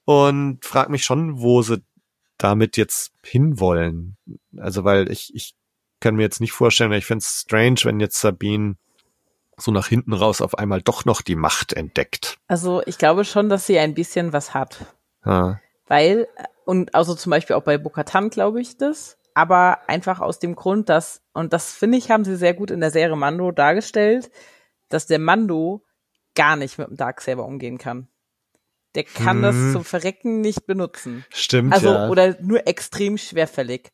und frag mich schon, wo sie damit jetzt hinwollen. Also, weil ich, ich kann mir jetzt nicht vorstellen, ich finde es strange, wenn jetzt Sabine so nach hinten raus auf einmal doch noch die Macht entdeckt. Also ich glaube schon, dass sie ein bisschen was hat. Ja. Weil, und also zum Beispiel auch bei Bokatan glaube ich das, aber einfach aus dem Grund, dass, und das finde ich, haben sie sehr gut in der Serie Mando dargestellt, dass der Mando gar nicht mit dem Darksaber umgehen kann. Der kann Hm. das zum Verrecken nicht benutzen. Stimmt, Also, ja. oder nur extrem schwerfällig.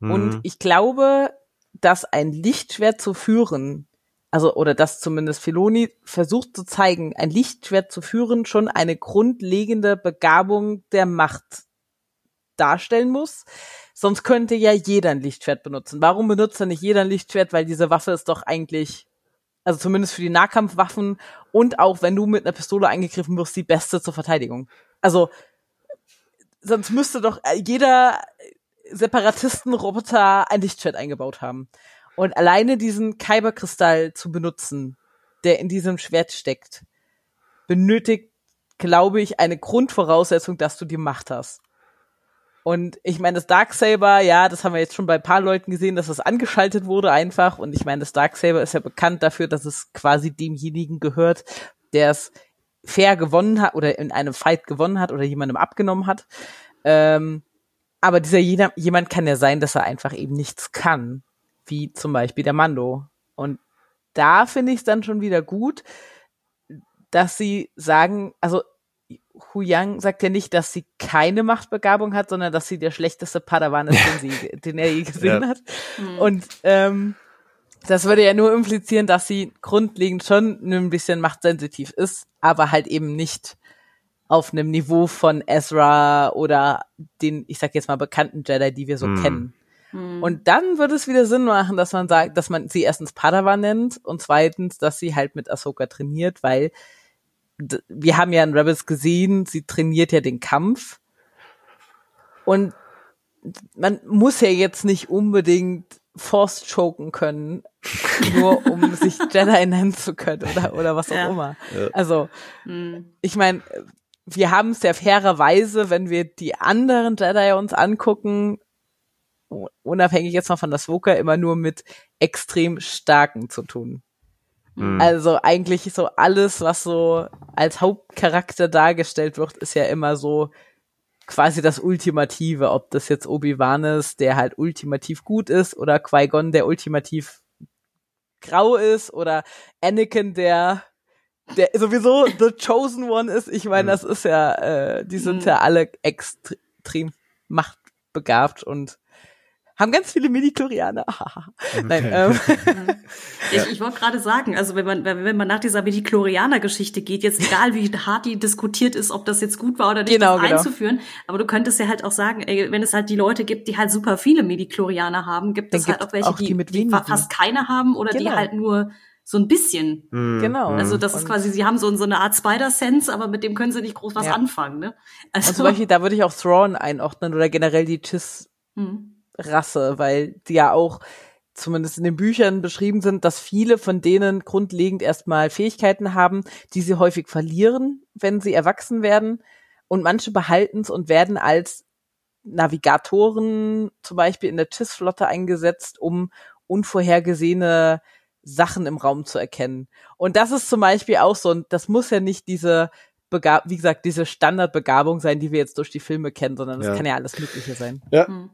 Und Mhm. ich glaube, dass ein Lichtschwert zu führen, also, oder dass zumindest Filoni versucht zu zeigen, ein Lichtschwert zu führen schon eine grundlegende Begabung der Macht darstellen muss. Sonst könnte ja jeder ein Lichtschwert benutzen. Warum benutzt dann nicht jeder ein Lichtschwert? Weil diese Waffe ist doch eigentlich, also zumindest für die Nahkampfwaffen und auch wenn du mit einer Pistole angegriffen wirst, die beste zur Verteidigung. Also, sonst müsste doch jeder Separatistenroboter ein Lichtschwert eingebaut haben. Und alleine diesen Kyberkristall zu benutzen, der in diesem Schwert steckt, benötigt, glaube ich, eine Grundvoraussetzung, dass du die Macht hast. Und ich meine, das Darksaber, ja, das haben wir jetzt schon bei ein paar Leuten gesehen, dass es angeschaltet wurde einfach. Und ich meine, das Darksaber ist ja bekannt dafür, dass es quasi demjenigen gehört, der es fair gewonnen hat oder in einem Fight gewonnen hat oder jemandem abgenommen hat. Ähm, aber dieser jeder, jemand kann ja sein, dass er einfach eben nichts kann, wie zum Beispiel der Mando. Und da finde ich es dann schon wieder gut, dass sie sagen, also Hu Yang sagt ja nicht, dass sie keine Machtbegabung hat, sondern dass sie der schlechteste Padawan ist, den, sie, (laughs) den er je gesehen Ja. hat. Und ähm, das würde ja nur implizieren, dass sie grundlegend schon ein bisschen machtsensitiv ist, aber halt eben nicht auf einem Niveau von Ezra oder den, ich sag jetzt mal, bekannten Jedi, die wir so Hm. kennen. Und dann würde es wieder Sinn machen, dass man sagt, dass man sie erstens Padawan nennt und zweitens, dass sie halt mit Ahsoka trainiert, weil wir haben ja in Rebels gesehen, sie trainiert ja den Kampf Und man muss ja jetzt nicht unbedingt Force choken können, (laughs) nur um sich Jedi nennen zu können oder, oder was auch Ja. immer. Ja. Also, Hm. ich meine, wir haben es ja fairerweise, wenn wir die anderen Jedi uns angucken, unabhängig jetzt mal von das Woker, immer nur mit extrem starken zu tun. Mhm. Also eigentlich so alles, was so als Hauptcharakter dargestellt wird, ist ja immer so quasi das Ultimative, ob das jetzt Obi-Wan ist, der halt ultimativ gut ist, oder Qui-Gon, der ultimativ grau ist, oder Anakin, der der sowieso the chosen one ist. Ich meine, Mhm. das ist ja, äh, die sind Mhm. ja alle extrem machtbegabt und haben ganz viele Midi-Chlorianer. Nein, ähm, (laughs) Ich, ich wollte gerade sagen, also wenn man, wenn man nach dieser Midi-Chlorianer-Geschichte geht, jetzt egal wie hart die diskutiert ist, ob das jetzt gut war oder nicht, Genau, das genau. einzuführen, aber du könntest ja halt auch sagen, ey, wenn es halt die Leute gibt, die halt super viele Midi-Chlorianer haben, gibt Dann es halt auch welche, auch die die, mit die fast keine haben oder die Genau. halt nur so ein bisschen. Mhm. Genau. Also das ist quasi, sie haben so, so eine Art Spider-Sense, aber mit dem können sie nicht groß was Ja. anfangen, ne? Also, und zum Beispiel, da würde ich auch Thrawn einordnen oder generell die Chiss hm. Rasse, weil die ja auch zumindest in den Büchern beschrieben sind, dass viele von denen grundlegend erstmal Fähigkeiten haben, die sie häufig verlieren, wenn sie erwachsen werden. Und manche behalten es und werden als Navigatoren zum Beispiel in der TIS-Flotte eingesetzt, um unvorhergesehene Sachen im Raum zu erkennen. Und das ist zum Beispiel auch so, und das muss ja nicht diese Begab wie gesagt, diese Standardbegabung sein, die wir jetzt durch die Filme kennen, sondern das Ja. kann ja alles Mögliche sein. Hm.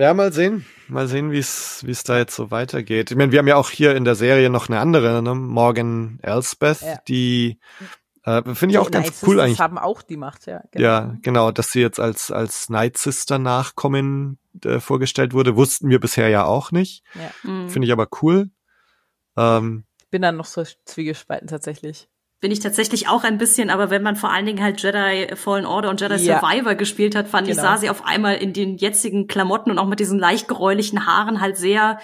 Ja, mal sehen. Mal sehen, wie es wie es da jetzt so weitergeht. Ich meine, wir haben ja auch hier in der Serie noch eine andere, ne? Morgan Elsbeth, Ja. die äh, finde ich auch ganz Night cool Sisters eigentlich. haben auch die Macht, ja. genau. Ja, genau, dass sie jetzt als als Night Sister Nachkommen äh, vorgestellt wurde, wussten wir bisher ja auch nicht. ja. Hm. Finde ich aber cool. Ähm, Bin dann noch so zwiegespalten tatsächlich. Bin ich tatsächlich auch ein bisschen, aber wenn man vor allen Dingen halt Jedi Fallen Order und Jedi Ja. Survivor gespielt hat, fand ich, Genau. sah sie auf einmal in den jetzigen Klamotten und auch mit diesen leicht geräulichen Haaren halt sehr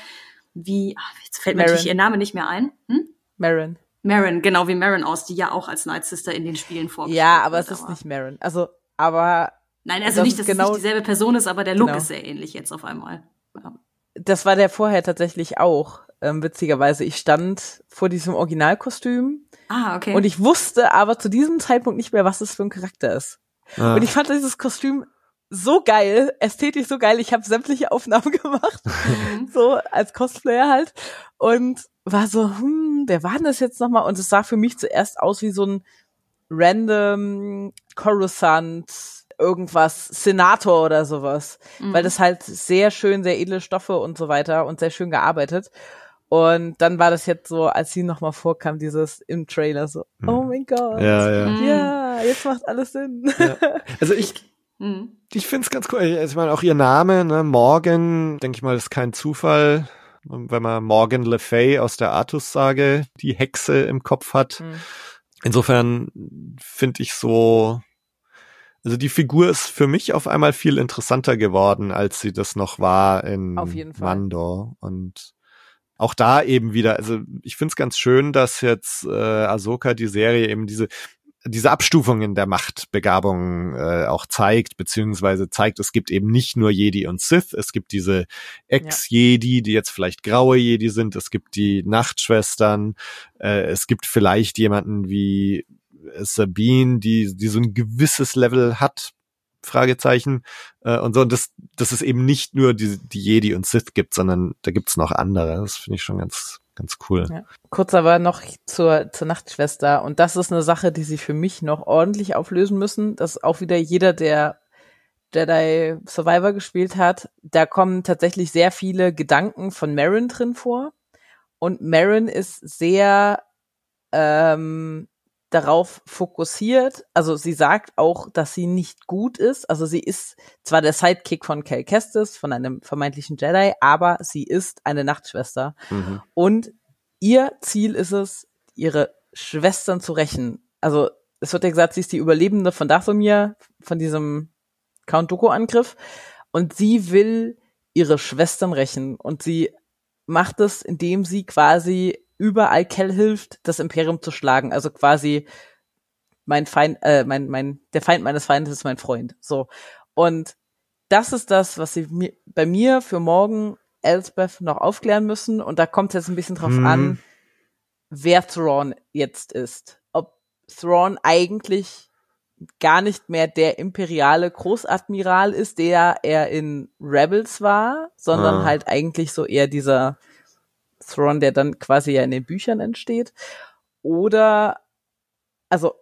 wie, ach, jetzt fällt mir Marin. natürlich ihr Name nicht mehr ein. Hm? Marin. Marin, genau wie Marin aus, die ja auch als Night Sister in den Spielen vorgestellt Ja, aber es ist nicht Marin. Also, aber Nein, also das nicht, dass genau- es nicht dieselbe Person ist, aber der Look Genau. ist sehr ähnlich jetzt auf einmal. Ja. das war der vorher tatsächlich auch. Ähm, witzigerweise, ich stand vor diesem Originalkostüm Ah, okay. und ich wusste aber zu diesem Zeitpunkt nicht mehr, was es für ein Charakter ist. äh, Und ich fand dieses Kostüm so geil, ästhetisch so geil. Ich habe sämtliche Aufnahmen (laughs) gemacht, Mhm. so als Cosplayer halt und war so, hm, wer war denn das jetzt nochmal? Und es sah für mich zuerst aus wie so ein random Coruscant irgendwas Senator oder sowas, Mhm. weil das halt sehr schön, sehr edle Stoffe und so weiter und sehr schön gearbeitet. Und dann war das jetzt so, als sie nochmal vorkam, dieses im Trailer so, Mhm. oh mein Gott. ja, ja. Mhm. Ja, jetzt macht alles Sinn. ja. Also ich Mhm. ich finde es ganz cool. Also Ich meine, auch ihr Name, ne, Morgan, denke ich mal, ist kein Zufall. Und Wenn man Morgan Le Fay aus der Artus-Sage die Hexe im Kopf hat. Mhm. Insofern finde ich so, also die Figur ist für mich auf einmal viel interessanter geworden, als sie das noch war in. Mando. Und auch da eben wieder, also ich finde es ganz schön, dass jetzt äh, Ahsoka die Serie eben diese diese Abstufungen der Machtbegabung äh, auch zeigt, beziehungsweise zeigt, es gibt eben nicht nur Jedi und Sith, es gibt diese Ex-Jedi, die jetzt vielleicht graue Jedi sind, es gibt die Nachtschwestern, äh, es gibt vielleicht jemanden wie Sabine, die, die so ein gewisses Level hat, Fragezeichen, äh, und so, und das, dass es eben nicht nur die, die Jedi und Sith gibt, sondern da gibt's noch andere. Das finde ich schon ganz, ganz cool. Ja. Kurz aber noch zur, zur Nachtschwester. Und das ist eine Sache, die sie für mich noch ordentlich auflösen müssen. Das ist auch wieder jeder, der Jedi Survivor gespielt hat. Da kommen tatsächlich sehr viele Gedanken von Marin drin vor. Und Marin ist sehr ähm, darauf fokussiert. Also sie sagt auch, dass sie nicht gut ist. Also sie ist zwar der Sidekick von Cal Kestis, von einem vermeintlichen Jedi, aber sie ist eine Nachtschwester. Mhm. Und ihr Ziel ist es, ihre Schwestern zu rächen. Also es wird ja gesagt, sie ist die Überlebende von Dathomir, von diesem Count Dooku-Angriff. Und sie will ihre Schwestern rächen. Und sie macht es, indem sie quasi überall Kell hilft, das Imperium zu schlagen. Also quasi mein Feind, äh, mein, mein, der Feind meines Feindes ist mein Freund. So. Und das ist das, was sie mi bei mir für morgen Elsbeth noch aufklären müssen. Und da kommt es jetzt ein bisschen drauf Mhm. an, wer Thrawn jetzt ist. Ob Thrawn eigentlich gar nicht mehr der imperiale Großadmiral ist, der er in Rebels war, sondern Ah. halt eigentlich so eher dieser Thrawn, der dann quasi ja in den Büchern entsteht. Oder, also,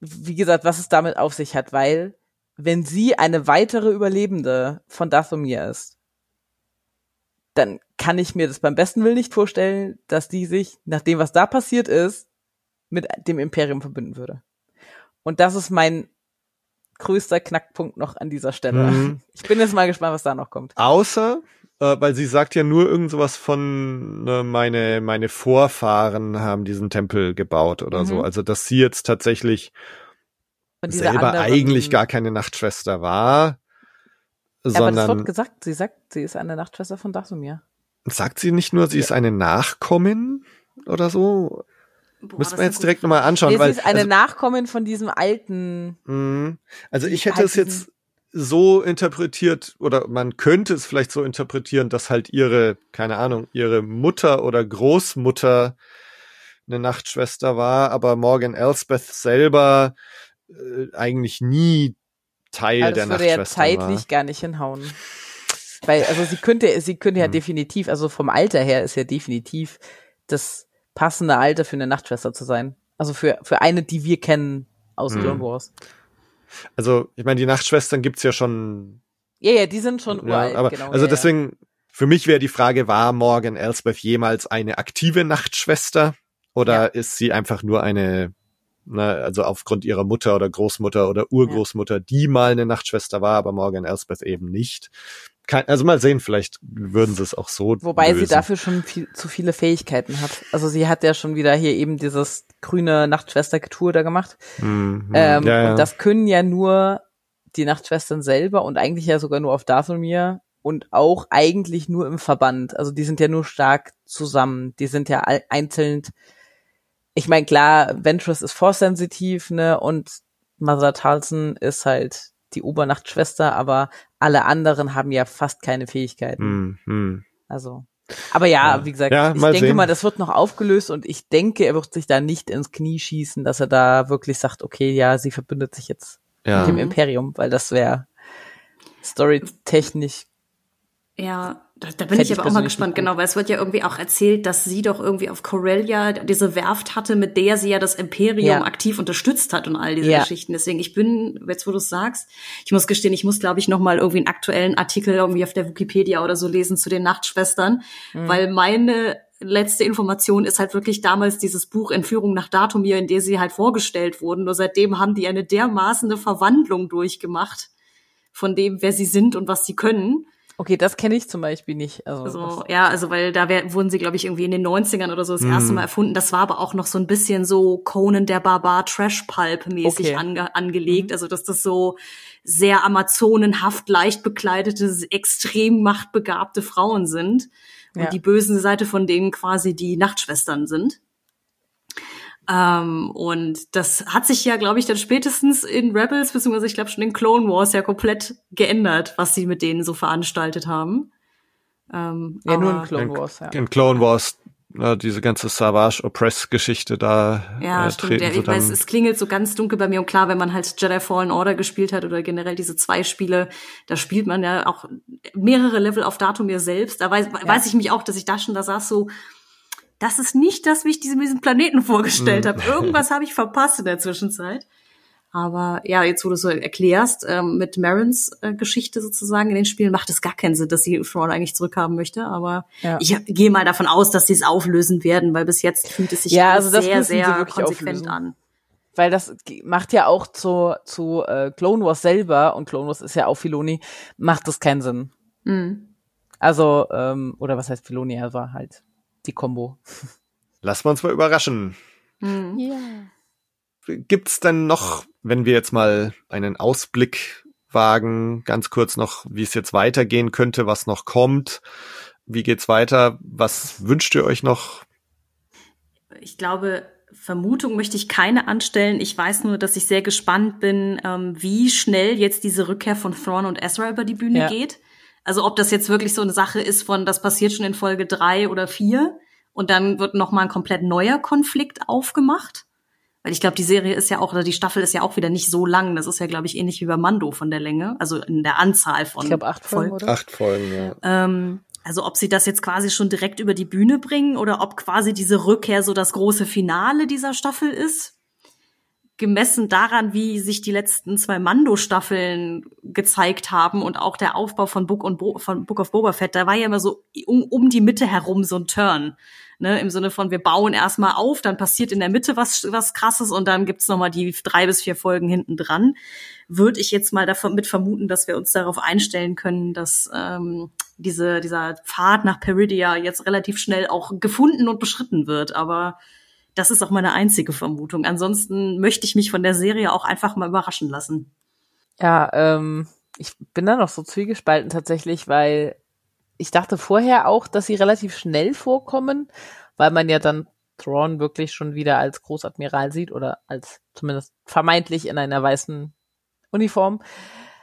wie gesagt, was es damit auf sich hat, weil wenn sie eine weitere Überlebende von Dathomir ist, dann kann ich mir das beim besten Willen nicht vorstellen, dass die sich, nach dem, was da passiert ist, mit dem Imperium verbünden würde. Und das ist mein größter Knackpunkt noch an dieser Stelle. Mhm. Ich bin jetzt mal gespannt, was da noch kommt. Außer, äh, weil sie sagt ja nur irgend sowas von, äh, meine, meine Vorfahren haben diesen Tempel gebaut oder Mhm. so. Also, dass sie jetzt tatsächlich selber anderen- eigentlich gar keine Nachtschwester war, Ja, aber das sondern wird gesagt, sie sagt, sie ist eine Nachtschwester von Dathomir. sagt sie nicht nur, sie ist eine Nachkommin oder so? Boah, Müssen wir jetzt direkt nochmal anschauen, Nee, weil sie ist eine also, Nachkommin von diesem alten, mh, also ich hätte es jetzt so interpretiert oder man könnte es vielleicht so interpretieren, dass halt ihre, keine Ahnung, ihre Mutter oder Großmutter eine Nachtschwester war, aber Morgan Elsbeth selber äh, eigentlich nie Teil also der das würde ja Nachtschwester zeitlich war. gar nicht hinhauen. Weil, also sie könnte, sie könnte ja Hm. definitiv, also vom Alter her ist ja definitiv das passende Alter für eine Nachtschwester zu sein. Also für, für eine, die wir kennen aus Hm. Clone Wars. Also ich meine, die Nachtschwestern gibt's ja schon Ja, ja, die sind schon Ja, uralt, aber genau. also ja, deswegen, für mich wäre die Frage, war Morgan Elsbeth jemals eine aktive Nachtschwester oder Ja. ist sie einfach nur eine, na, also aufgrund ihrer Mutter oder Großmutter oder Urgroßmutter, die mal eine Nachtschwester war, aber Morgan Elsbeth eben nicht. Kein, also mal sehen, vielleicht würden sie es auch so. Wobei lösen. sie dafür schon viel, zu viele Fähigkeiten hat. Also sie hat ja schon wieder hier eben dieses grüne Nachtschwester-Tour da gemacht. Hm, hm, Ähm, ja, ja. Und das können ja nur die Nachtschwestern selber und eigentlich ja sogar nur auf Dathomir und auch eigentlich nur im Verband. Also die sind ja nur stark zusammen. Die sind ja einzeln. Ich meine, klar, Ventress ist force-sensitiv, ne, und Mother Talson ist halt die Obernachtschwester, aber alle anderen haben ja fast keine Fähigkeiten. hm. Also. Aber ja, Ja. wie gesagt, Ja, ich mal denke sehen. mal, das wird noch aufgelöst und ich denke, er wird sich da nicht ins Knie schießen, dass er da wirklich sagt, okay, ja, sie verbündet sich jetzt ja. mit dem Imperium, weil das wäre storytechnisch. Ja, da, da bin ich ich aber auch mal gespannt, genau, weil es wird ja irgendwie auch erzählt, dass sie doch irgendwie auf Corellia diese Werft hatte, mit der sie ja das Imperium Ja. aktiv unterstützt hat und all diese Ja. Geschichten. Deswegen, ich bin, jetzt wo du es sagst, ich muss gestehen, ich muss, glaube ich, noch mal irgendwie einen aktuellen Artikel irgendwie auf der Wikipedia oder so lesen zu den Nachtschwestern, Mhm. weil meine letzte Information ist halt wirklich damals dieses Buch Entführung nach Datumir, in der sie halt vorgestellt wurden. Nur seitdem haben die eine dermaßene Verwandlung durchgemacht von dem, wer sie sind und was sie können. Okay, das kenne ich zum Beispiel nicht. Also, Also, ja, also weil da wär, wurden sie, glaube ich, irgendwie in den 90ern oder so das erste Mhm. Mal erfunden. Das war aber auch noch so ein bisschen so Conan der Barbar Trash Pulp mäßig Okay. ange, angelegt. Also dass das so sehr amazonenhaft leicht bekleidete, extrem machtbegabte Frauen sind. Und Ja. die böse Seite von denen quasi die Nachtschwestern sind. Ähm, und das hat sich ja, glaube ich, dann spätestens in Rebels, beziehungsweise ich glaube schon in Clone Wars ja komplett geändert, was sie mit denen so veranstaltet haben. Ähm, ja, nur in Clone Wars, ja. In Clone Wars, äh, diese ganze Savage Oppress Geschichte da Ja, äh, stimmt. treten Ja, ich weiß, es klingelt so ganz dunkel bei mir und klar, wenn man halt Jedi Fallen Order gespielt hat oder generell diese zwei Spiele, da spielt man ja auch mehrere Level auf Datumir selbst. Da weiß, weiß ich mich auch, dass ich da schon da saß so, das ist nicht das, wie ich diesen, diesen Planeten vorgestellt Mhm. habe. Irgendwas habe ich verpasst in der Zwischenzeit. Aber ja, jetzt wo du so erklärst, ähm, mit Marins äh, Geschichte sozusagen in den Spielen macht es gar keinen Sinn, dass sie Thrawn eigentlich zurückhaben möchte. Aber Ja. ich gehe mal davon aus, dass sie es auflösen werden, weil bis jetzt fühlt es sich Ja, also das sehr, sehr konsequent auflösen. an. Weil das macht ja auch zu, zu äh, Clone Wars selber, und Clone Wars ist ja auch Filoni, macht das keinen Sinn. Mhm. Also, ähm, oder was heißt Filoni, er war halt die Combo. Lassen wir uns mal überraschen. Mhm. Ja. Gibt's denn noch, wenn wir jetzt mal einen Ausblick wagen, ganz kurz noch, wie es jetzt weitergehen könnte, was noch kommt? Wie geht's weiter? Was wünscht ihr euch noch? Ich glaube, Vermutung möchte ich keine anstellen. Ich weiß nur, dass ich sehr gespannt bin, ähm, wie schnell jetzt diese Rückkehr von Thrawn und Ezra über die Bühne Ja. geht. Also ob das jetzt wirklich so eine Sache ist von, das passiert schon in Folge drei oder vier und dann wird noch mal ein komplett neuer Konflikt aufgemacht. Weil ich glaube, die Serie ist ja auch, oder die Staffel ist ja auch wieder nicht so lang. Das ist ja, glaube ich, ähnlich wie bei Mando von der Länge, also in der Anzahl von Ich glaube acht Folgen, oder? Acht Folgen, ja. ähm, also ob sie das jetzt quasi schon direkt über die Bühne bringen oder ob quasi diese Rückkehr so das große Finale dieser Staffel ist. Gemessen daran, wie sich die letzten zwei Mando-Staffeln gezeigt haben und auch der Aufbau von Book, und Bo von Book of Boba Fett, da war ja immer so um, um die Mitte herum so ein Turn. Ne, Im Sinne von, wir bauen erstmal auf, dann passiert in der Mitte was, was krasses und dann gibt's noch mal die drei bis vier Folgen hinten dran. Würde ich jetzt mal davon mit vermuten, dass wir uns darauf einstellen können, dass ähm, diese, dieser Pfad nach Peridia jetzt relativ schnell auch gefunden und beschritten wird. Aber das ist auch meine einzige Vermutung. Ansonsten möchte ich mich von der Serie auch einfach mal überraschen lassen. Ja, ähm, ich bin da noch so zwiegespalten tatsächlich, weil ich dachte vorher auch, dass sie relativ schnell vorkommen, weil man ja dann Thrawn wirklich schon wieder als Großadmiral sieht oder als zumindest vermeintlich in einer weißen Uniform.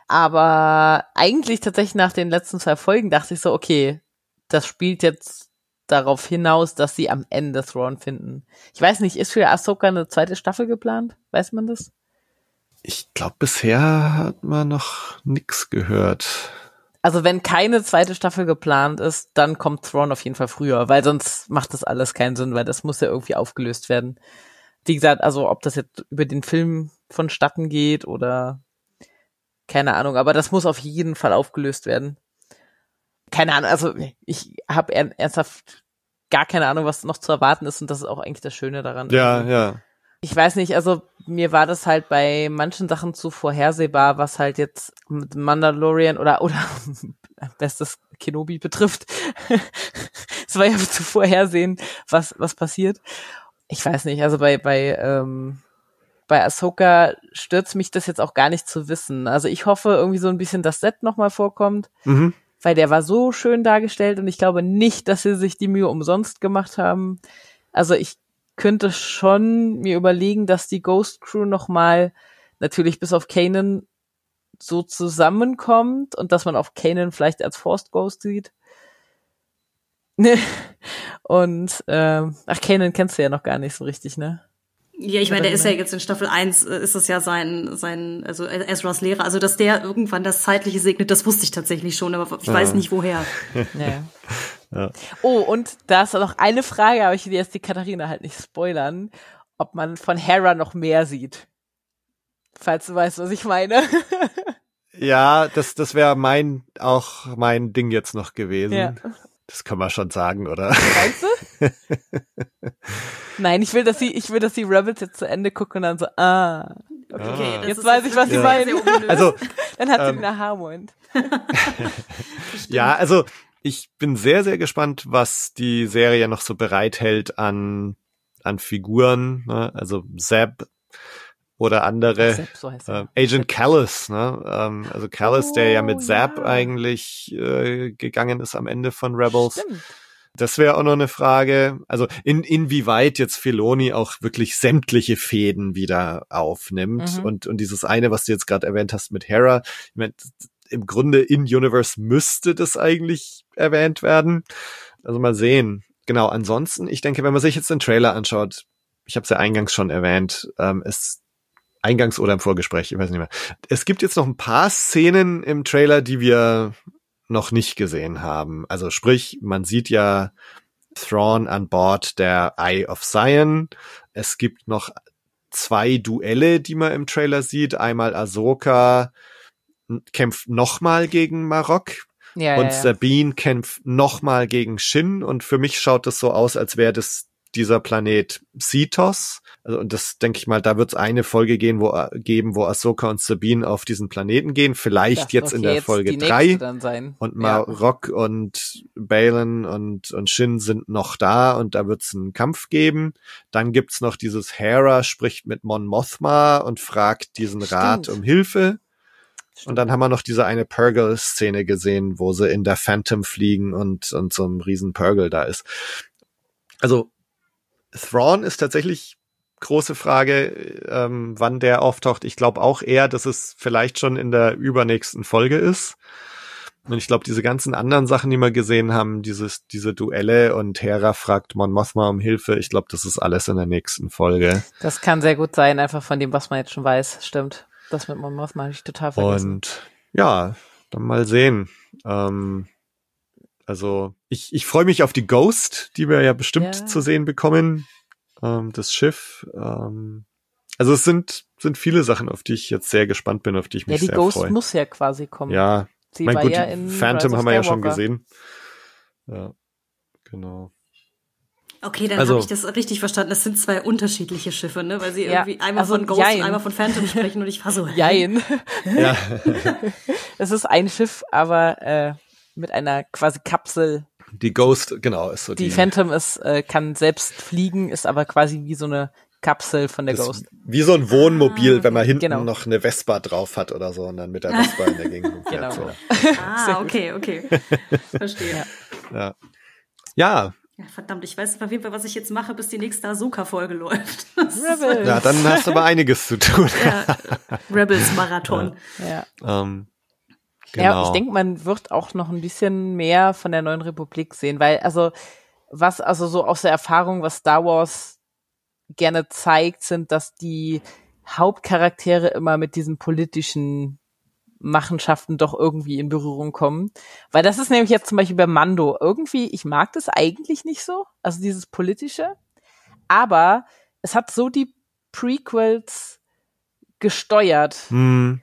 Aber eigentlich tatsächlich nach den letzten zwei Folgen dachte ich so, okay, das spielt jetzt darauf hinaus, dass sie am Ende Thrawn finden. Ich weiß nicht, ist für Ahsoka eine zweite Staffel geplant? Weiß man das? Ich glaube, bisher hat man noch nix gehört. Also wenn keine zweite Staffel geplant ist, dann kommt Thrawn auf jeden Fall früher, weil sonst macht das alles keinen Sinn, weil das muss ja irgendwie aufgelöst werden. Wie gesagt, also ob das jetzt über den Film vonstatten geht oder keine Ahnung, aber das muss auf jeden Fall aufgelöst werden. Keine Ahnung, also ich habe ernsthaft gar keine Ahnung, was noch zu erwarten ist und das ist auch eigentlich das Schöne daran. Ja, ja. Ich weiß nicht, also mir war das halt bei manchen Sachen zu vorhersehbar, was halt jetzt mit Mandalorian oder oder (laughs) bestes Kenobi betrifft. (laughs) es war ja zu vorhersehen, was was passiert. Ich weiß nicht, also bei bei ähm, bei Ahsoka stürzt mich das jetzt auch gar nicht zu wissen. Also ich hoffe irgendwie so ein bisschen, dass Set nochmal vorkommt, Mhm. Weil der war so schön dargestellt und ich glaube nicht, dass sie sich die Mühe umsonst gemacht haben. Also ich könnte schon mir überlegen, dass die Ghost Crew nochmal natürlich bis auf Kanan so zusammenkommt und dass man auf Kanan vielleicht als Forced Ghost sieht. (laughs) und ähm, ach, Kanan kennst du ja noch gar nicht so richtig, ne? Ja, ich meine, der ist ja jetzt in Staffel 1, äh, ist das ja sein, sein, also Ezras Lehrer. Also, dass der irgendwann das Zeitliche segnet, das wusste ich tatsächlich schon, aber ich weiß nicht woher. (laughs) Ja. Ja. Oh, und da ist noch eine Frage, aber ich will jetzt die Katharina halt nicht spoilern, ob man von Hera noch mehr sieht. Falls du weißt, was ich meine. (laughs) Ja, das, das wäre mein, auch mein Ding jetzt noch gewesen. Ja. Das kann man schon sagen, oder? Meinst du? (laughs) Nein, ich will, dass sie, ich will, dass sie Rebels jetzt zu Ende gucken und dann so, ah, Okay, das Jetzt ist weiß ich, was sie sehr, meinen. Also, (laughs) dann hat sie Ähm, einen Aha-Moment. (laughs) ja, also ich bin sehr, sehr gespannt, was die Serie noch so bereithält an, an Figuren, ne? also Zeb oder andere. Sepp, so heißt. Äh, Agent Callus, ne? Ähm, also Callus, der ja mit Oh, Zap ja. eigentlich äh, gegangen ist am Ende von Rebels. Stimmt. Das wäre auch noch eine Frage. Also in, inwieweit jetzt Filoni auch wirklich sämtliche Fäden wieder aufnimmt. Mhm. Und, und dieses eine, was du jetzt gerade erwähnt hast mit Hera, ich mein, im Grunde in Universe müsste das eigentlich erwähnt werden. Also mal sehen. Genau, ansonsten, ich denke, wenn man sich jetzt den Trailer anschaut, ich habe es ja eingangs schon erwähnt, ähm, es eingangs oder im Vorgespräch, ich weiß nicht mehr. Es gibt jetzt noch ein paar Szenen im Trailer, die wir noch nicht gesehen haben. Also sprich, man sieht ja Thrawn an Bord der Eye of Zion. Es gibt noch zwei Duelle, die man im Trailer sieht. Einmal Ahsoka kämpft nochmal gegen Marok Ja, und ja, ja. Sabine kämpft nochmal gegen Shin und für mich schaut es so aus, als wäre das dieser Planet Cetos. Also und das denke ich mal, da wird es eine Folge gehen, wo geben, wo Ahsoka und Sabine auf diesen Planeten gehen. Vielleicht jetzt in der Folge die drei. Und Ja. Marok und Balin und, und Shin sind noch da und da wird es einen Kampf geben. Dann gibt's noch dieses Hera spricht mit Mon Mothma und fragt diesen Rat Stimmt. um Hilfe. Und dann haben wir noch diese eine Purgle-Szene gesehen, wo sie in der Phantom fliegen und, und so ein riesen Purgle da ist. Also Thrawn ist tatsächlich große Frage, ähm, wann der auftaucht. Ich glaube auch eher, dass es vielleicht schon in der übernächsten Folge ist. Und ich glaube, diese ganzen anderen Sachen, die wir gesehen haben, dieses, diese Duelle und Hera fragt Mon Mothma um Hilfe, ich glaube, das ist alles in der nächsten Folge. Das kann sehr gut sein, einfach von dem, was man jetzt schon weiß. Stimmt. Das mit Mon Mothma habe ich total vergessen. Und ja, dann mal sehen. Ähm, also ich, ich freue mich auf die Ghost, die wir ja bestimmt Ja. zu sehen bekommen. Ähm, das Schiff. Ähm, also es sind, sind viele Sachen, auf die ich jetzt sehr gespannt bin, auf die ich Ja, mich die sehr Ghost freue. muss ja quasi kommen. Ja, Sie mein war gut, ja in Phantom haben wir ja schon gesehen. Ja, genau. Okay, dann Also- habe ich das richtig verstanden. Das sind zwei unterschiedliche Schiffe, ne? Weil sie Ja, irgendwie einmal also von Ghost jein. und einmal von Phantom sprechen und ich war so? Jein. Ja, (laughs) Es ist ein Schiff, aber äh, mit einer quasi Kapsel. Die Ghost, genau, ist so Die die. Phantom ist, äh, kann selbst fliegen, ist aber quasi wie so eine Kapsel von der das, Ghost. wie so ein Wohnmobil, wenn man hinten Genau. noch eine Vespa drauf hat oder so und dann mit der Vespa in der Gegend rumfährt. Genau, so. (laughs) Ah, okay, okay. Verstehe. Ja. ja, Ja, verdammt, ich weiß auf jeden Fall, was ich jetzt mache, bis die nächste Ahsoka-Folge (laughs) läuft. Rebels. ja, dann hast du aber einiges zu tun. Ja, Rebels-Marathon. Ja. ähm, genau. Ja, ich denke, man wird auch noch ein bisschen mehr von der neuen Republik sehen, weil also was also so aus der Erfahrung, was Star Wars gerne zeigt, sind, dass die Hauptcharaktere immer mit diesen politischen Machenschaften doch irgendwie in Berührung kommen. Weil das ist nämlich jetzt zum Beispiel bei Mando irgendwie, ich mag das eigentlich nicht so, also dieses politische, aber es hat so die Prequels gesteuert, Hm,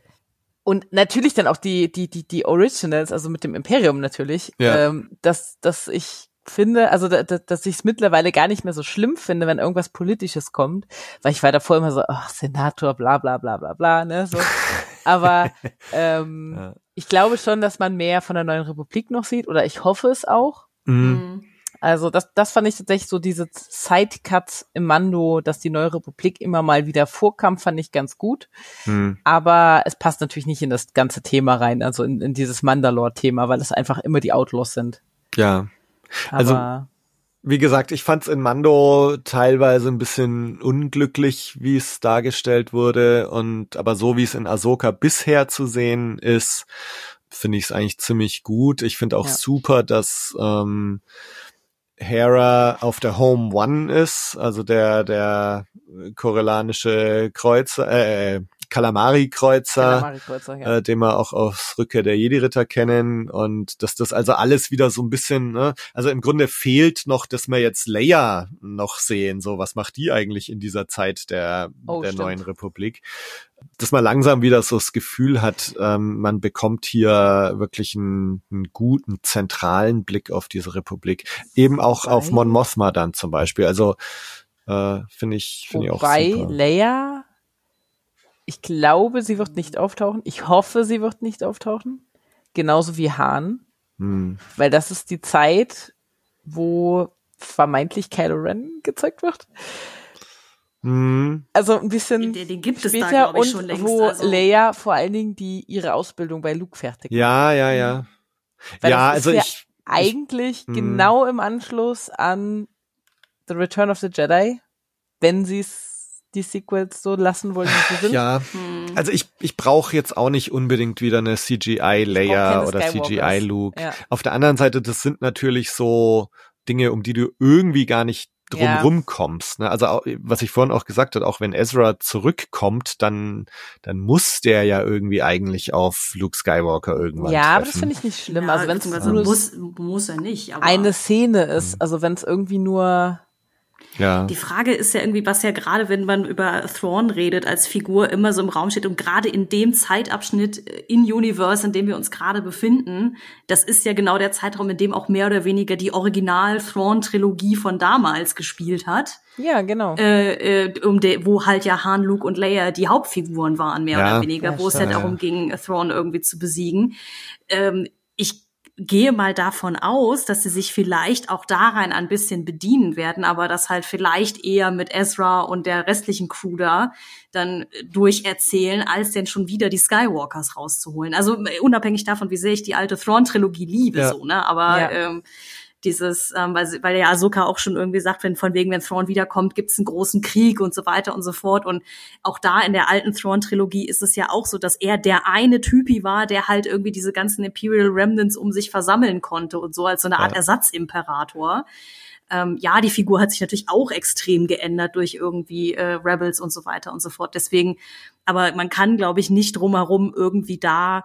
und natürlich dann auch die, die, die, die Originals, also mit dem Imperium natürlich, Ja. ähm, dass, dass ich finde, also da, da, dass ich es mittlerweile gar nicht mehr so schlimm finde, wenn irgendwas Politisches kommt, weil ich war davor immer so, ach, Senator, bla bla bla bla bla, ne? So. (laughs) Aber ähm, Ja. ich glaube schon, dass man mehr von der neuen Republik noch sieht, oder ich hoffe es auch. hm, Mhm. Also das, das fand ich tatsächlich so diese Sidecuts im Mando, dass die neue Republik immer mal wieder vorkam, fand ich ganz gut. hm. Aber es passt natürlich nicht in das ganze Thema rein, also in, in dieses Mandalore-Thema, weil es einfach immer die Outlaws sind. Ja. Aber Also- Wie gesagt, ich fand's in Mando teilweise ein bisschen unglücklich, wie es dargestellt wurde. Und aber so wie es in Ahsoka bisher zu sehen ist, finde ich es eigentlich ziemlich gut. Ich finde auch Ja. super, dass ähm, Hera auf der Home One ist, also der der korelanische Kreuzer, äh, Kalamari-Kreuzer Kalamari-Kreuzer, ja. äh, den wir auch aus Rückkehr der Jedi-Ritter kennen und dass das also alles wieder so ein bisschen, ne, also im Grunde fehlt noch, dass wir jetzt Leia noch sehen, so was macht die eigentlich in dieser Zeit der, Oh, der stimmt. neuen Republik, dass man langsam wieder so das Gefühl hat, ähm, man bekommt hier wirklich einen, einen guten zentralen Blick auf diese Republik, eben auch auf Wobei- Mon Mothma dann zum Beispiel, also äh, finde ich, finde ich auch super. Leia, ich glaube, sie wird nicht auftauchen. Ich hoffe, sie wird nicht auftauchen. Genauso wie Han, Hm. weil das ist die Zeit, wo vermeintlich Kylo Ren gezeigt wird. Hm. Also ein bisschen Den, den gibt es da, später glaube ich, und schon längst. wo also. Leia vor allen Dingen die ihre Ausbildung bei Luke fertig macht. Ja, ja, ja. Weil ja, das ist also ja ich, eigentlich Mhm. genau im Anschluss an The Return of the Jedi, wenn sie es die Sequels so lassen wollen, wie sie sind. ja, Hm. also ich, ich brauche jetzt auch nicht unbedingt wieder eine CGI Leia oder Skywalkers. CGI Luke. Ja. Auf der anderen Seite, das sind natürlich so Dinge, um die du irgendwie gar nicht Ja. drumrum kommst. Ne? Also auch, was ich vorhin auch gesagt habe, auch wenn Ezra zurückkommt, dann, dann muss der ja irgendwie eigentlich auf Luke Skywalker irgendwann Ja, aber das treffen. finde ich nicht schlimm. Ja, also wenn es nur muss, muss er nicht. Aber eine Szene ist, Mhm. also wenn es irgendwie nur ja. Die Frage ist ja irgendwie, was ja gerade, wenn man über Thrawn redet, als Figur immer so im Raum steht und gerade in dem Zeitabschnitt in Universe, in dem wir uns gerade befinden, das ist ja genau der Zeitraum, in dem auch mehr oder weniger die Original-Thrawn-Trilogie von damals gespielt hat, ja, genau. äh, äh, um de, wo halt ja Han, Luke und Leia die Hauptfiguren waren, mehr Ja. oder weniger, Ja, wo es ja darum ging, Thrawn irgendwie zu besiegen. Ähm, ich gehe mal davon aus, dass sie sich vielleicht auch darein ein bisschen bedienen werden, aber das halt vielleicht eher mit Ezra und der restlichen Crew da dann durcherzählen, als denn schon wieder die Skywalkers rauszuholen. Also äh, unabhängig davon, wie sehr ich die alte Thrawn-Trilogie liebe, Ja. so, ne? Aber Ja. ähm, dieses, ähm, weil, weil ja Ahsoka auch schon irgendwie sagt, wenn von wegen, wenn Thrawn wiederkommt, gibt's einen großen Krieg und so weiter und so fort. Und auch da in der alten Thrawn-Trilogie ist es ja auch so, dass er der eine Typi war, der halt irgendwie diese ganzen Imperial Remnants um sich versammeln konnte und so als so eine Art Ja. Ersatzimperator. Ähm, ja, die Figur hat sich natürlich auch extrem geändert durch irgendwie äh, Rebels und so weiter und so fort. Deswegen, aber man kann, glaube ich, nicht drumherum irgendwie da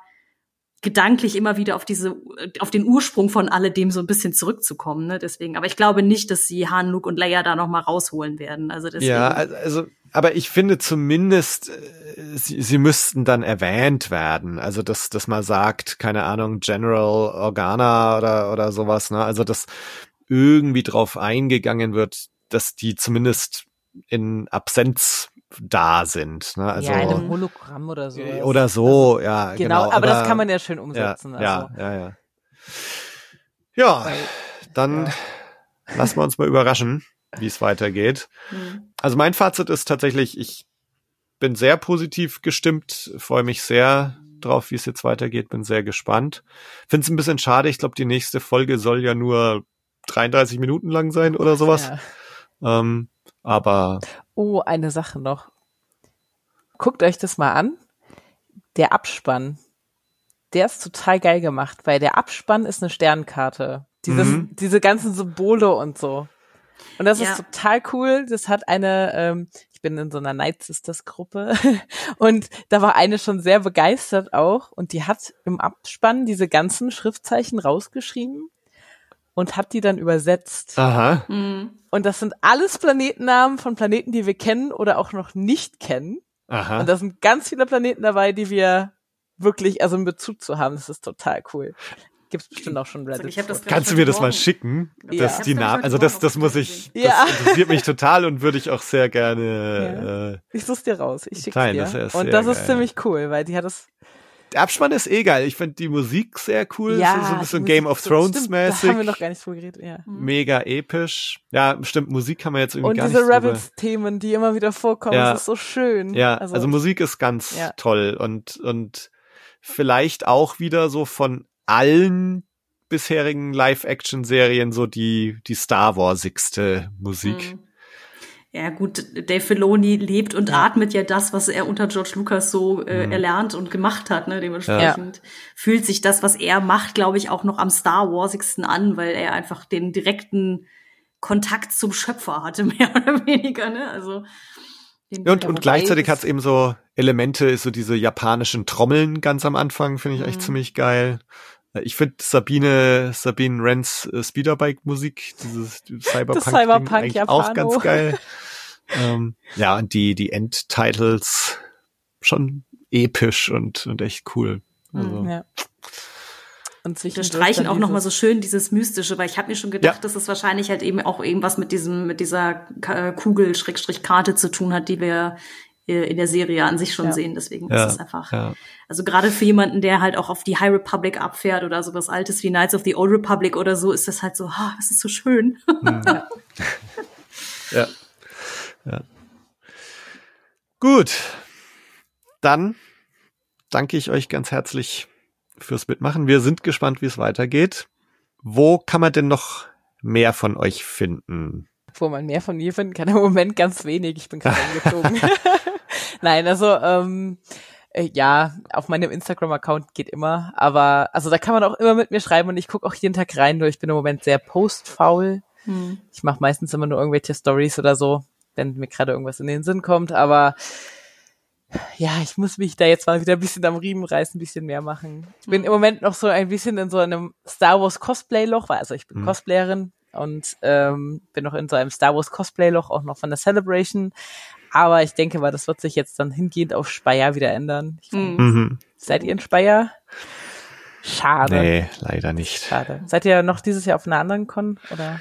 gedanklich immer wieder auf diese, auf den Ursprung von alledem so ein bisschen zurückzukommen. Ne? Deswegen, aber ich glaube nicht, dass sie Han, Luke und Leia da noch mal rausholen werden. Also deswegen. Ja, also, aber ich finde zumindest, äh, sie, sie müssten dann erwähnt werden. Also, dass, dass man sagt, keine Ahnung, General Organa oder, oder sowas, ne? Also, dass irgendwie drauf eingegangen wird, dass die zumindest in Absenz da sind. Ne? Also, ja, in einem Hologramm oder so. oder so, ja, Genau, genau. aber, das kann man ja schön ja, umsetzen. ja, also. ja, ja. Ja, dann lassen wir uns mal überraschen, wie es weitergeht. Hm. Also mein Fazit ist tatsächlich, ich bin sehr positiv gestimmt, freue mich sehr drauf, wie es jetzt weitergeht, bin sehr gespannt. Finde es ein bisschen schade, ich glaube, die nächste Folge soll ja nur 33 Minuten lang sein oder sowas. Ja. Ähm, aber Oh, eine Sache noch. Guckt euch das mal an. Der Abspann, der ist total geil gemacht, weil der Abspann ist eine Sternkarte. Dieses, Mhm. Diese ganzen Symbole und so. Und das Ja. ist total cool. Das hat eine, ähm, ich bin in so einer Night Sisters Gruppe (laughs) und da war eine schon sehr begeistert auch und die hat im Abspann diese ganzen Schriftzeichen rausgeschrieben und hat die dann übersetzt. aha, Hm. Und das sind alles Planetennamen von Planeten, die wir kennen oder auch noch nicht kennen. aha. Und da sind ganz viele Planeten dabei, die wir wirklich, also einen Bezug zu haben. Das ist total cool. Gibt's bestimmt auch schon Reddit. das glaub Kannst du mir das mal schicken? Ja. Dass die Namen, also das, das muss ich, gesehen. Ja. das interessiert mich total und würde ich auch sehr gerne. Äh, ich such's dir raus. Ich schick's Teilen, dir. das ist Und das geil. ist ziemlich cool, weil die hat das. Der Abspann ist eh geil. Ich finde die Musik sehr cool, ja, so, so ein bisschen Game of Thrones mäßig. Da haben wir noch gar nicht drüber geredet. Ja. mega episch. Ja, stimmt, Musik kann man jetzt irgendwie Und gar diese nicht drüber- Rebels-Themen, die immer wieder vorkommen, Ja. das ist so schön. Ja, also, Musik ist ganz Ja. toll und und vielleicht auch wieder so von allen bisherigen Live-Action-Serien so die die Star Warsigste Musik. Hm. Ja, gut, Dave Filoni lebt und atmet ja das, was er unter George Lucas so äh, Mhm. erlernt und gemacht hat. Ne? Dementsprechend fühlt sich das, was er macht, glaube ich, auch noch am Star Warsigsten an, weil er einfach den direkten Kontakt zum Schöpfer hatte, (laughs) mehr oder weniger. Ne? Also Ja, und, Ja, und gleichzeitig das- hat's eben so Elemente, so diese japanischen Trommeln ganz am Anfang, finde ich echt Mhm. ziemlich geil. Äh, Ich finde Sabine, Sabine Rens äh, Speederbike-Musik, dieses Cyberpunk, Cyberpunk eigentlich auch ganz (laughs) geil. ähm, ja, und die, die Endtitles schon episch und, und echt cool. Also, Ja. Und Wir streichen auch noch mal dieses- so schön dieses Mystische, weil ich habe mir schon gedacht, Ja. dass es wahrscheinlich halt eben auch irgendwas mit diesem, mit dieser Ka- Kugel-Karte zu tun hat, die wir in der Serie an sich schon Ja. sehen. Deswegen Ja, ist es einfach. ja. Also gerade für jemanden, der halt auch auf die High Republic abfährt oder sowas Altes wie Knights of the Old Republic oder so, ist das halt so, ah, das ist so schön. (laughs) Ja. ja. Gut. Dann danke ich euch ganz herzlich fürs Mitmachen. Wir sind gespannt, wie es weitergeht. Wo kann man denn noch mehr von euch finden? wo man mehr von mir finden kann. Im Moment ganz wenig. Ich bin gerade (laughs) umgezogen. Nein, also ähm, äh, ja, auf meinem Instagram-Account geht immer. Aber also da kann man auch immer mit mir schreiben und ich gucke auch jeden Tag rein. Nur ich bin im Moment sehr postfaul. Hm. Ich mache meistens immer nur irgendwelche Stories oder so, wenn mir gerade irgendwas in den Sinn kommt. Aber ja, ich muss mich da jetzt mal wieder ein bisschen am Riemen reißen, ein bisschen mehr machen. Ich bin im Moment noch so ein bisschen in so einem Star Wars Cosplay-Loch, weil also ich bin Mhm. Cosplayerin und ähm, bin noch in so einem Star Wars Cosplay-Loch, auch noch von der Celebration. Aber ich denke mal, das wird sich jetzt dann hingehend auf Speyer wieder ändern. Ich, Hm. Mhm. Seid ihr in Speyer? Schade. Nee, leider nicht. Schade. Seid ihr noch dieses Jahr auf einer anderen Con oder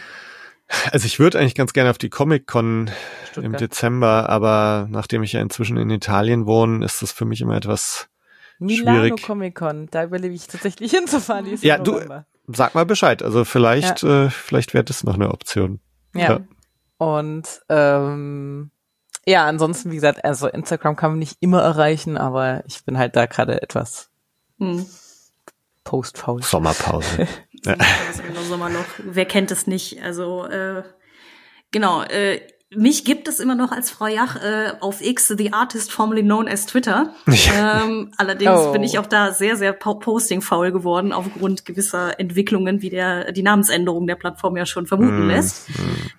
Also ich würde eigentlich ganz gerne auf die Comic-Con im? Dezember, aber nachdem ich ja inzwischen in Italien wohne, ist das für mich immer etwas Milano schwierig. Comic Con, da überlebe ich tatsächlich (laughs) hinzufahren. Ja, du- November. Sag mal Bescheid. Also vielleicht, äh, vielleicht wäre das noch eine Option. Ja. Ja. Und ähm, ja, ansonsten, wie gesagt, also Instagram kann man nicht immer erreichen, aber ich bin halt da gerade etwas Hm. Postfaul. Sommerpause. (laughs) Im Sommerloch. Wer kennt es nicht? Also äh, genau. Äh, mich gibt es immer noch als Frau Jach äh, auf X, the artist formerly known as Twitter. ähm, allerdings Oh. bin ich auch da sehr, sehr po- posting-faul geworden aufgrund gewisser Entwicklungen, wie der die Namensänderung der Plattform ja schon vermuten Mm, lässt.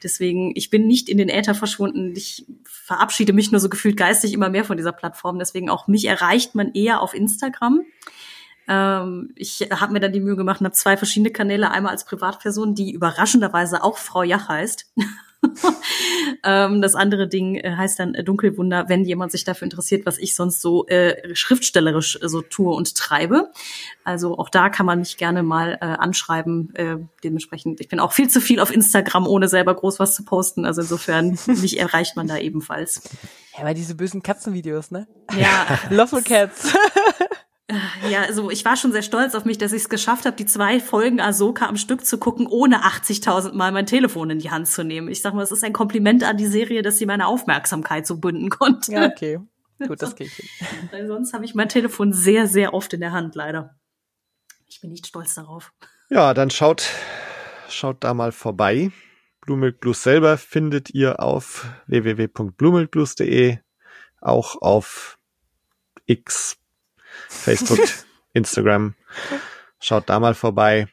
Deswegen, ich bin nicht in den Äther verschwunden. Ich verabschiede mich nur so gefühlt geistig immer mehr von dieser Plattform. Deswegen auch mich erreicht man eher auf Instagram. Ähm, ich habe mir dann die Mühe gemacht und habe zwei verschiedene Kanäle. Einmal als Privatperson, die überraschenderweise auch Frau Jach heißt. (laughs) ähm, das andere Ding äh, heißt dann äh, Dunkelwunder, wenn jemand sich dafür interessiert, was ich sonst so äh, schriftstellerisch äh, so tue und treibe. Also auch da kann man mich gerne mal äh, anschreiben. Äh, dementsprechend, ich bin auch viel zu viel auf Instagram, ohne selber groß was zu posten. Also insofern, (laughs) mich erreicht man da ebenfalls. Ja, aber diese bösen Katzenvideos, ne? Ja, (laughs) Lawful Cats. Ja, also ich war schon sehr stolz auf mich, dass ich es geschafft habe, die zwei Folgen Ahsoka am Stück zu gucken, ohne 80.000 Mal mein Telefon in die Hand zu nehmen. Ich sag mal, es ist ein Kompliment an die Serie, dass sie meine Aufmerksamkeit so bünden konnte. ja, okay. Gut, das (laughs) krieg ich hin. Weil sonst habe ich mein Telefon sehr, sehr oft in der Hand, leider. Ich bin nicht stolz darauf. Ja, dann schaut, schaut da mal vorbei. Blue Milk Blues selber findet ihr auf www.bluemilkblues.de, auch auf X, Facebook, (laughs) Instagram. Schaut da mal vorbei.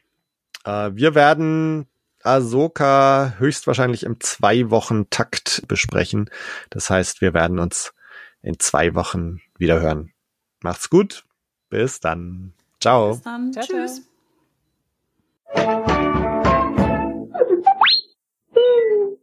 Äh, wir werden Ahsoka höchstwahrscheinlich im zwei Wochen Takt besprechen. Das heißt, wir werden uns in zwei Wochen wieder hören. Macht's gut. Bis dann. Ciao. Bis dann. Ciao, ciao. Tschüss. (laughs)